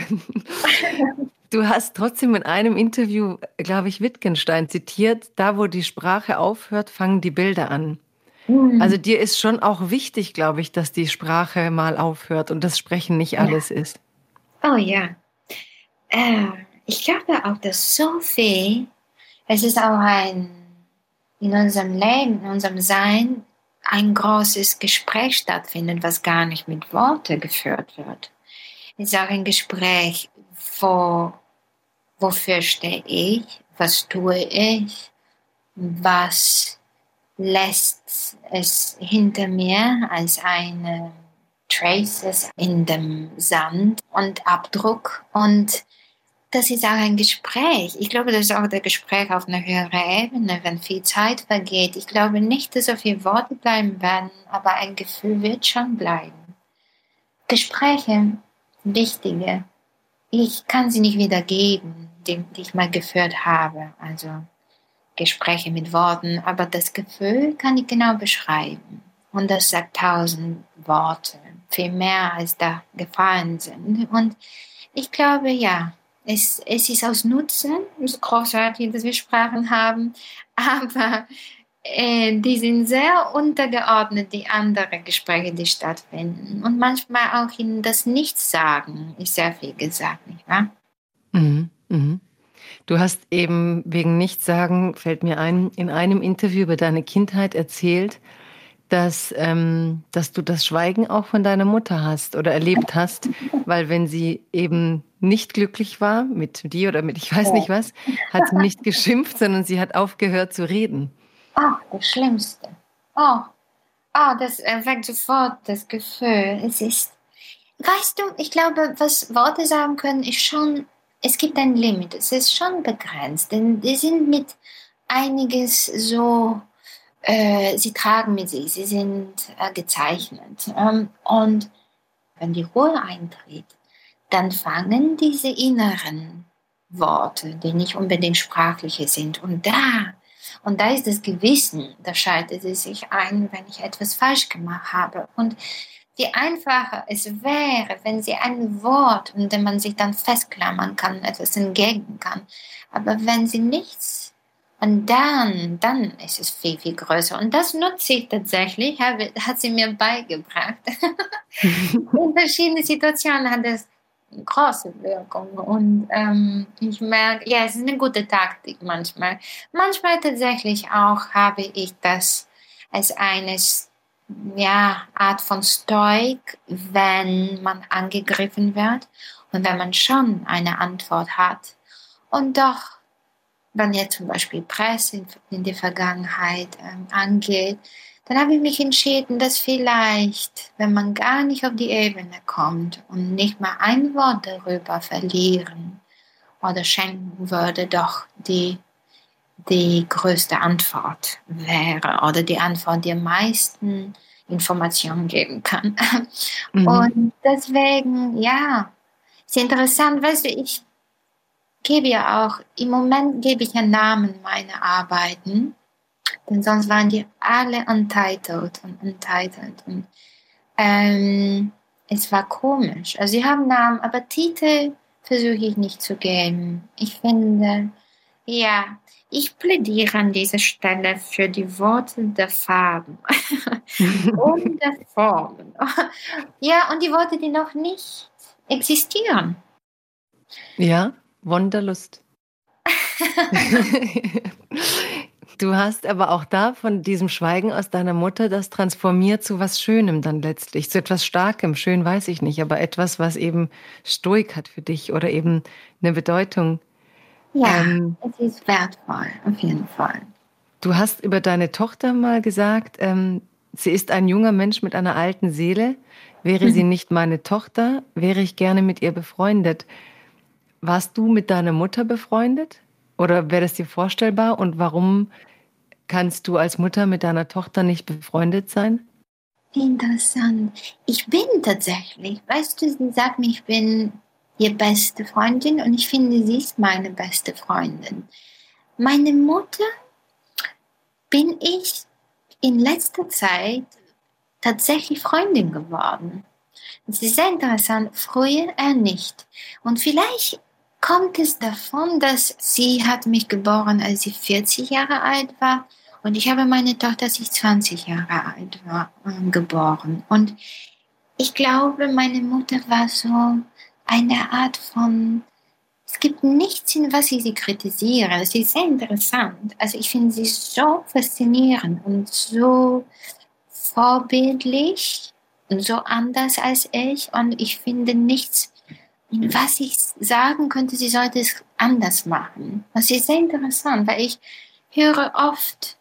Du hast trotzdem in einem Interview, glaube ich, Wittgenstein zitiert, da wo die Sprache aufhört, fangen die Bilder an. Mhm. Also dir ist schon auch wichtig, glaube ich, dass die Sprache mal aufhört und das Sprechen nicht alles ja. ist. Oh ja. Äh, ich glaube auch, dass Sophie, es ist auch ein, in unserem Leben, in unserem Sein, ein großes Gespräch stattfindet, was gar nicht mit Worten geführt wird. Es ist auch ein Gespräch, wo, wofür stehe ich, was tue ich, was lässt es hinter mir als eine Traces in dem Sand und Abdruck und das ist auch ein Gespräch. Ich glaube, das ist auch der Gespräch auf einer höheren Ebene, wenn viel Zeit vergeht. Ich glaube nicht, dass so viele Worte bleiben werden, aber ein Gefühl wird schon bleiben. Gespräche, wichtige. Ich kann sie nicht wiedergeben, die, die ich mal geführt habe. Also Gespräche mit Worten, aber das Gefühl kann ich genau beschreiben. Und das sagt tausend Worte, viel mehr als da gefallen sind. Und ich glaube, ja, es, es ist aus Nutzen, es ist großartig, dass wir Sprachen haben, aber äh, die sind sehr untergeordnet, die anderen Gespräche, die stattfinden. Und manchmal auch in das Nichtsagen ist sehr viel gesagt, nicht wahr? Mhm, mhm. Du hast eben wegen Nichtsagen, fällt mir ein, in einem Interview über deine Kindheit erzählt, dass, ähm, dass du das Schweigen auch von deiner Mutter hast oder erlebt hast, weil wenn sie eben nicht glücklich war mit dir oder mit ich weiß nicht was, hat sie nicht geschimpft, sondern sie hat aufgehört zu reden. Ah, das Schlimmste. Oh, oh das erweckt sofort das Gefühl. Es ist, weißt du, ich glaube, was Worte sagen können, ist schon, es gibt ein Limit. Es ist schon begrenzt, denn die sind mit einiges so äh, sie tragen mit sich, sie sind äh, gezeichnet. Ähm, und wenn die Ruhe eintritt, dann fangen diese inneren Worte, die nicht unbedingt sprachliche sind. Und da, und da ist das Gewissen, da schaltet es sich ein, wenn ich etwas falsch gemacht habe. Und wie einfacher es wäre, wenn sie ein Wort, in dem man sich dann festklammern kann, etwas entgegnen kann. Aber wenn sie nichts und dann, dann ist es viel, viel größer. Und das nutze ich tatsächlich, habe, hat sie mir beigebracht. In verschiedenen Situationen hat es große Wirkung. Und ähm, ich merke, ja, es ist eine gute Taktik manchmal. Manchmal tatsächlich auch habe ich das als eine ja, Art von Stoik, wenn man angegriffen wird und wenn man schon eine Antwort hat. Und doch wenn jetzt zum Beispiel Presse in, in der Vergangenheit ähm, angeht, dann habe ich mich entschieden, dass vielleicht, wenn man gar nicht auf die Ebene kommt und nicht mal ein Wort darüber verlieren oder schenken würde, doch die, die größte Antwort wäre oder die Antwort, die am meisten Informationen geben kann. Mhm. Und deswegen, ja, ist interessant, weißt du, ich gebe ja auch, im Moment gebe ich ja Namen meiner Arbeiten, denn sonst waren die alle untitled und untitled. Und, ähm, es war komisch. Also sie haben Namen, aber Titel versuche ich nicht zu geben. Ich finde, ja, ich plädiere an dieser Stelle für die Worte der Farben und der Formen. ja, und die Worte, die noch nicht existieren. Ja, Wanderlust. du hast aber auch da von diesem Schweigen aus deiner Mutter das transformiert zu was Schönem dann letztlich, zu etwas Starkem. Schön weiß ich nicht, aber etwas, was eben Stoik hat für dich oder eben eine Bedeutung. Ja, ähm, es ist wertvoll, auf jeden Fall. Du hast über deine Tochter mal gesagt, ähm, sie ist ein junger Mensch mit einer alten Seele. Wäre sie nicht meine Tochter, wäre ich gerne mit ihr befreundet. Warst du mit deiner Mutter befreundet? Oder wäre das dir vorstellbar? Und warum kannst du als Mutter mit deiner Tochter nicht befreundet sein? Interessant. Ich bin tatsächlich, weißt du, sie sagt mir, ich bin ihr beste Freundin und ich finde, sie ist meine beste Freundin. Meine Mutter bin ich in letzter Zeit tatsächlich Freundin geworden. Es ist sehr interessant, früher er nicht. Und vielleicht kommt es davon, dass sie hat mich geboren, als sie 40 Jahre alt war und ich habe meine Tochter, als ich 20 Jahre alt war, geboren. Und ich glaube, meine Mutter war so eine Art von, es gibt nichts, in was ich sie kritisiere. Es ist sehr interessant. Also ich finde sie so faszinierend und so vorbildlich und so anders als ich. Und ich finde nichts, was ich sagen könnte, sie sollte es anders machen. Das ist sehr interessant, weil ich höre oft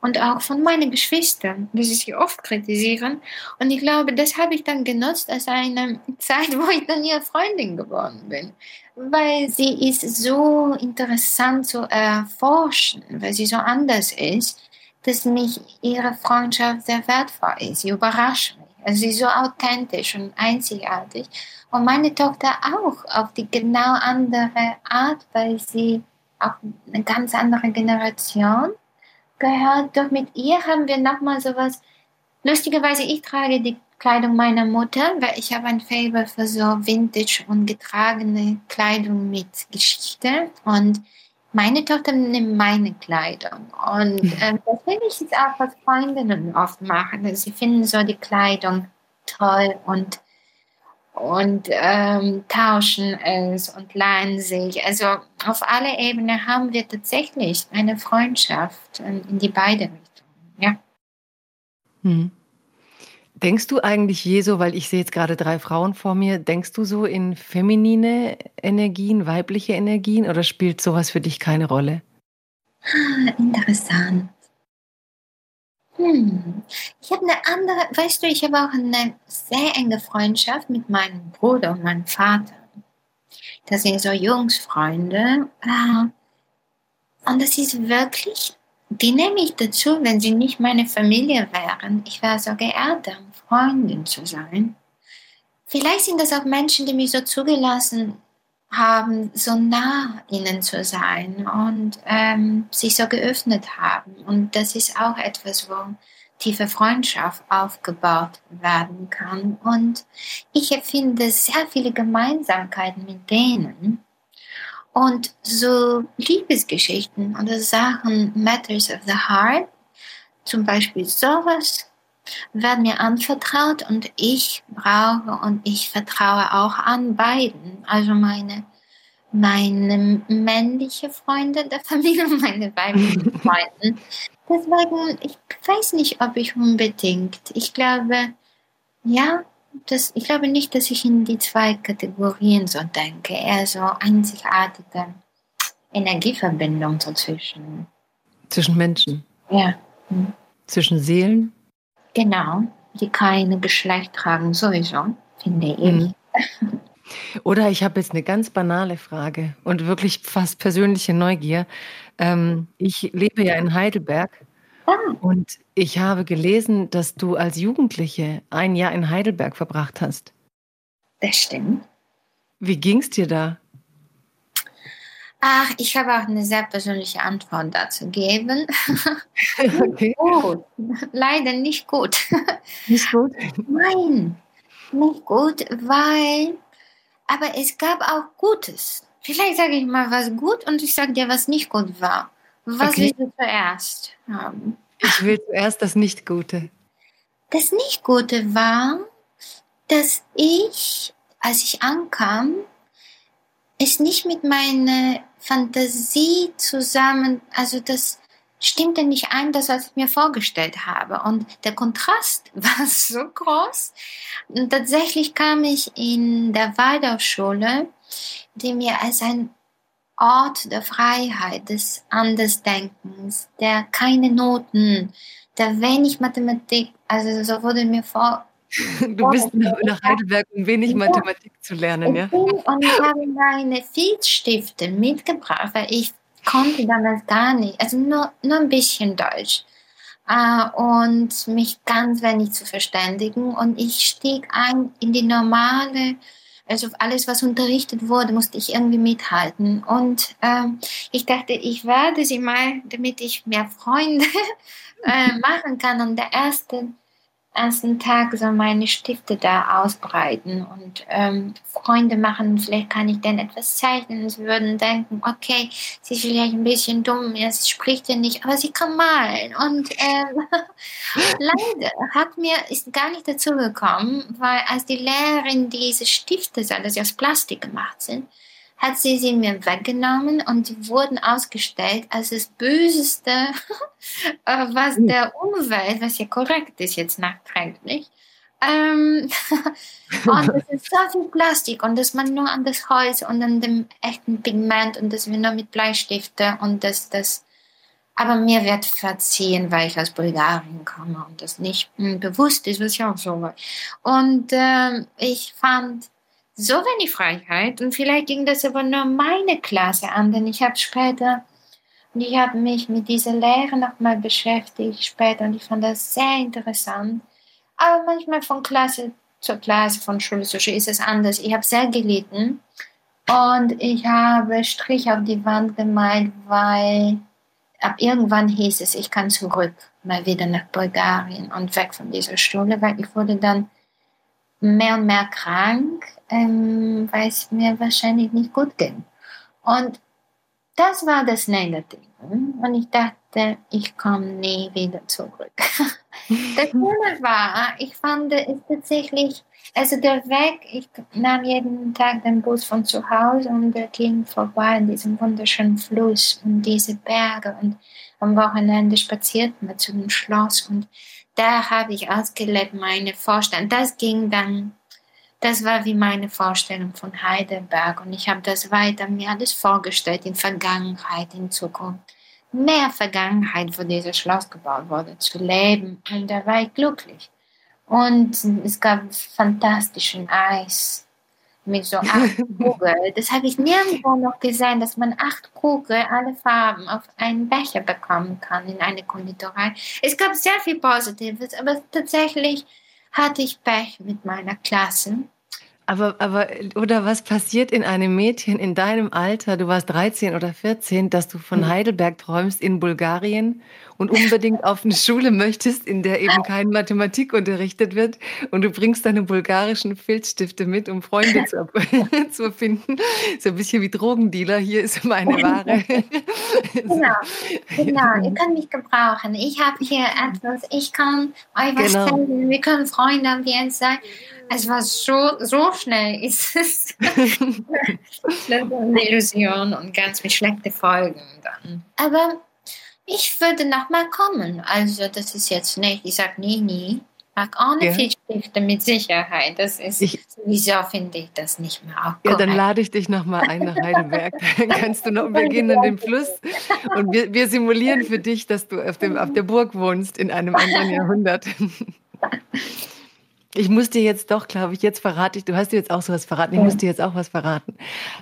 und auch von meinen Geschwistern, dass sie oft kritisieren. Und ich glaube, das habe ich dann genutzt als eine Zeit, wo ich dann ihre Freundin geworden bin. Weil sie ist so interessant zu erforschen, weil sie so anders ist, dass mich ihre Freundschaft sehr wertvoll ist. Sie überrascht mich. Also sie ist so authentisch und einzigartig. Und meine Tochter auch auf die genau andere Art, weil sie auch eine ganz andere Generation gehört. Doch mit ihr haben wir nochmal sowas. Lustigerweise, ich trage die Kleidung meiner Mutter, weil ich habe ein Fable für so Vintage und getragene Kleidung mit Geschichte. Und meine Tochter nimmt meine Kleidung. Und ähm, das will ich jetzt auch als Freundinnen oft machen. Sie finden so die Kleidung toll und und ähm, tauschen es und lernen sich. Also auf alle Ebenen haben wir tatsächlich eine Freundschaft in die beide Richtungen. Ja. Hm. Denkst du eigentlich je so, weil ich sehe jetzt gerade drei Frauen vor mir, denkst du so in feminine Energien, weibliche Energien oder spielt sowas für dich keine Rolle? Ah, interessant. Hm. Ich habe eine andere, weißt du, ich habe auch eine sehr enge Freundschaft mit meinem Bruder und meinem Vater. Das sind so Jungsfreunde. Ah. Und das ist wirklich, die nehme ich dazu, wenn sie nicht meine Familie wären. Ich wäre so geehrt, Freundin zu sein. Vielleicht sind das auch Menschen, die mich so zugelassen haben, so nah ihnen zu sein und ähm, sich so geöffnet haben. Und das ist auch etwas, wo tiefe Freundschaft aufgebaut werden kann. Und ich empfinde sehr viele Gemeinsamkeiten mit denen. Und so Liebesgeschichten oder Sachen, Matters of the Heart, zum Beispiel sowas werden mir anvertraut und ich brauche und ich vertraue auch an beiden. Also meine, meine männliche Freunde der Familie und meine weiblichen Freunde. Deswegen, ich weiß nicht, ob ich unbedingt. Ich glaube, ja, das, ich glaube nicht, dass ich in die zwei Kategorien so denke. Eher so einzigartige Energieverbindung dazwischen. Zwischen Menschen. Ja. Hm. zwischen Seelen? Genau, die keine Geschlecht tragen, sowieso, finde ich. Mhm. Oder ich habe jetzt eine ganz banale Frage und wirklich fast persönliche Neugier. Ähm, ich lebe ja in Heidelberg ah. und ich habe gelesen, dass du als Jugendliche ein Jahr in Heidelberg verbracht hast. Das stimmt. Wie ging es dir da? Ach, ich habe auch eine sehr persönliche Antwort dazu geben. Okay. gut. Leider nicht gut. Nicht gut? Nein, nicht gut, weil, aber es gab auch Gutes. Vielleicht sage ich mal was gut und ich sage dir, was nicht gut war. Was okay. willst du zuerst haben? Ich will zuerst das Nicht-Gute. Das Nicht-Gute war, dass ich, als ich ankam, es nicht mit meiner Fantasie zusammen, also das stimmte nicht ein, das, was ich mir vorgestellt habe. Und der Kontrast war so groß. Und tatsächlich kam ich in der Waldorfschule, die mir als ein Ort der Freiheit, des Andersdenkens, der keine Noten, der wenig Mathematik, also so wurde mir vor, Du bist nach Heidelberg, um wenig Mathematik zu lernen, ja? Und ich habe meine Filzstifte mitgebracht, weil ich konnte damals gar nicht, also nur, nur ein bisschen Deutsch. Uh, und mich ganz wenig zu verständigen. Und ich stieg ein in die normale, also alles, was unterrichtet wurde, musste ich irgendwie mithalten. Und ähm, ich dachte, ich werde sie mal, damit ich mehr Freunde äh, machen kann. Und der erste ersten Tag so meine Stifte da ausbreiten und ähm, Freunde machen. Vielleicht kann ich dann etwas zeichnen. Sie würden denken, okay, sie ist vielleicht ein bisschen dumm, sie spricht ja nicht, aber sie kann malen. Und ähm, leider hat mir ist gar nicht dazu gekommen, weil als die Lehrerin diese Stifte, sie aus Plastik gemacht sind, hat sie sie mir weggenommen und die wurden ausgestellt als das Böseste, äh, was hm. der Umwelt, was ja korrekt ist jetzt nachträglich. Ähm, und es ist so viel Plastik und dass man nur an das Holz und an dem echten Pigment und dass wir nur mit Bleistifte und dass das aber mir wird verziehen, weil ich aus Bulgarien komme und das nicht hm, bewusst ist, was ich auch so war. Und äh, ich fand so wenig Freiheit und vielleicht ging das aber nur meine Klasse an, denn ich habe später, und ich habe mich mit dieser Lehre nochmal beschäftigt später und ich fand das sehr interessant. Aber manchmal von Klasse zur Klasse, von Schule zu Schule ist es anders. Ich habe sehr gelitten und ich habe Strich auf die Wand gemalt, weil ab irgendwann hieß es, ich kann zurück, mal wieder nach Bulgarien und weg von dieser Schule, weil ich wurde dann mehr und mehr krank, ähm, weil es mir wahrscheinlich nicht gut ging. Und das war das Negative. Und ich dachte, ich komme nie wieder zurück. das Schöne war, ich fand es tatsächlich, also der Weg, ich nahm jeden Tag den Bus von zu Hause und der ging vorbei an diesem wunderschönen Fluss und diese Berge und am Wochenende spaziert man zu dem Schloss und da habe ich ausgelebt meine Vorstellung. Das ging dann, das war wie meine Vorstellung von Heidelberg und ich habe das weiter mir alles vorgestellt in Vergangenheit, in Zukunft. Mehr Vergangenheit, wo dieses Schloss gebaut wurde, zu leben und da war ich glücklich. Und es gab fantastischen Eis mit so acht Kugeln. Das habe ich nirgendwo noch gesehen, dass man acht Kugeln, alle Farben auf einen Becher bekommen kann in eine Konditorei. Es gab sehr viel Positives, aber tatsächlich hatte ich Pech mit meiner Klasse. Aber, aber, oder was passiert in einem Mädchen in deinem Alter, du warst 13 oder 14, dass du von hm. Heidelberg träumst in Bulgarien und unbedingt auf eine Schule möchtest, in der eben kein Mathematik unterrichtet wird und du bringst deine bulgarischen Filzstifte mit, um Freunde zu, zu finden. So ein bisschen wie Drogendealer, hier ist meine Ware. genau, genau, ihr könnt mich gebrauchen. Ich habe hier etwas, ich kann euch was genau. zeigen, wir können Freunde am sein. Es war so, so schnell ist es eine Illusion und ganz mit schlechten Folgen dann. Aber ich würde nochmal kommen. Also das ist jetzt nicht, ich sage nie, nie. Ach, ohne ja. Filzstifte mit Sicherheit. Das ist ich, sowieso finde ich das nicht mehr. Auch ja, dann lade ich dich nochmal ein nach Heidelberg. Dann kannst du noch, wir gehen in den Fluss und wir, wir simulieren für dich, dass du auf, dem, auf der Burg wohnst in einem anderen Jahrhundert. Ich muss dir jetzt doch, glaube ich, jetzt verrate ich, du hast dir jetzt auch sowas verraten, ich muss dir jetzt auch was verraten.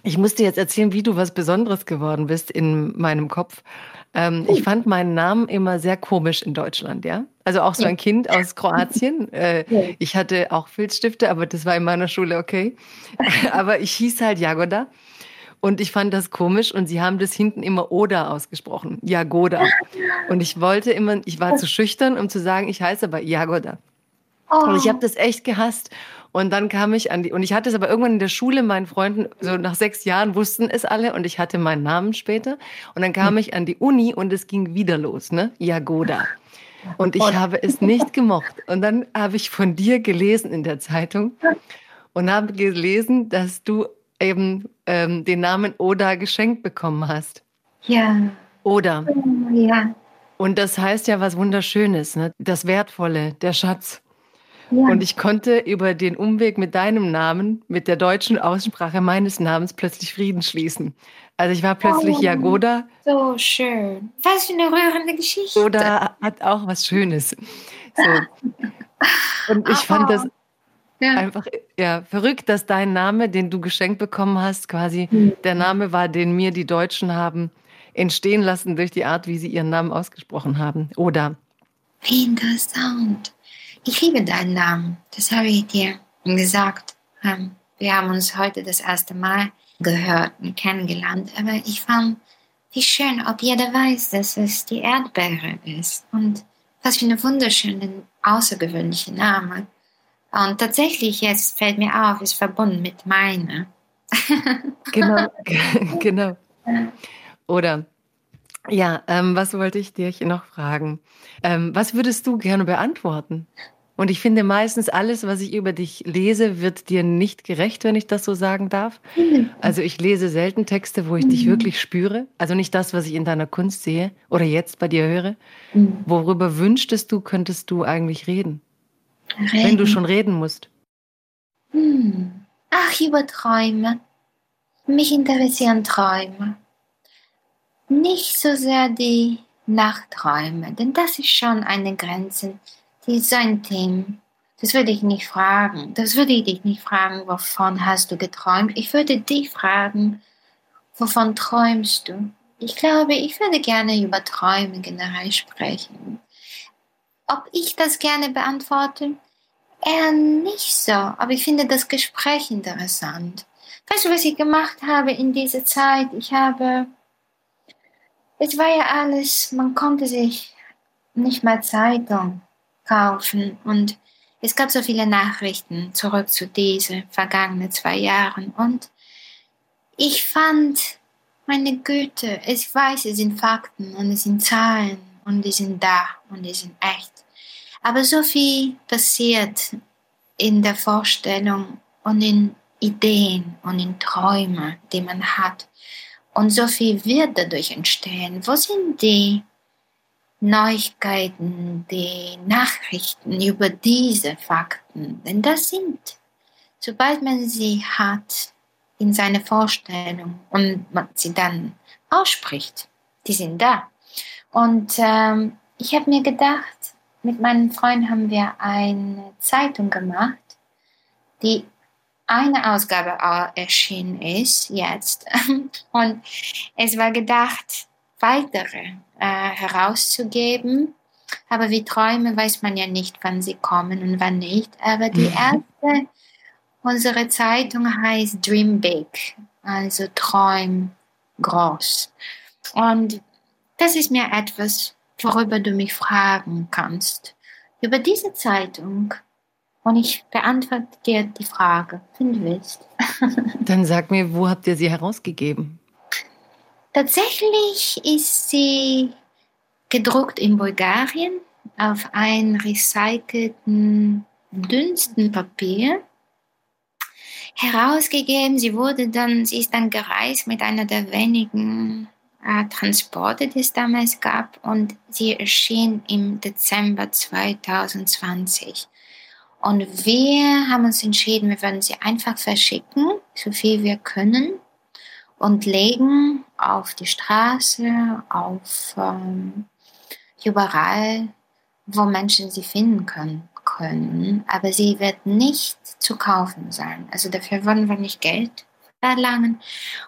Ich muss dir jetzt erzählen, wie du was Besonderes geworden bist in meinem Kopf. Ähm, ich fand meinen Namen immer sehr komisch in Deutschland, ja. Also auch so ein Kind aus Kroatien. Äh, ich hatte auch Filzstifte, aber das war in meiner Schule okay. aber ich hieß halt Jagoda. Und ich fand das komisch und sie haben das hinten immer Oda ausgesprochen. Jagoda. Und ich wollte immer, ich war zu schüchtern, um zu sagen, ich heiße aber Jagoda. Oh. Und ich habe das echt gehasst. Und dann kam ich an die, und ich hatte es aber irgendwann in der Schule, meinen Freunden, so nach sechs Jahren wussten es alle und ich hatte meinen Namen später. Und dann kam hm. ich an die Uni und es ging wieder los, ne? Jagoda. Und ich habe es nicht gemocht. Und dann habe ich von dir gelesen in der Zeitung und habe gelesen, dass du eben ähm, den Namen Oda geschenkt bekommen hast. Ja. Oder. Ja. Und das heißt ja was Wunderschönes, ne? das Wertvolle, der Schatz. Ja. Und ich konnte über den Umweg mit deinem Namen, mit der deutschen Aussprache meines Namens plötzlich Frieden schließen. Also ich war plötzlich oh, Jagoda. So schön. Was für eine rührende Geschichte. Oder hat auch was Schönes. So. Und ich fand das ja. einfach ja, verrückt, dass dein Name, den du geschenkt bekommen hast, quasi mhm. der Name war, den mir die Deutschen haben entstehen lassen durch die Art, wie sie ihren Namen ausgesprochen haben. Oder. Wie interessant. Ich liebe deinen Namen, das habe ich dir gesagt. Ähm, wir haben uns heute das erste Mal gehört und kennengelernt, aber ich fand, wie schön, ob jeder weiß, dass es die Erdbeere ist. Und was für eine wunderschöne, außergewöhnliche Name. Und tatsächlich, jetzt fällt mir auf, ist verbunden mit meiner. genau, genau. Oder ja, ähm, was wollte ich dich noch fragen? Ähm, was würdest du gerne beantworten? Und ich finde meistens alles, was ich über dich lese, wird dir nicht gerecht, wenn ich das so sagen darf. Mhm. Also ich lese selten Texte, wo ich mhm. dich wirklich spüre. Also nicht das, was ich in deiner Kunst sehe oder jetzt bei dir höre. Mhm. Worüber wünschtest du, könntest du eigentlich reden? reden. Wenn du schon reden musst. Hm. Ach, über Träume. Mich interessieren Träume. Nicht so sehr die Nachträume, denn das ist schon eine Grenze Thema. Das würde ich nicht fragen. Das würde ich dich nicht fragen, wovon hast du geträumt. Ich würde dich fragen, wovon träumst du? Ich glaube, ich würde gerne über Träume generell sprechen. Ob ich das gerne beantworte? Eher nicht so, aber ich finde das Gespräch interessant. Weißt du, was ich gemacht habe in dieser Zeit? Ich habe, es war ja alles, man konnte sich nicht mal Zeitung kaufen. Und es gab so viele Nachrichten zurück zu diesen vergangenen zwei Jahren. Und ich fand, meine Güte, ich weiß, es sind Fakten und es sind Zahlen und die sind da und die sind echt. Aber so viel passiert in der Vorstellung und in Ideen und in Träumen, die man hat. Und so viel wird dadurch entstehen. Wo sind die Neuigkeiten, die Nachrichten über diese Fakten, denn das sind, sobald man sie hat in seiner Vorstellung und man sie dann ausspricht, die sind da. Und ähm, ich habe mir gedacht, mit meinem Freund haben wir eine Zeitung gemacht, die eine Ausgabe erschienen ist jetzt. Und es war gedacht, weitere äh, herauszugeben. Aber wie Träume weiß man ja nicht, wann sie kommen und wann nicht. Aber die mhm. erste, unsere Zeitung heißt Dream Big, also Träum groß. Und das ist mir etwas, worüber du mich fragen kannst. Über diese Zeitung. Und ich beantworte dir die Frage, wenn du willst. Dann sag mir, wo habt ihr sie herausgegeben? Tatsächlich ist sie gedruckt in Bulgarien auf ein recycelten dünnsten Papier herausgegeben. Sie wurde dann, sie ist dann gereist mit einer der wenigen äh, Transporte, die es damals gab und sie erschien im Dezember 2020. Und wir haben uns entschieden, wir werden sie einfach verschicken, so viel wir können, und legen auf die Straße, auf ähm, überall, wo Menschen sie finden können, können. Aber sie wird nicht zu kaufen sein. Also dafür wollen wir nicht Geld verlangen.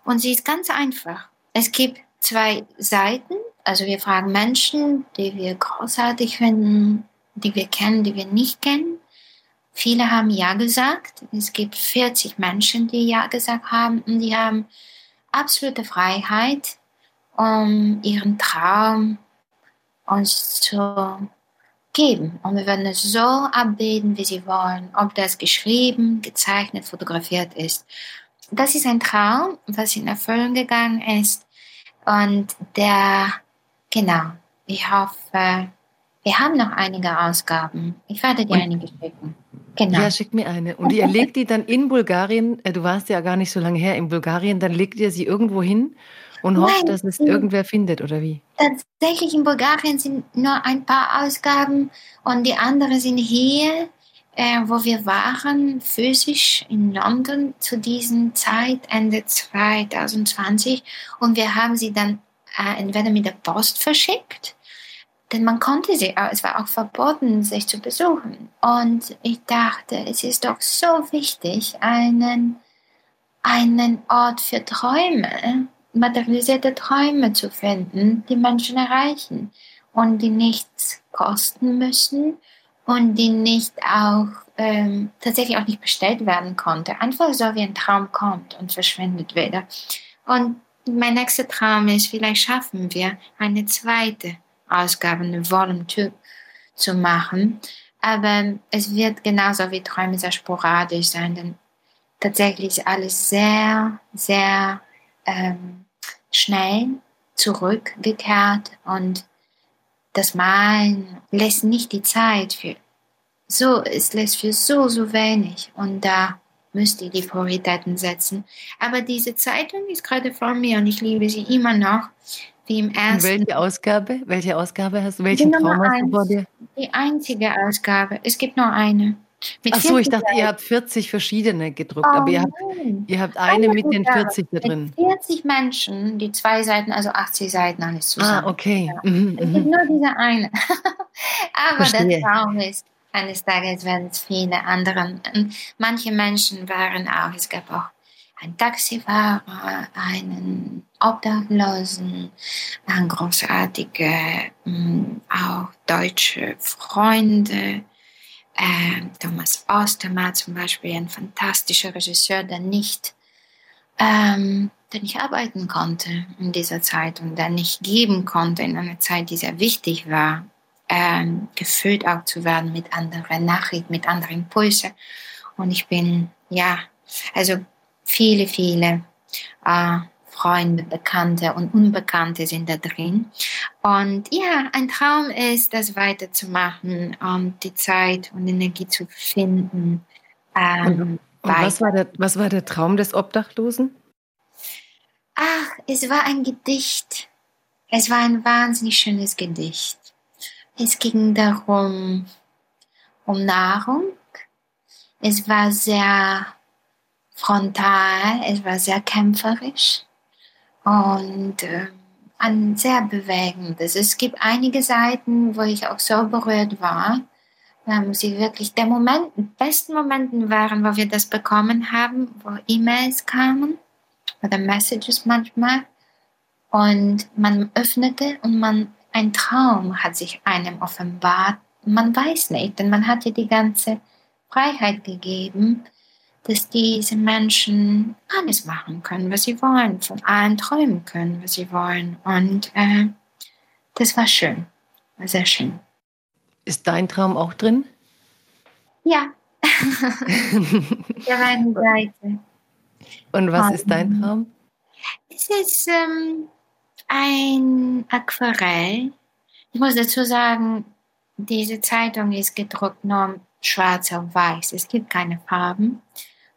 Und sie ist ganz einfach. Es gibt zwei Seiten. Also wir fragen Menschen, die wir großartig finden, die wir kennen, die wir nicht kennen. Viele haben Ja gesagt. Es gibt 40 Menschen, die Ja gesagt haben und die haben absolute Freiheit, um ihren Traum uns zu geben. Und wir werden es so abbilden, wie sie wollen, ob das geschrieben, gezeichnet, fotografiert ist. Das ist ein Traum, was in Erfüllung gegangen ist. Und der, genau, ich hoffe, wir haben noch einige Ausgaben. Ich werde dir einige schicken. Genau. Ja, schick mir eine. Und ihr legt die dann in Bulgarien, äh, du warst ja gar nicht so lange her in Bulgarien, dann legt ihr sie irgendwo hin und Nein, hofft, dass es irgendwer findet, oder wie? Tatsächlich in Bulgarien sind nur ein paar Ausgaben und die anderen sind hier, äh, wo wir waren, physisch in London zu diesem Zeit, Ende 2020. Und wir haben sie dann äh, entweder mit der Post verschickt denn man konnte sie, es war auch verboten, sich zu besuchen. Und ich dachte, es ist doch so wichtig, einen, einen Ort für Träume, materialisierte Träume zu finden, die Menschen erreichen und die nichts kosten müssen und die nicht auch ähm, tatsächlich auch nicht bestellt werden konnte. Einfach so wie ein Traum kommt und verschwindet wieder. Und mein nächster Traum ist, vielleicht schaffen wir eine zweite Ausgaben, Volume 2 zu machen. Aber es wird genauso wie Träume sehr sporadisch sein, denn tatsächlich alles sehr, sehr ähm, schnell zurückgekehrt und das Malen lässt nicht die Zeit für so, es lässt für so, so wenig und da müsste ich die Prioritäten setzen. Aber diese Zeitung ist gerade vor mir und ich liebe sie immer noch. Wie im ersten. welche Ausgabe? Welche Ausgabe hast du? Welchen Traum hast du vor dir? Die einzige Ausgabe. Es gibt nur eine. Mit Ach so, ich dachte, ihr habt 40 verschiedene gedruckt, oh, aber ihr habt, ihr habt eine mit den 40 da drin. 40 Menschen, die zwei Seiten, also 80 Seiten alles zusammen. Ah, okay. Ja. Mhm, es gibt mhm. nur diese eine. aber Verstehe. der Traum ist, eines Tages werden es viele andere. manche Menschen waren auch, es gab auch ein Taxifahrer, einen Obdachlosen, ein großartige, mm, auch deutsche Freunde. Äh, Thomas Ostermann zum Beispiel, ein fantastischer Regisseur, der nicht, ähm, der nicht arbeiten konnte in dieser Zeit und der nicht geben konnte in einer Zeit, die sehr wichtig war, ähm, gefüllt auch zu werden mit anderen Nachrichten, mit anderen Impulsen. Und ich bin, ja, also viele, viele äh, Freunde, Bekannte und Unbekannte sind da drin. Und ja, ein Traum ist, das weiterzumachen und die Zeit und Energie zu finden. Ähm, und, und was, war der, was war der Traum des Obdachlosen? Ach, es war ein Gedicht. Es war ein wahnsinnig schönes Gedicht. Es ging darum, um Nahrung. Es war sehr frontal, es war sehr kämpferisch und äh, ein sehr bewegendes. Es gibt einige Seiten, wo ich auch so berührt war. Ähm, sie wirklich der Moment, besten Momenten waren, wo wir das bekommen haben, wo E-Mails kamen oder Messages manchmal und man öffnete und man ein Traum hat sich einem offenbart. Man weiß nicht, denn man hat ja die ganze Freiheit gegeben dass diese Menschen alles machen können, was sie wollen, von allen träumen können, was sie wollen. Und äh, das war schön, war sehr schön. Ist dein Traum auch drin? Ja. Der eine Seite. Und was ist dein Traum? Es ist ähm, ein Aquarell. Ich muss dazu sagen, diese Zeitung ist gedruckt nur schwarz auf weiß. Es gibt keine Farben.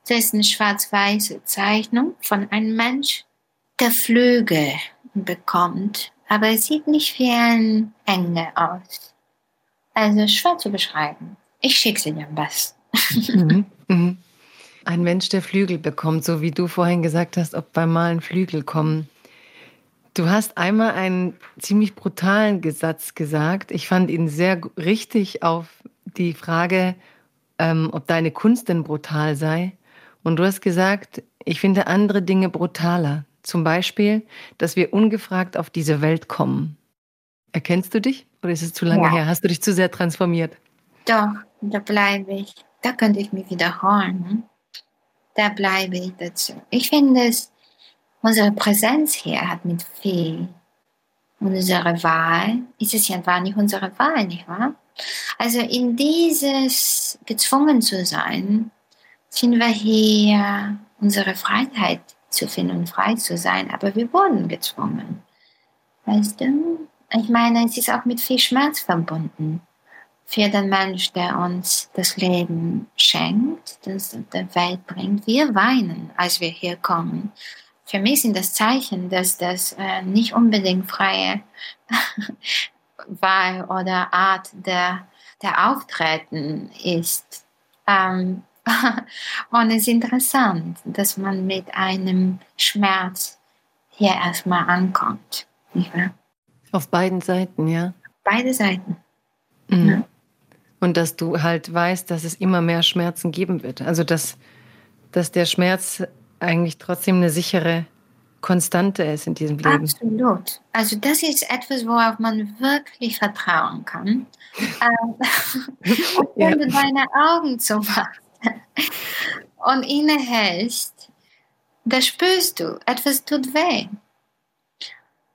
Eine schwarz-weiße Zeichnung von einem Mensch, der Flügel bekommt, aber es sieht nicht wie ein Engel aus. Also schwer zu beschreiben. Ich schicke sie dir am besten. Mhm. Mhm. Ein Mensch, der Flügel bekommt, so wie du vorhin gesagt hast, ob beim Malen Flügel kommen. Du hast einmal einen ziemlich brutalen Satz gesagt. Ich fand ihn sehr richtig auf die Frage, ähm, ob deine Kunst denn brutal sei. Und du hast gesagt, ich finde andere Dinge brutaler. Zum Beispiel, dass wir ungefragt auf diese Welt kommen. Erkennst du dich? Oder ist es zu lange ja. her? Hast du dich zu sehr transformiert? Doch, da bleibe ich. Da könnte ich mich wiederholen. Da bleibe ich dazu. Ich finde es, unsere Präsenz hier hat mit viel. Unsere Wahl, ist es ja war nicht unsere Wahl, nicht wahr? Also in dieses gezwungen zu sein, sind wir hier, unsere Freiheit zu finden und frei zu sein, aber wir wurden gezwungen. Weißt du? Ich meine, es ist auch mit viel Schmerz verbunden. Für den Mensch, der uns das Leben schenkt, das der Welt bringt. Wir weinen, als wir hier kommen. Für mich sind das Zeichen, dass das äh, nicht unbedingt freie Wahl oder Art der, der Auftreten ist. Ähm, und es ist interessant, dass man mit einem Schmerz hier erstmal ankommt. Nicht wahr? Auf beiden Seiten, ja. Beide Seiten. Mhm. Ja. Und dass du halt weißt, dass es immer mehr Schmerzen geben wird. Also dass, dass der Schmerz eigentlich trotzdem eine sichere Konstante ist in diesem Leben. Absolut. Also das ist etwas, worauf man wirklich vertrauen kann. Ähm, und wenn ja. du deine Augen zumachst und innehältst, da spürst du, etwas tut weh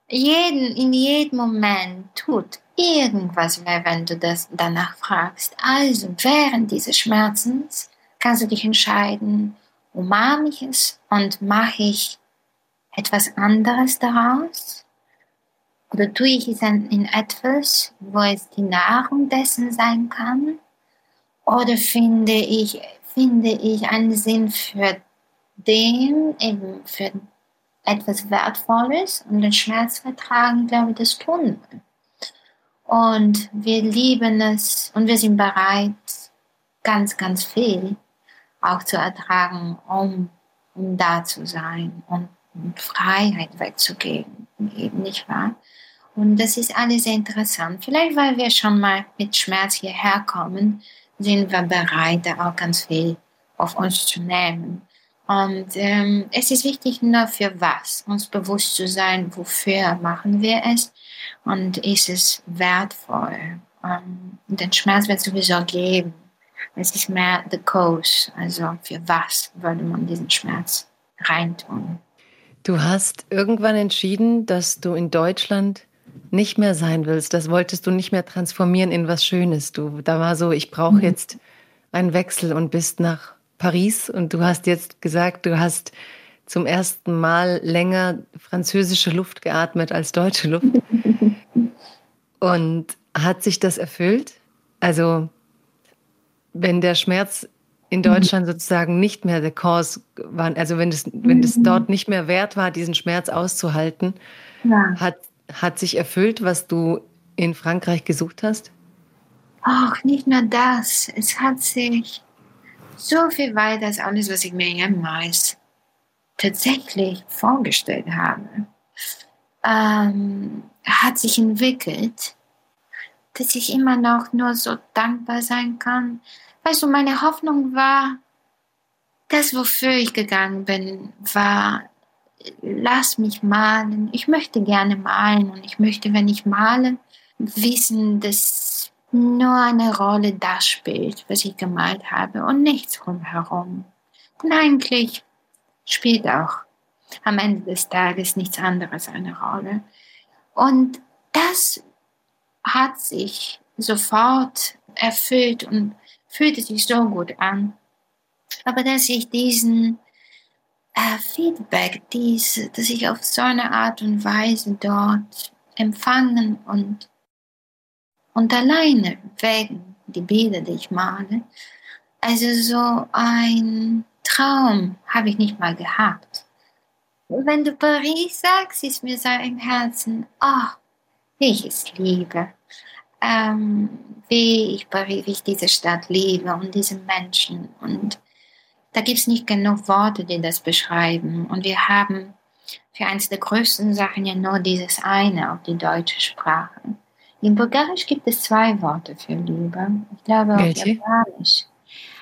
jeden, in jedem Moment tut irgendwas weh, wenn du das danach fragst. Also während dieses Schmerzens kannst du dich entscheiden, umarme ich es und mache ich etwas anderes daraus? Oder tue ich es in etwas, wo es die Nahrung dessen sein kann? Oder finde ich, finde ich einen Sinn für den, eben für etwas Wertvolles und den Schmerz vertragen, glaube ich, das tun. Und wir lieben es und wir sind bereit, ganz, ganz viel auch zu ertragen, um, um da zu sein und, und Freiheit wegzugeben, eben nicht wahr? Und das ist alles sehr interessant. Vielleicht, weil wir schon mal mit Schmerz hierher kommen, sind wir bereit, da auch ganz viel auf uns zu nehmen. Und ähm, es ist wichtig nur für was, uns bewusst zu sein, wofür machen wir es und ist es wertvoll. Ähm, den Schmerz wird sowieso geben. Es ist mehr the cause, also für was würde man diesen Schmerz reintun. Du hast irgendwann entschieden, dass du in Deutschland nicht mehr sein willst. Das wolltest du nicht mehr transformieren in was Schönes. Du, da war so, ich brauche mhm. jetzt einen Wechsel und bist nach Paris und du hast jetzt gesagt, du hast zum ersten Mal länger französische Luft geatmet als deutsche Luft. Und hat sich das erfüllt? Also, wenn der Schmerz in Deutschland sozusagen nicht mehr der Cause war, also wenn es, wenn es dort nicht mehr wert war, diesen Schmerz auszuhalten, ja. hat, hat sich erfüllt, was du in Frankreich gesucht hast? Ach, nicht nur das. Es hat sich so viel weiter als alles, was ich mir jemals tatsächlich vorgestellt habe, ähm, hat sich entwickelt, dass ich immer noch nur so dankbar sein kann. Weißt du, meine Hoffnung war, das, wofür ich gegangen bin, war, lass mich malen. Ich möchte gerne malen und ich möchte, wenn ich male, wissen, dass nur eine Rolle das spielt, was ich gemalt habe und nichts drumherum. Und eigentlich spielt auch am Ende des Tages nichts anderes eine Rolle. Und das hat sich sofort erfüllt und fühlte sich so gut an. Aber dass ich diesen äh, Feedback, dies, dass ich auf so eine Art und Weise dort empfangen und und alleine wegen die Bilder, die ich male. Also so ein Traum habe ich nicht mal gehabt. Wenn du Paris sagst, ist mir so im Herzen, oh, ich es liebe. ähm, wie, ich, wie ich diese Stadt liebe und diese Menschen. Und da gibt es nicht genug Worte, die das beschreiben. Und wir haben für eines der größten Sachen ja nur dieses eine auf die deutsche Sprache. In Bulgarisch gibt es zwei Worte für Liebe. Ich glaube Welche? auf Japanisch.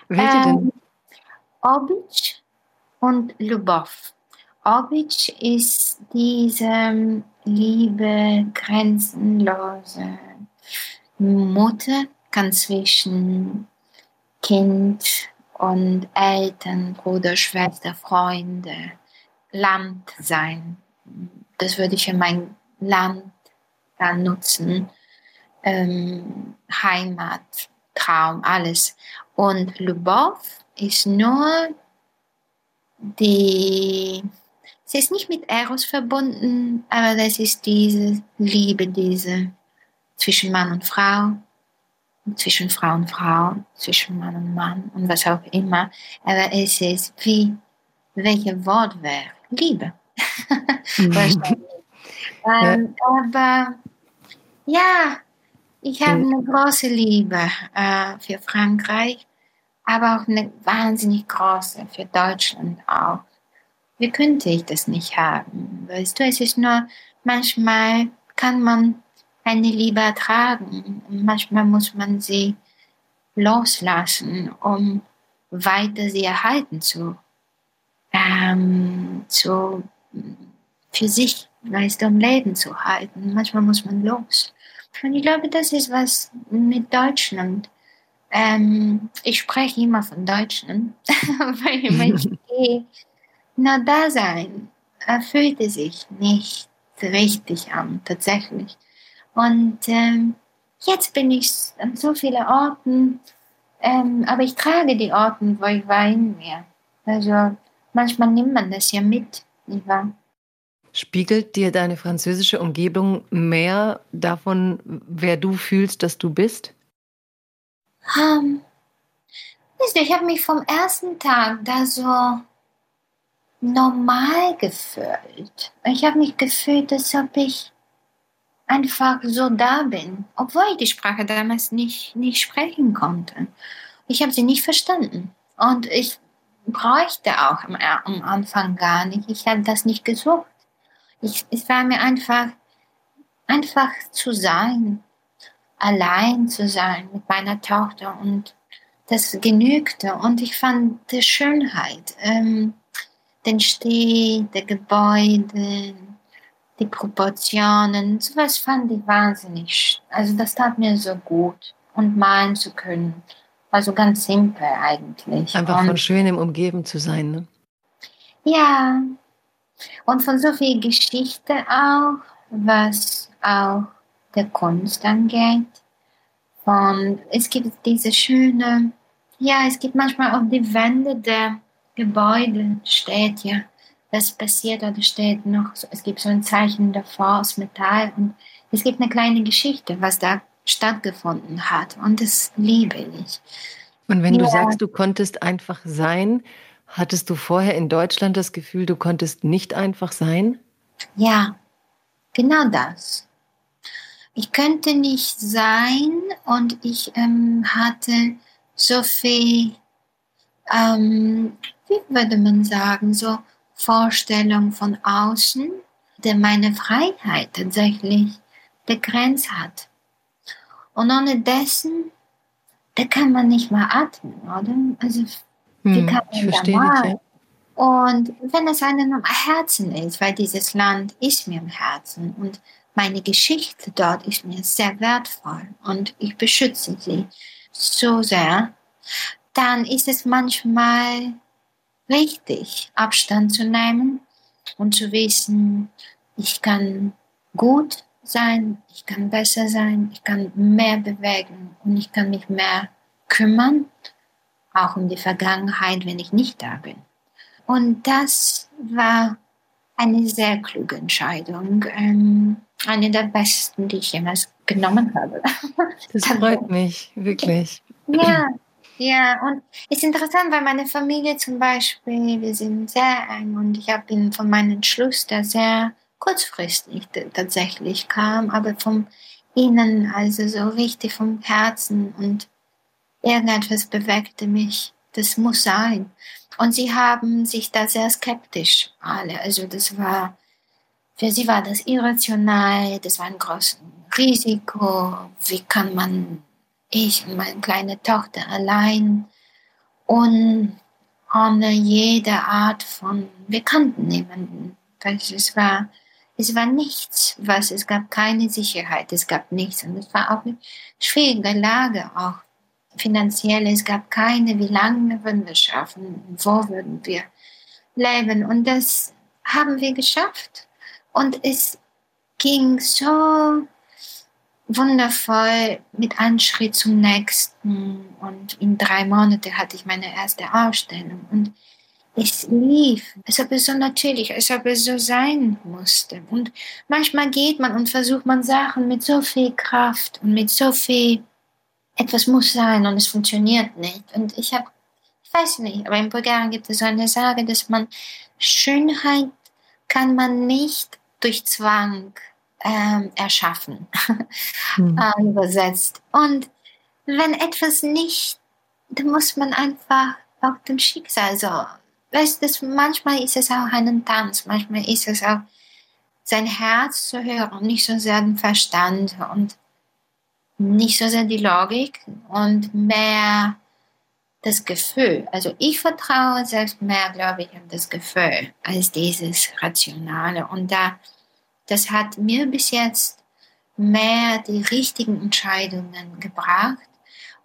Welche denn? Ähm, Obic und Lubov. Obic ist diese Liebe, grenzenlose Mutter kann zwischen Kind und Eltern, Bruder, Schwester, Freunde, Land sein. Das würde ich für mein Land dann nutzen. Ähm, Heimat, Traum, alles. Und Lubov ist nur die, es ist nicht mit Eros verbunden, aber das ist diese Liebe, diese zwischen Mann und Frau, zwischen Frau und Frau, zwischen Mann und Mann und was auch immer. Aber es ist wie, welches Wort wäre? Liebe. Wahrscheinlich. ähm, aber ja, ich habe eine große Liebe äh, für Frankreich, aber auch eine wahnsinnig große für Deutschland auch. Wie könnte ich das nicht haben? Weißt du, es ist nur, manchmal kann man eine Liebe ertragen manchmal muss man sie loslassen, um weiter sie erhalten zu, ähm, zu für sich, weißt du, um Leben zu halten. Manchmal muss man los. Und ich glaube, das ist was mit Deutschland. Ähm, ich spreche immer von Deutschland, weil man na da sein erfüllte sich nicht richtig an, tatsächlich. Und ähm, jetzt bin ich an so vielen Orten, ähm, aber ich trage die Orten, wo ich war, in mir. Also manchmal nimmt man das ja mit, nicht wahr? Spiegelt dir deine französische Umgebung mehr davon, wer du fühlst, dass du bist? Um, ich habe mich vom ersten Tag da so normal gefühlt. Ich habe mich gefühlt, als ob ich einfach so da bin, obwohl ich die Sprache damals nicht, nicht sprechen konnte. Ich habe sie nicht verstanden. Und ich bräuchte auch am, am Anfang gar nicht. Ich habe das nicht gesucht. Ich, es war mir einfach, einfach zu sein, allein zu sein mit meiner Tochter und das genügte und ich fand die Schönheit, ähm, den Stil, die Gebäude, die Proportionen, sowas fand ich wahnsinnig. Also das tat mir so gut und malen zu können. Also ganz simpel eigentlich. Einfach und, von schönem umgeben zu sein, ne? Ja, und von so viel Geschichte auch, was auch der Kunst angeht. Und es gibt diese schöne, ja, es gibt manchmal auch die Wände der Gebäude, steht was passiert oder steht noch, es gibt so ein Zeichen davor aus Metall und es gibt eine kleine Geschichte, was da stattgefunden hat und das liebe ich. Und wenn ja. du sagst, du konntest einfach sein, Hattest du vorher in Deutschland das Gefühl, du konntest nicht einfach sein? Ja, genau das. Ich könnte nicht sein und ich ähm, hatte so viel, ähm, wie würde man sagen, so Vorstellung von außen, der meine Freiheit tatsächlich begrenzt hat. Und ohne dessen, da kann man nicht mal atmen, oder? Also wie hm, kann man verstehe dich, ja. Und wenn es einem am Herzen ist, weil dieses Land ist mir am Herzen und meine Geschichte dort ist mir sehr wertvoll und ich beschütze sie so sehr, dann ist es manchmal richtig, Abstand zu nehmen und zu wissen, ich kann gut sein, ich kann besser sein, ich kann mehr bewegen und ich kann mich mehr kümmern auch um die Vergangenheit, wenn ich nicht da bin. Und das war eine sehr kluge Entscheidung, ähm, eine der besten, die ich jemals genommen habe. Das freut mich, wirklich. Ja, ja, und es ist interessant, weil meine Familie zum Beispiel, wir sind sehr eng und ich habe von meinem Entschluss, der sehr kurzfristig tatsächlich kam, aber vom innen, also so richtig vom Herzen und irgendetwas bewegte mich. Das muss sein. Und sie haben sich da sehr skeptisch alle. Also das war, für sie war das irrational, das war ein großes Risiko. Wie kann man, ich und meine kleine Tochter allein und ohne jede Art von, wir kannten niemanden. Es war, es war nichts, was, es gab keine Sicherheit, es gab nichts. Und es war auch eine schwierige Lage, auch finanziell. Es gab keine, wie lange würden wir schaffen, wo würden wir leben. Und das haben wir geschafft. Und es ging so wundervoll mit einem Schritt zum nächsten. Und in drei Monaten hatte ich meine erste Ausstellung. Und es lief, als ob es so natürlich, als ob es so sein musste. Und manchmal geht man und versucht man Sachen mit so viel Kraft und mit so viel, etwas muss sein und es funktioniert nicht. Und ich habe, ich weiß nicht, aber in Bulgarien gibt es so eine Sage, dass man Schönheit kann man nicht durch Zwang ähm, erschaffen, mhm. äh, übersetzt. Und wenn etwas nicht, dann muss man einfach auch dem Schicksal so weißt du, manchmal ist es auch ein Tanz, manchmal ist es auch sein Herz zu hören, nicht so sehr den Verstand und nicht so sehr die Logik und mehr das Gefühl. Also ich vertraue selbst mehr, glaube ich, an das Gefühl als dieses Rationale. Und da, das hat mir bis jetzt mehr die richtigen Entscheidungen gebracht.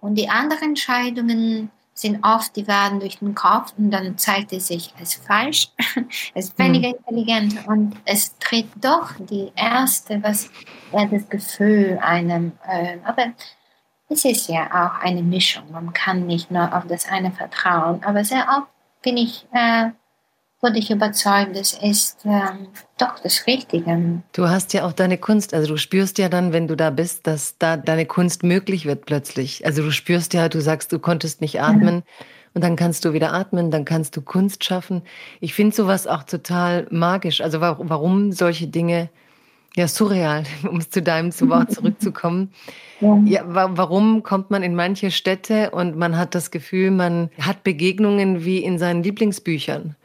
Und die anderen Entscheidungen, sind oft, die werden durch den Kopf und dann zeigt es sich als falsch, als weniger mhm. intelligent und es tritt doch die erste, was ja das Gefühl einem, äh, aber es ist ja auch eine Mischung, man kann nicht nur auf das eine vertrauen, aber sehr oft bin ich äh, wurde ich überzeugt, das ist ähm, doch das Richtige. Du hast ja auch deine Kunst, also du spürst ja dann, wenn du da bist, dass da deine Kunst möglich wird plötzlich. Also du spürst ja, du sagst, du konntest nicht atmen. Mhm. Und dann kannst du wieder atmen, dann kannst du Kunst schaffen. Ich finde sowas auch total magisch. Also warum solche Dinge, ja, surreal, um zu deinem Wort zurückzukommen. Ja. ja, warum kommt man in manche Städte und man hat das Gefühl, man hat Begegnungen wie in seinen Lieblingsbüchern?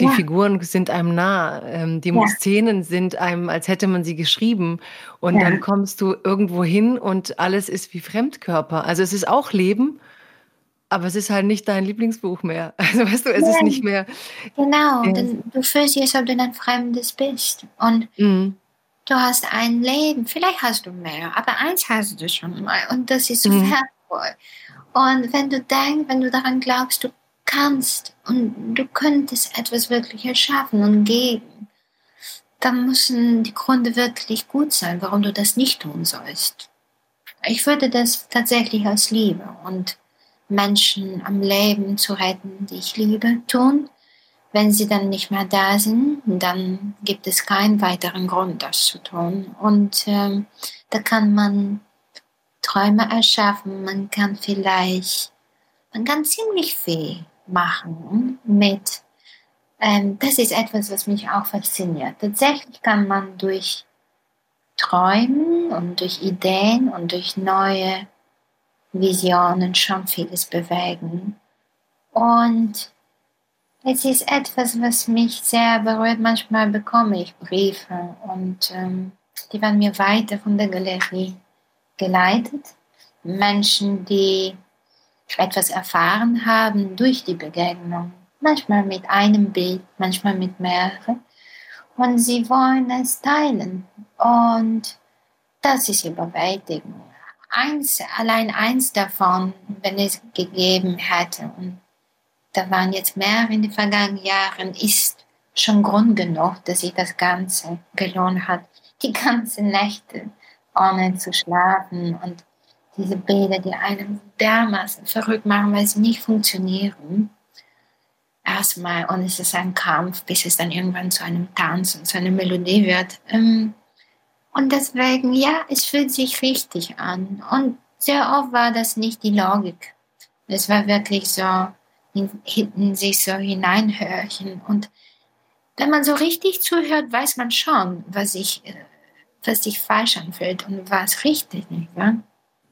Die ja. Figuren sind einem nah. Ähm, die ja. Szenen sind einem, als hätte man sie geschrieben. Und ja. dann kommst du irgendwo hin und alles ist wie Fremdkörper. Also es ist auch Leben, aber es ist halt nicht dein Lieblingsbuch mehr. Also weißt du, es ist nicht mehr. Genau, du fühlst dich, als ob du ein Fremdes bist. Und mhm. du hast ein Leben. Vielleicht hast du mehr, aber eins hast du schon mal. Und das ist so mhm. wertvoll. Und wenn du denkst, wenn du daran glaubst, du kannst und du könntest etwas wirklich erschaffen und geben, dann müssen die Gründe wirklich gut sein, warum du das nicht tun sollst. Ich würde das tatsächlich aus Liebe und Menschen am Leben zu retten, die ich liebe, tun. Wenn sie dann nicht mehr da sind, dann gibt es keinen weiteren Grund, das zu tun. Und ähm, da kann man Träume erschaffen, man kann vielleicht, man kann ziemlich viel machen mit, ähm, das ist etwas, was mich auch fasziniert. Tatsächlich kann man durch Träumen und durch Ideen und durch neue Visionen schon vieles bewegen. Und es ist etwas, was mich sehr berührt. Manchmal bekomme ich Briefe und ähm, die werden mir weiter von der Galerie geleitet. Menschen, die etwas erfahren haben durch die Begegnung. Manchmal mit einem Bild, manchmal mit mehreren. Und sie wollen es teilen. Und das ist überwältigend. Eins, allein eins davon, wenn es gegeben hätte, und da waren jetzt mehrere in den vergangenen Jahren, ist schon Grund genug, dass sich das Ganze gelohnt hat. Die ganzen Nächte ohne zu schlafen und diese Bilder, die einen dermaßen verrückt machen, weil sie nicht funktionieren. Erstmal, und es ist ein Kampf, bis es dann irgendwann zu einem Tanz und zu einer Melodie wird. Ähm, und deswegen, ja, es fühlt sich richtig an. Und sehr oft war das nicht die Logik. Es war wirklich so, hinten sich so hineinhörchen. Und wenn man so richtig zuhört, weiß man schon, was ich äh, was sich falsch anfühlt und was richtig nicht. Ja?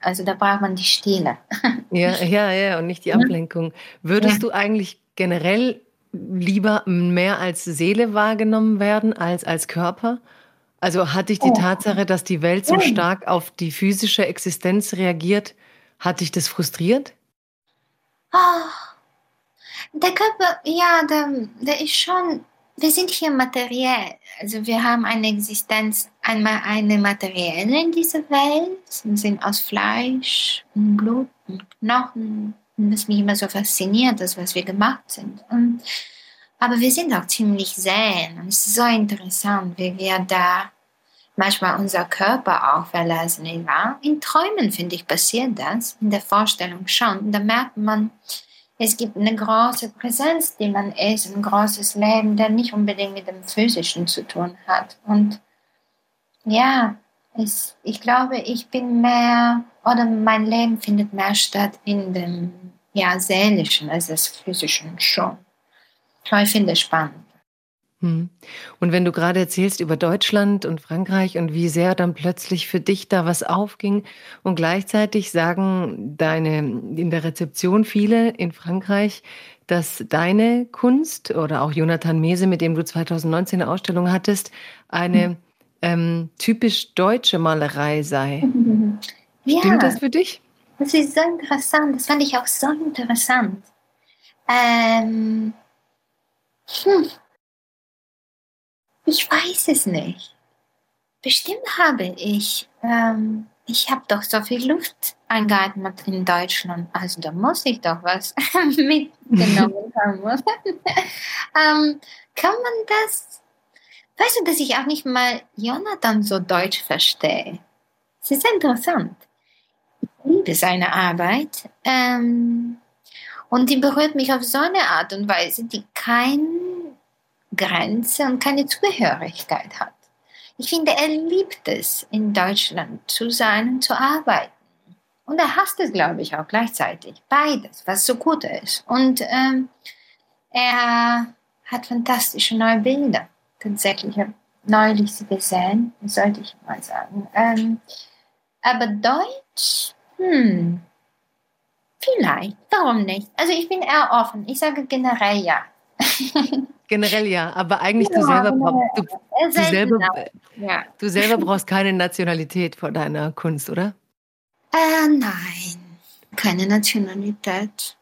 Also da braucht man die Stille. Ja, ja, ja, und nicht die Ablenkung. Würdest ja. du eigentlich generell lieber mehr als Seele wahrgenommen werden als als Körper? Also hat dich die oh. Tatsache, dass die Welt so stark auf die physische Existenz reagiert, hat dich das frustriert? Oh, der Körper, ja, der, der ist schon wir sind hier materiell. Also wir haben eine Existenz, einmal eine materielle in dieser Welt, wir sind aus Fleisch und Blut und Knochen. Und das mich immer so fasziniert, das, was wir gemacht sind. Und, aber wir sind auch ziemlich sehen. Und es ist so interessant, wie wir da manchmal unser Körper auch verlassen. In Träumen, finde ich, passiert das, in der Vorstellung schon. Und da merkt man, es gibt eine große Präsenz, die man ist, ein großes Leben, der nicht unbedingt mit dem Physischen zu tun hat. Und ja, es, ich glaube, ich bin mehr, oder mein Leben findet mehr statt in dem ja, Seelischen als das Physischen schon. Ich finde es spannend. Hm. Und wenn du gerade erzählst über Deutschland und Frankreich und wie sehr dann plötzlich für dich da was aufging und gleichzeitig sagen deine in der Rezeption viele in Frankreich, dass deine Kunst oder auch Jonathan Mese, mit dem du 2019 eine Ausstellung hattest, eine hm. ähm, typisch deutsche Malerei sei. Ja, Stimmt das für dich? Das ist so interessant. Das fand ich auch so interessant. Ähm, hm. Ich weiß es nicht. Bestimmt habe ich. Ähm, ich habe doch so viel Luft eingeatmet in Deutschland. Also da muss ich doch was mitgenommen haben. ähm, kann man das? Weißt du, dass ich auch nicht mal Jonathan so deutsch verstehe? Es ist interessant. Ich liebe seine Arbeit. Ähm, und die berührt mich auf so eine Art und Weise, die kein Grenze und keine Zugehörigkeit hat. Ich finde, er liebt es, in Deutschland zu sein und zu arbeiten. Und er hasst es, glaube ich, auch gleichzeitig. Beides, was so gut ist. Und ähm, er hat fantastische neue Bilder. Tatsächlich, ich habe neulich sie gesehen, sollte ich mal sagen. Ähm, aber Deutsch, hm, vielleicht, warum nicht? Also ich bin eher offen. Ich sage generell ja. Generell ja, aber eigentlich ja, du selber brauchst du, du, selber, ja. du selber brauchst keine Nationalität vor deiner Kunst, oder? Äh, nein, keine Nationalität.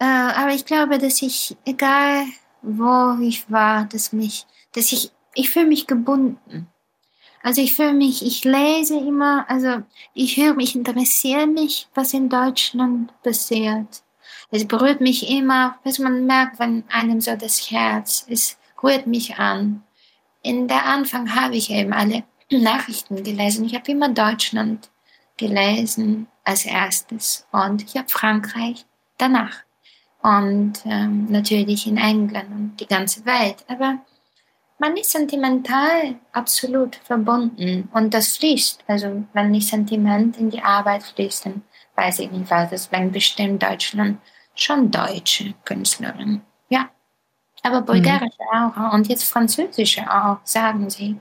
Äh, aber ich glaube, dass ich, egal wo ich war, dass mich, dass ich, ich fühle mich gebunden. Also ich fühle mich, ich lese immer, also ich höre mich, interessiere mich, was in Deutschland passiert. Es berührt mich immer, was man merkt, wenn einem so das Herz, es rührt mich an. In der Anfang habe ich eben alle Nachrichten gelesen. Ich habe immer Deutschland gelesen als erstes und ich habe Frankreich danach und ähm, natürlich in England und die ganze Welt. Aber man ist sentimental absolut verbunden und das fließt. Also wenn nicht Sentiment in die Arbeit fließt, dann weiß ich nicht, was das wenn bestimmt Deutschland schon deutsche Künstlerin. Ja. Aber bulgarische mhm. auch und jetzt französische auch, sagen sie.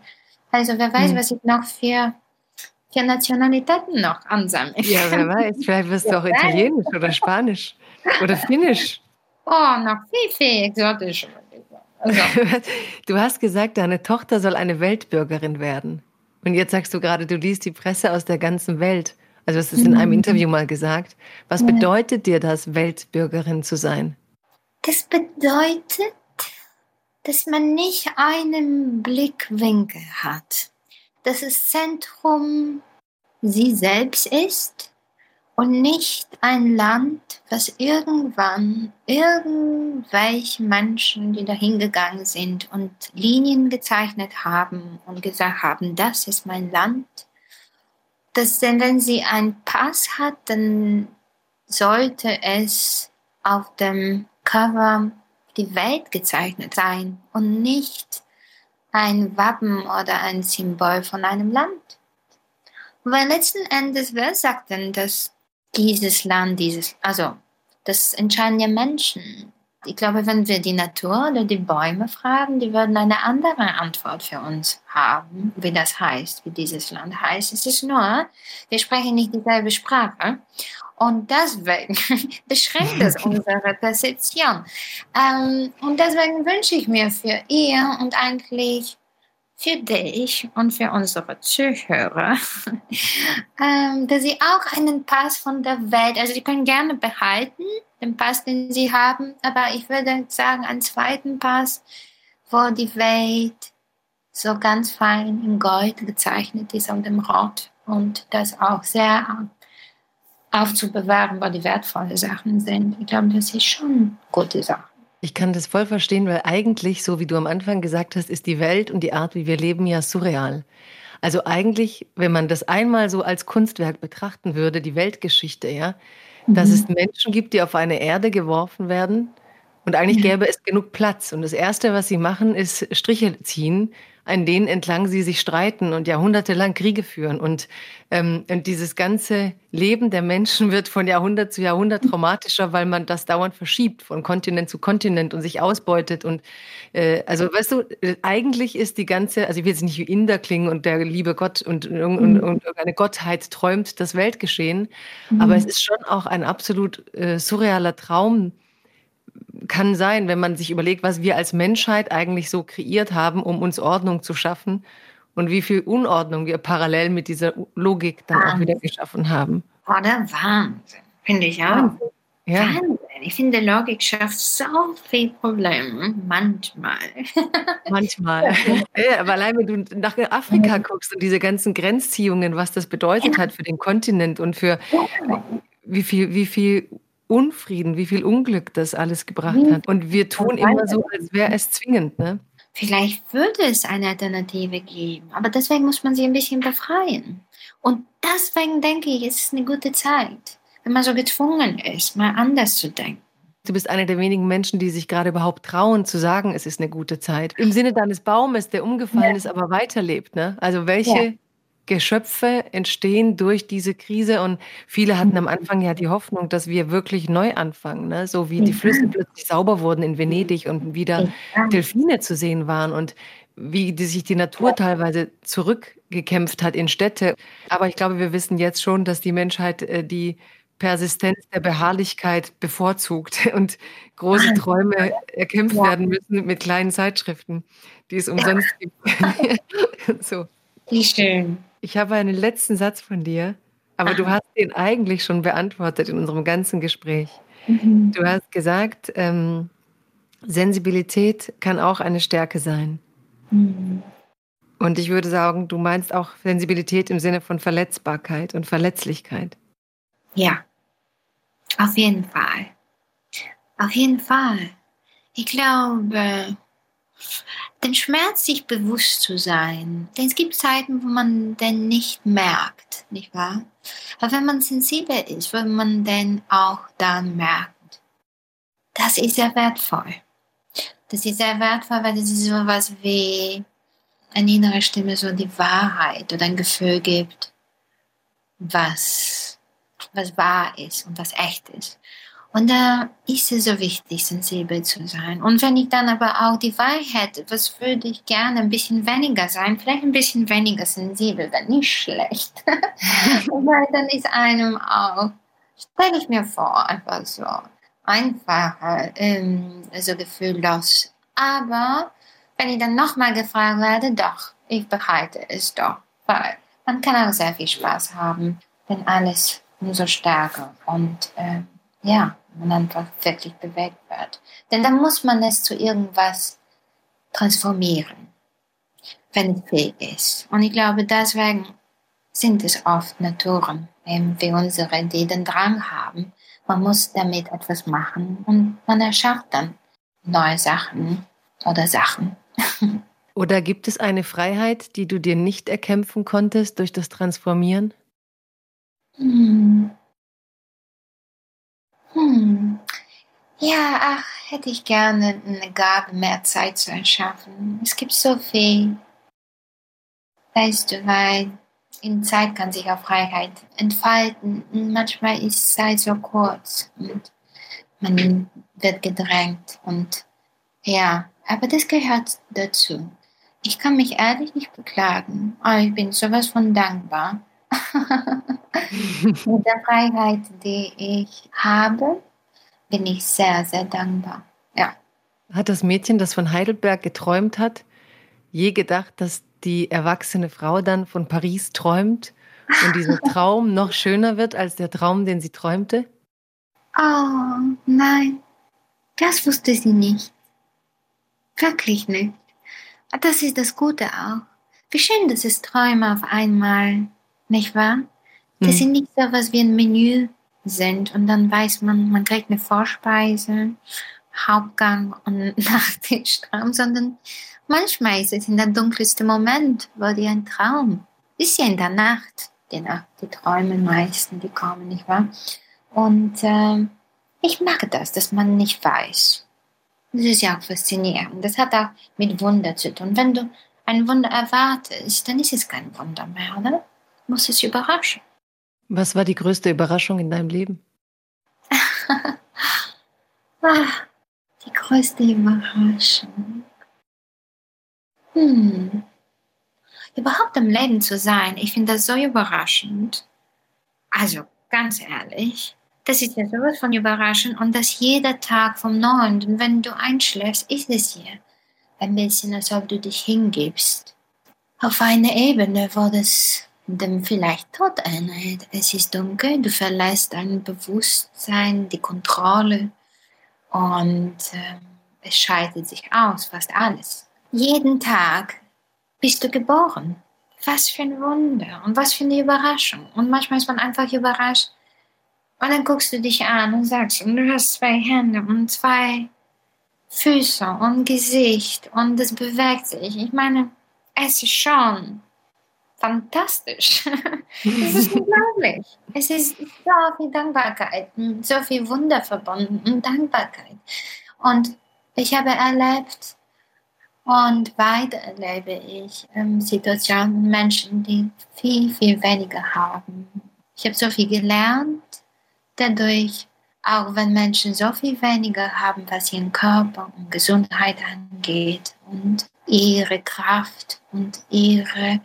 Also wer weiß, mhm. was ich noch für, für Nationalitäten noch ansammle. Ja, wer weiß, vielleicht wirst du auch Italienisch oder Spanisch oder Finnisch. Oh, noch viel, viel exotischer. Also. Du hast gesagt, deine Tochter soll eine Weltbürgerin werden. Und jetzt sagst du gerade, du liest die Presse aus der ganzen Welt. Also das ist in einem mhm. Interview mal gesagt. Was bedeutet dir das, Weltbürgerin zu sein? Das bedeutet, dass man nicht einen Blickwinkel hat, dass das Zentrum sie selbst ist und nicht ein Land, was irgendwann irgendwelche Menschen, die dahin gegangen sind und Linien gezeichnet haben und gesagt haben, das ist mein Land dass denn wenn sie einen Pass hat, dann sollte es auf dem Cover die Welt gezeichnet sein und nicht ein Wappen oder ein Symbol von einem Land. Weil letzten Endes, wer sagt denn, dass dieses Land, dieses, also das entscheiden ja Menschen. Ich glaube, wenn wir die Natur oder die Bäume fragen, die würden eine andere Antwort für uns haben, wie das heißt, wie dieses Land heißt. Es ist nur, wir sprechen nicht dieselbe Sprache. Und deswegen beschränkt es unsere Perzeption. Ähm, und deswegen wünsche ich mir für ihr und eigentlich für dich und für unsere Zuhörer, ähm, dass sie auch einen Pass von der Welt, also sie können gerne behalten, den Pass, den sie haben, aber ich würde sagen, einen zweiten Pass, wo die Welt so ganz fein in Gold gezeichnet ist auf dem Rot und das auch sehr aufzubewahren, wo die wertvollen Sachen sind. Ich glaube, das ist schon gute Sache. Ich kann das voll verstehen, weil eigentlich, so wie du am Anfang gesagt hast, ist die Welt und die Art, wie wir leben, ja surreal. Also eigentlich, wenn man das einmal so als Kunstwerk betrachten würde, die Weltgeschichte, ja, mhm. dass es Menschen gibt, die auf eine Erde geworfen werden und eigentlich gäbe es genug Platz. Und das Erste, was sie machen, ist Striche ziehen an denen entlang sie sich streiten und jahrhundertelang Kriege führen. Und, ähm, und dieses ganze Leben der Menschen wird von Jahrhundert zu Jahrhundert traumatischer, weil man das dauernd verschiebt, von Kontinent zu Kontinent und sich ausbeutet. Und äh, also weißt du, eigentlich ist die ganze, also ich will jetzt nicht wie Inder klingen und der liebe Gott und, und, und, mhm. und irgendeine Gottheit träumt das Weltgeschehen, mhm. aber es ist schon auch ein absolut äh, surrealer Traum, kann sein, wenn man sich überlegt, was wir als Menschheit eigentlich so kreiert haben, um uns Ordnung zu schaffen und wie viel Unordnung wir parallel mit dieser Logik dann Wahnsinn. auch wieder geschaffen haben. Oh, der Wahnsinn, finde ich auch. Wahnsinn. Ja. Wahnsinn. Ich finde, Logik schafft so viel Probleme. Manchmal. Manchmal. ja, aber allein, wenn du nach Afrika guckst und diese ganzen Grenzziehungen, was das bedeutet ja. hat für den Kontinent und für wie viel, wie viel Unfrieden, wie viel Unglück das alles gebracht mhm. hat. Und wir tun immer so, als wäre es zwingend. Ne? Vielleicht würde es eine Alternative geben, aber deswegen muss man sie ein bisschen befreien. Und deswegen denke ich, es ist eine gute Zeit, wenn man so gezwungen ist, mal anders zu denken. Du bist einer der wenigen Menschen, die sich gerade überhaupt trauen, zu sagen, es ist eine gute Zeit. Im Sinne deines Baumes, der umgefallen ja. ist, aber weiterlebt. Ne? Also welche ja. Geschöpfe entstehen durch diese Krise und viele hatten am Anfang ja die Hoffnung, dass wir wirklich neu anfangen, ne? so wie die Flüsse plötzlich sauber wurden in Venedig und wieder Delfine zu sehen waren und wie die, sich die Natur teilweise zurückgekämpft hat in Städte. Aber ich glaube, wir wissen jetzt schon, dass die Menschheit äh, die Persistenz der Beharrlichkeit bevorzugt und große Träume erkämpft werden müssen mit kleinen Zeitschriften, die es umsonst gibt. so. Wie schön. Ich habe einen letzten Satz von dir, aber Aha. du hast den eigentlich schon beantwortet in unserem ganzen Gespräch. Mhm. Du hast gesagt, ähm, Sensibilität kann auch eine Stärke sein. Mhm. Und ich würde sagen, du meinst auch Sensibilität im Sinne von Verletzbarkeit und Verletzlichkeit. Ja, auf jeden Fall. Auf jeden Fall. Ich glaube, den Schmerz sich bewusst zu sein. Denn es gibt Zeiten, wo man den nicht merkt, nicht wahr? Aber wenn man sensibel ist, wird man den auch dann merkt. Das ist sehr wertvoll. Das ist sehr wertvoll, weil ist so was wie eine innere Stimme, so die Wahrheit oder ein Gefühl gibt, was, was wahr ist und was echt ist. Und da ist es so wichtig, sensibel zu sein. Und wenn ich dann aber auch die Wahl hätte, was würde ich gerne ein bisschen weniger sein, vielleicht ein bisschen weniger sensibel, wäre nicht schlecht. Weil dann ist einem auch, stelle ich mir vor, einfach so einfacher, ähm, so gefühllos. Aber wenn ich dann nochmal gefragt werde, doch, ich behalte es doch, weil man kann auch sehr viel Spaß haben, wenn alles umso stärker und äh, ja, man einfach wirklich bewegt wird. Denn dann muss man es zu irgendwas transformieren, wenn es fähig ist. Und ich glaube, deswegen sind es oft Naturen, wie unsere, die den Drang haben. Man muss damit etwas machen und man erschafft dann neue Sachen oder Sachen. Oder gibt es eine Freiheit, die du dir nicht erkämpfen konntest durch das Transformieren? Hm. Hm. Ja, ach, hätte ich gerne eine Gabe, mehr Zeit zu erschaffen. Es gibt so viel. Weißt du, weil in Zeit kann sich auch Freiheit entfalten. Manchmal ist Zeit so kurz und man wird gedrängt und ja, aber das gehört dazu. Ich kann mich ehrlich nicht beklagen, aber ich bin sowas von dankbar. Mit der Freiheit, die ich habe, bin ich sehr, sehr dankbar. Ja. Hat das Mädchen, das von Heidelberg geträumt hat, je gedacht, dass die erwachsene Frau dann von Paris träumt und dieser Traum noch schöner wird als der Traum, den sie träumte? Oh, nein, das wusste sie nicht. Wirklich nicht. Das ist das Gute auch. Wie schön, dass es Träume auf einmal, nicht wahr? Das hm. sind nicht so was wie ein Menü sind und dann weiß man, man kriegt eine Vorspeise, Hauptgang und Nachtischtraum, sondern manchmal ist es in der dunkelsten Moment, wo dir ein Traum ist ja in der Nacht, die Nacht, die Träume meisten, die kommen, nicht wahr? Und äh, ich mag das, dass man nicht weiß. Das ist ja auch faszinierend. Das hat auch mit Wunder zu tun. Wenn du ein Wunder erwartest, dann ist es kein Wunder mehr, oder? Muss es überraschen. Was war die größte Überraschung in deinem Leben? ah, die größte Überraschung. Hm. Überhaupt im Leben zu sein, ich finde das so überraschend. Also, ganz ehrlich, das ist ja sowas von überraschend und das jeder Tag vom Neuen. Und wenn du einschläfst, ist es hier ein bisschen, als ob du dich hingibst. Auf eine Ebene, wo das dem vielleicht Tod einhält. Es ist dunkel, du verlässt dein Bewusstsein, die Kontrolle und äh, es schaltet sich aus, fast alles. Jeden Tag bist du geboren. Was für ein Wunder und was für eine Überraschung. Und manchmal ist man einfach überrascht. Und dann guckst du dich an und sagst, und du hast zwei Hände und zwei Füße und Gesicht und es bewegt sich. Ich meine, es ist schon fantastisch. es ist unglaublich. Es ist so viel Dankbarkeit, so viel Wunder verbunden und Dankbarkeit. Und ich habe erlebt und weiter erlebe ich ähm, Situationen mit Menschen, die viel, viel weniger haben. Ich habe so viel gelernt dadurch, auch wenn Menschen so viel weniger haben, was ihren Körper und Gesundheit angeht und ihre Kraft und ihre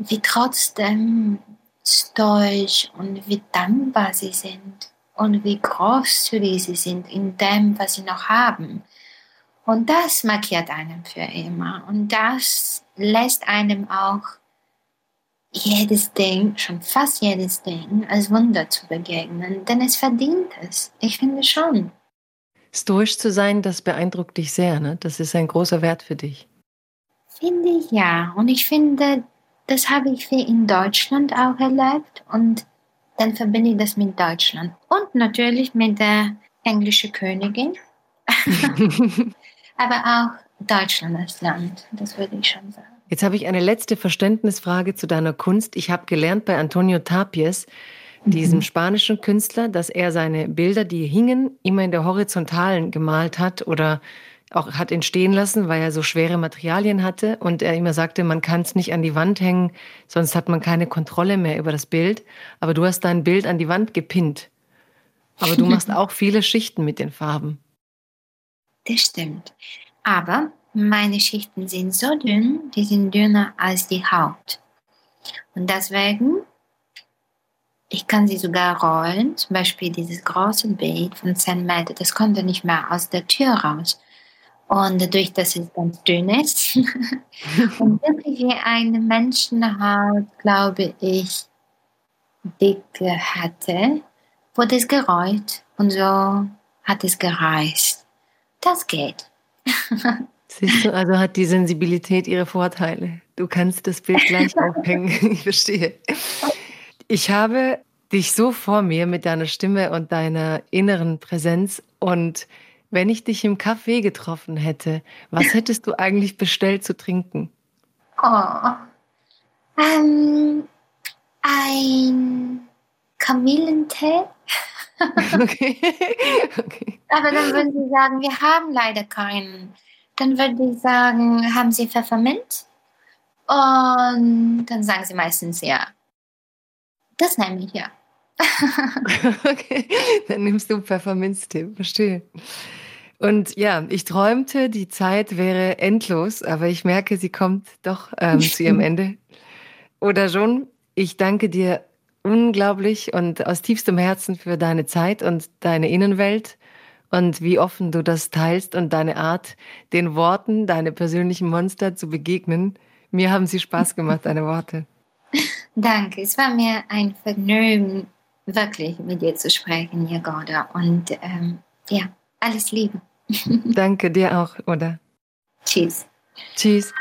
wie trotzdem stoisch und wie dankbar sie sind und wie großzügig sie sind in dem, was sie noch haben. Und das markiert einen für immer. Und das lässt einem auch jedes Ding, schon fast jedes Ding, als Wunder zu begegnen. Denn es verdient es. Ich finde schon. Stoisch zu sein, das beeindruckt dich sehr. Ne? Das ist ein großer Wert für dich. Finde ich ja. Und ich finde, das habe ich viel in Deutschland auch erlebt und dann verbinde ich das mit Deutschland und natürlich mit der englischen Königin, aber auch Deutschland als Land, das würde ich schon sagen. Jetzt habe ich eine letzte Verständnisfrage zu deiner Kunst. Ich habe gelernt bei Antonio Tapies, diesem mhm. spanischen Künstler, dass er seine Bilder, die hingen, immer in der Horizontalen gemalt hat oder auch hat entstehen lassen, weil er so schwere Materialien hatte und er immer sagte, man kann es nicht an die Wand hängen, sonst hat man keine Kontrolle mehr über das Bild. Aber du hast dein Bild an die Wand gepinnt. Aber du machst auch viele Schichten mit den Farben. Das stimmt. Aber meine Schichten sind so dünn, die sind dünner als die Haut. Und deswegen, ich kann sie sogar rollen. Zum Beispiel dieses große Bild von St. Melde, das konnte nicht mehr aus der Tür raus. Und dadurch, dass es ganz dünn ist und wirklich wie eine Menschenhaut, glaube ich, dicke hatte, wurde es gerollt und so hat es gereist. Das geht. Siehst du, also hat die Sensibilität ihre Vorteile. Du kannst das Bild gleich aufhängen. Ich verstehe. Ich habe dich so vor mir mit deiner Stimme und deiner inneren Präsenz und wenn ich dich im Café getroffen hätte, was hättest du eigentlich bestellt zu trinken? Oh, ähm, ein Kamillentee. okay. okay. Aber dann würden Sie sagen, wir haben leider keinen. Dann würde ich sagen, haben Sie Pfeffermint? Und dann sagen Sie meistens ja. Das nehme ich ja. okay, dann nimmst du Pfefferminztee, verstehe. Und ja, ich träumte, die Zeit wäre endlos, aber ich merke, sie kommt doch ähm, zu ihrem Ende. Oder schon, ich danke dir unglaublich und aus tiefstem Herzen für deine Zeit und deine Innenwelt und wie offen du das teilst und deine Art, den Worten, deine persönlichen Monster zu begegnen. Mir haben sie Spaß gemacht, deine Worte. Danke, es war mir ein Vergnügen, wirklich mit dir zu sprechen, Jagoda. Und ähm, ja, alles Liebe. Danke dir auch, oder? Tschüss. Tschüss.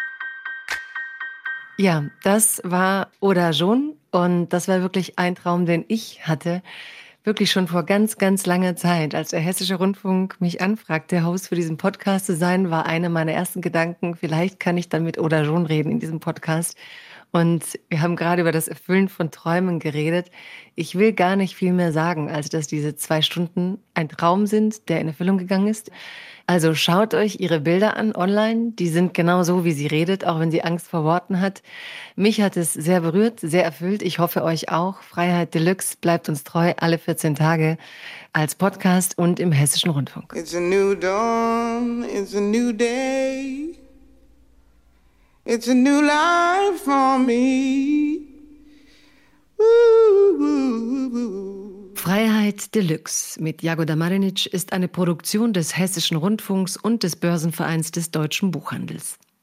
Ja, das war Oda John und das war wirklich ein Traum, den ich hatte. Wirklich schon vor ganz, ganz langer Zeit, als der Hessische Rundfunk mich anfragte, Host für diesen Podcast zu sein, war einer meiner ersten Gedanken, vielleicht kann ich dann mit Oda John reden in diesem Podcast. Und wir haben gerade über das Erfüllen von Träumen geredet. Ich will gar nicht viel mehr sagen, als dass diese zwei Stunden ein Traum sind, der in Erfüllung gegangen ist. Also schaut euch ihre Bilder an online. Die sind genau so, wie sie redet, auch wenn sie Angst vor Worten hat. Mich hat es sehr berührt, sehr erfüllt. Ich hoffe euch auch. Freiheit Deluxe bleibt uns treu alle 14 Tage als Podcast und im Hessischen Rundfunk. It's a new dawn, it's a new day. It's a new life for me. Freiheit Deluxe mit Jagoda Marinic ist eine Produktion des Hessischen Rundfunks und des Börsenvereins des Deutschen Buchhandels.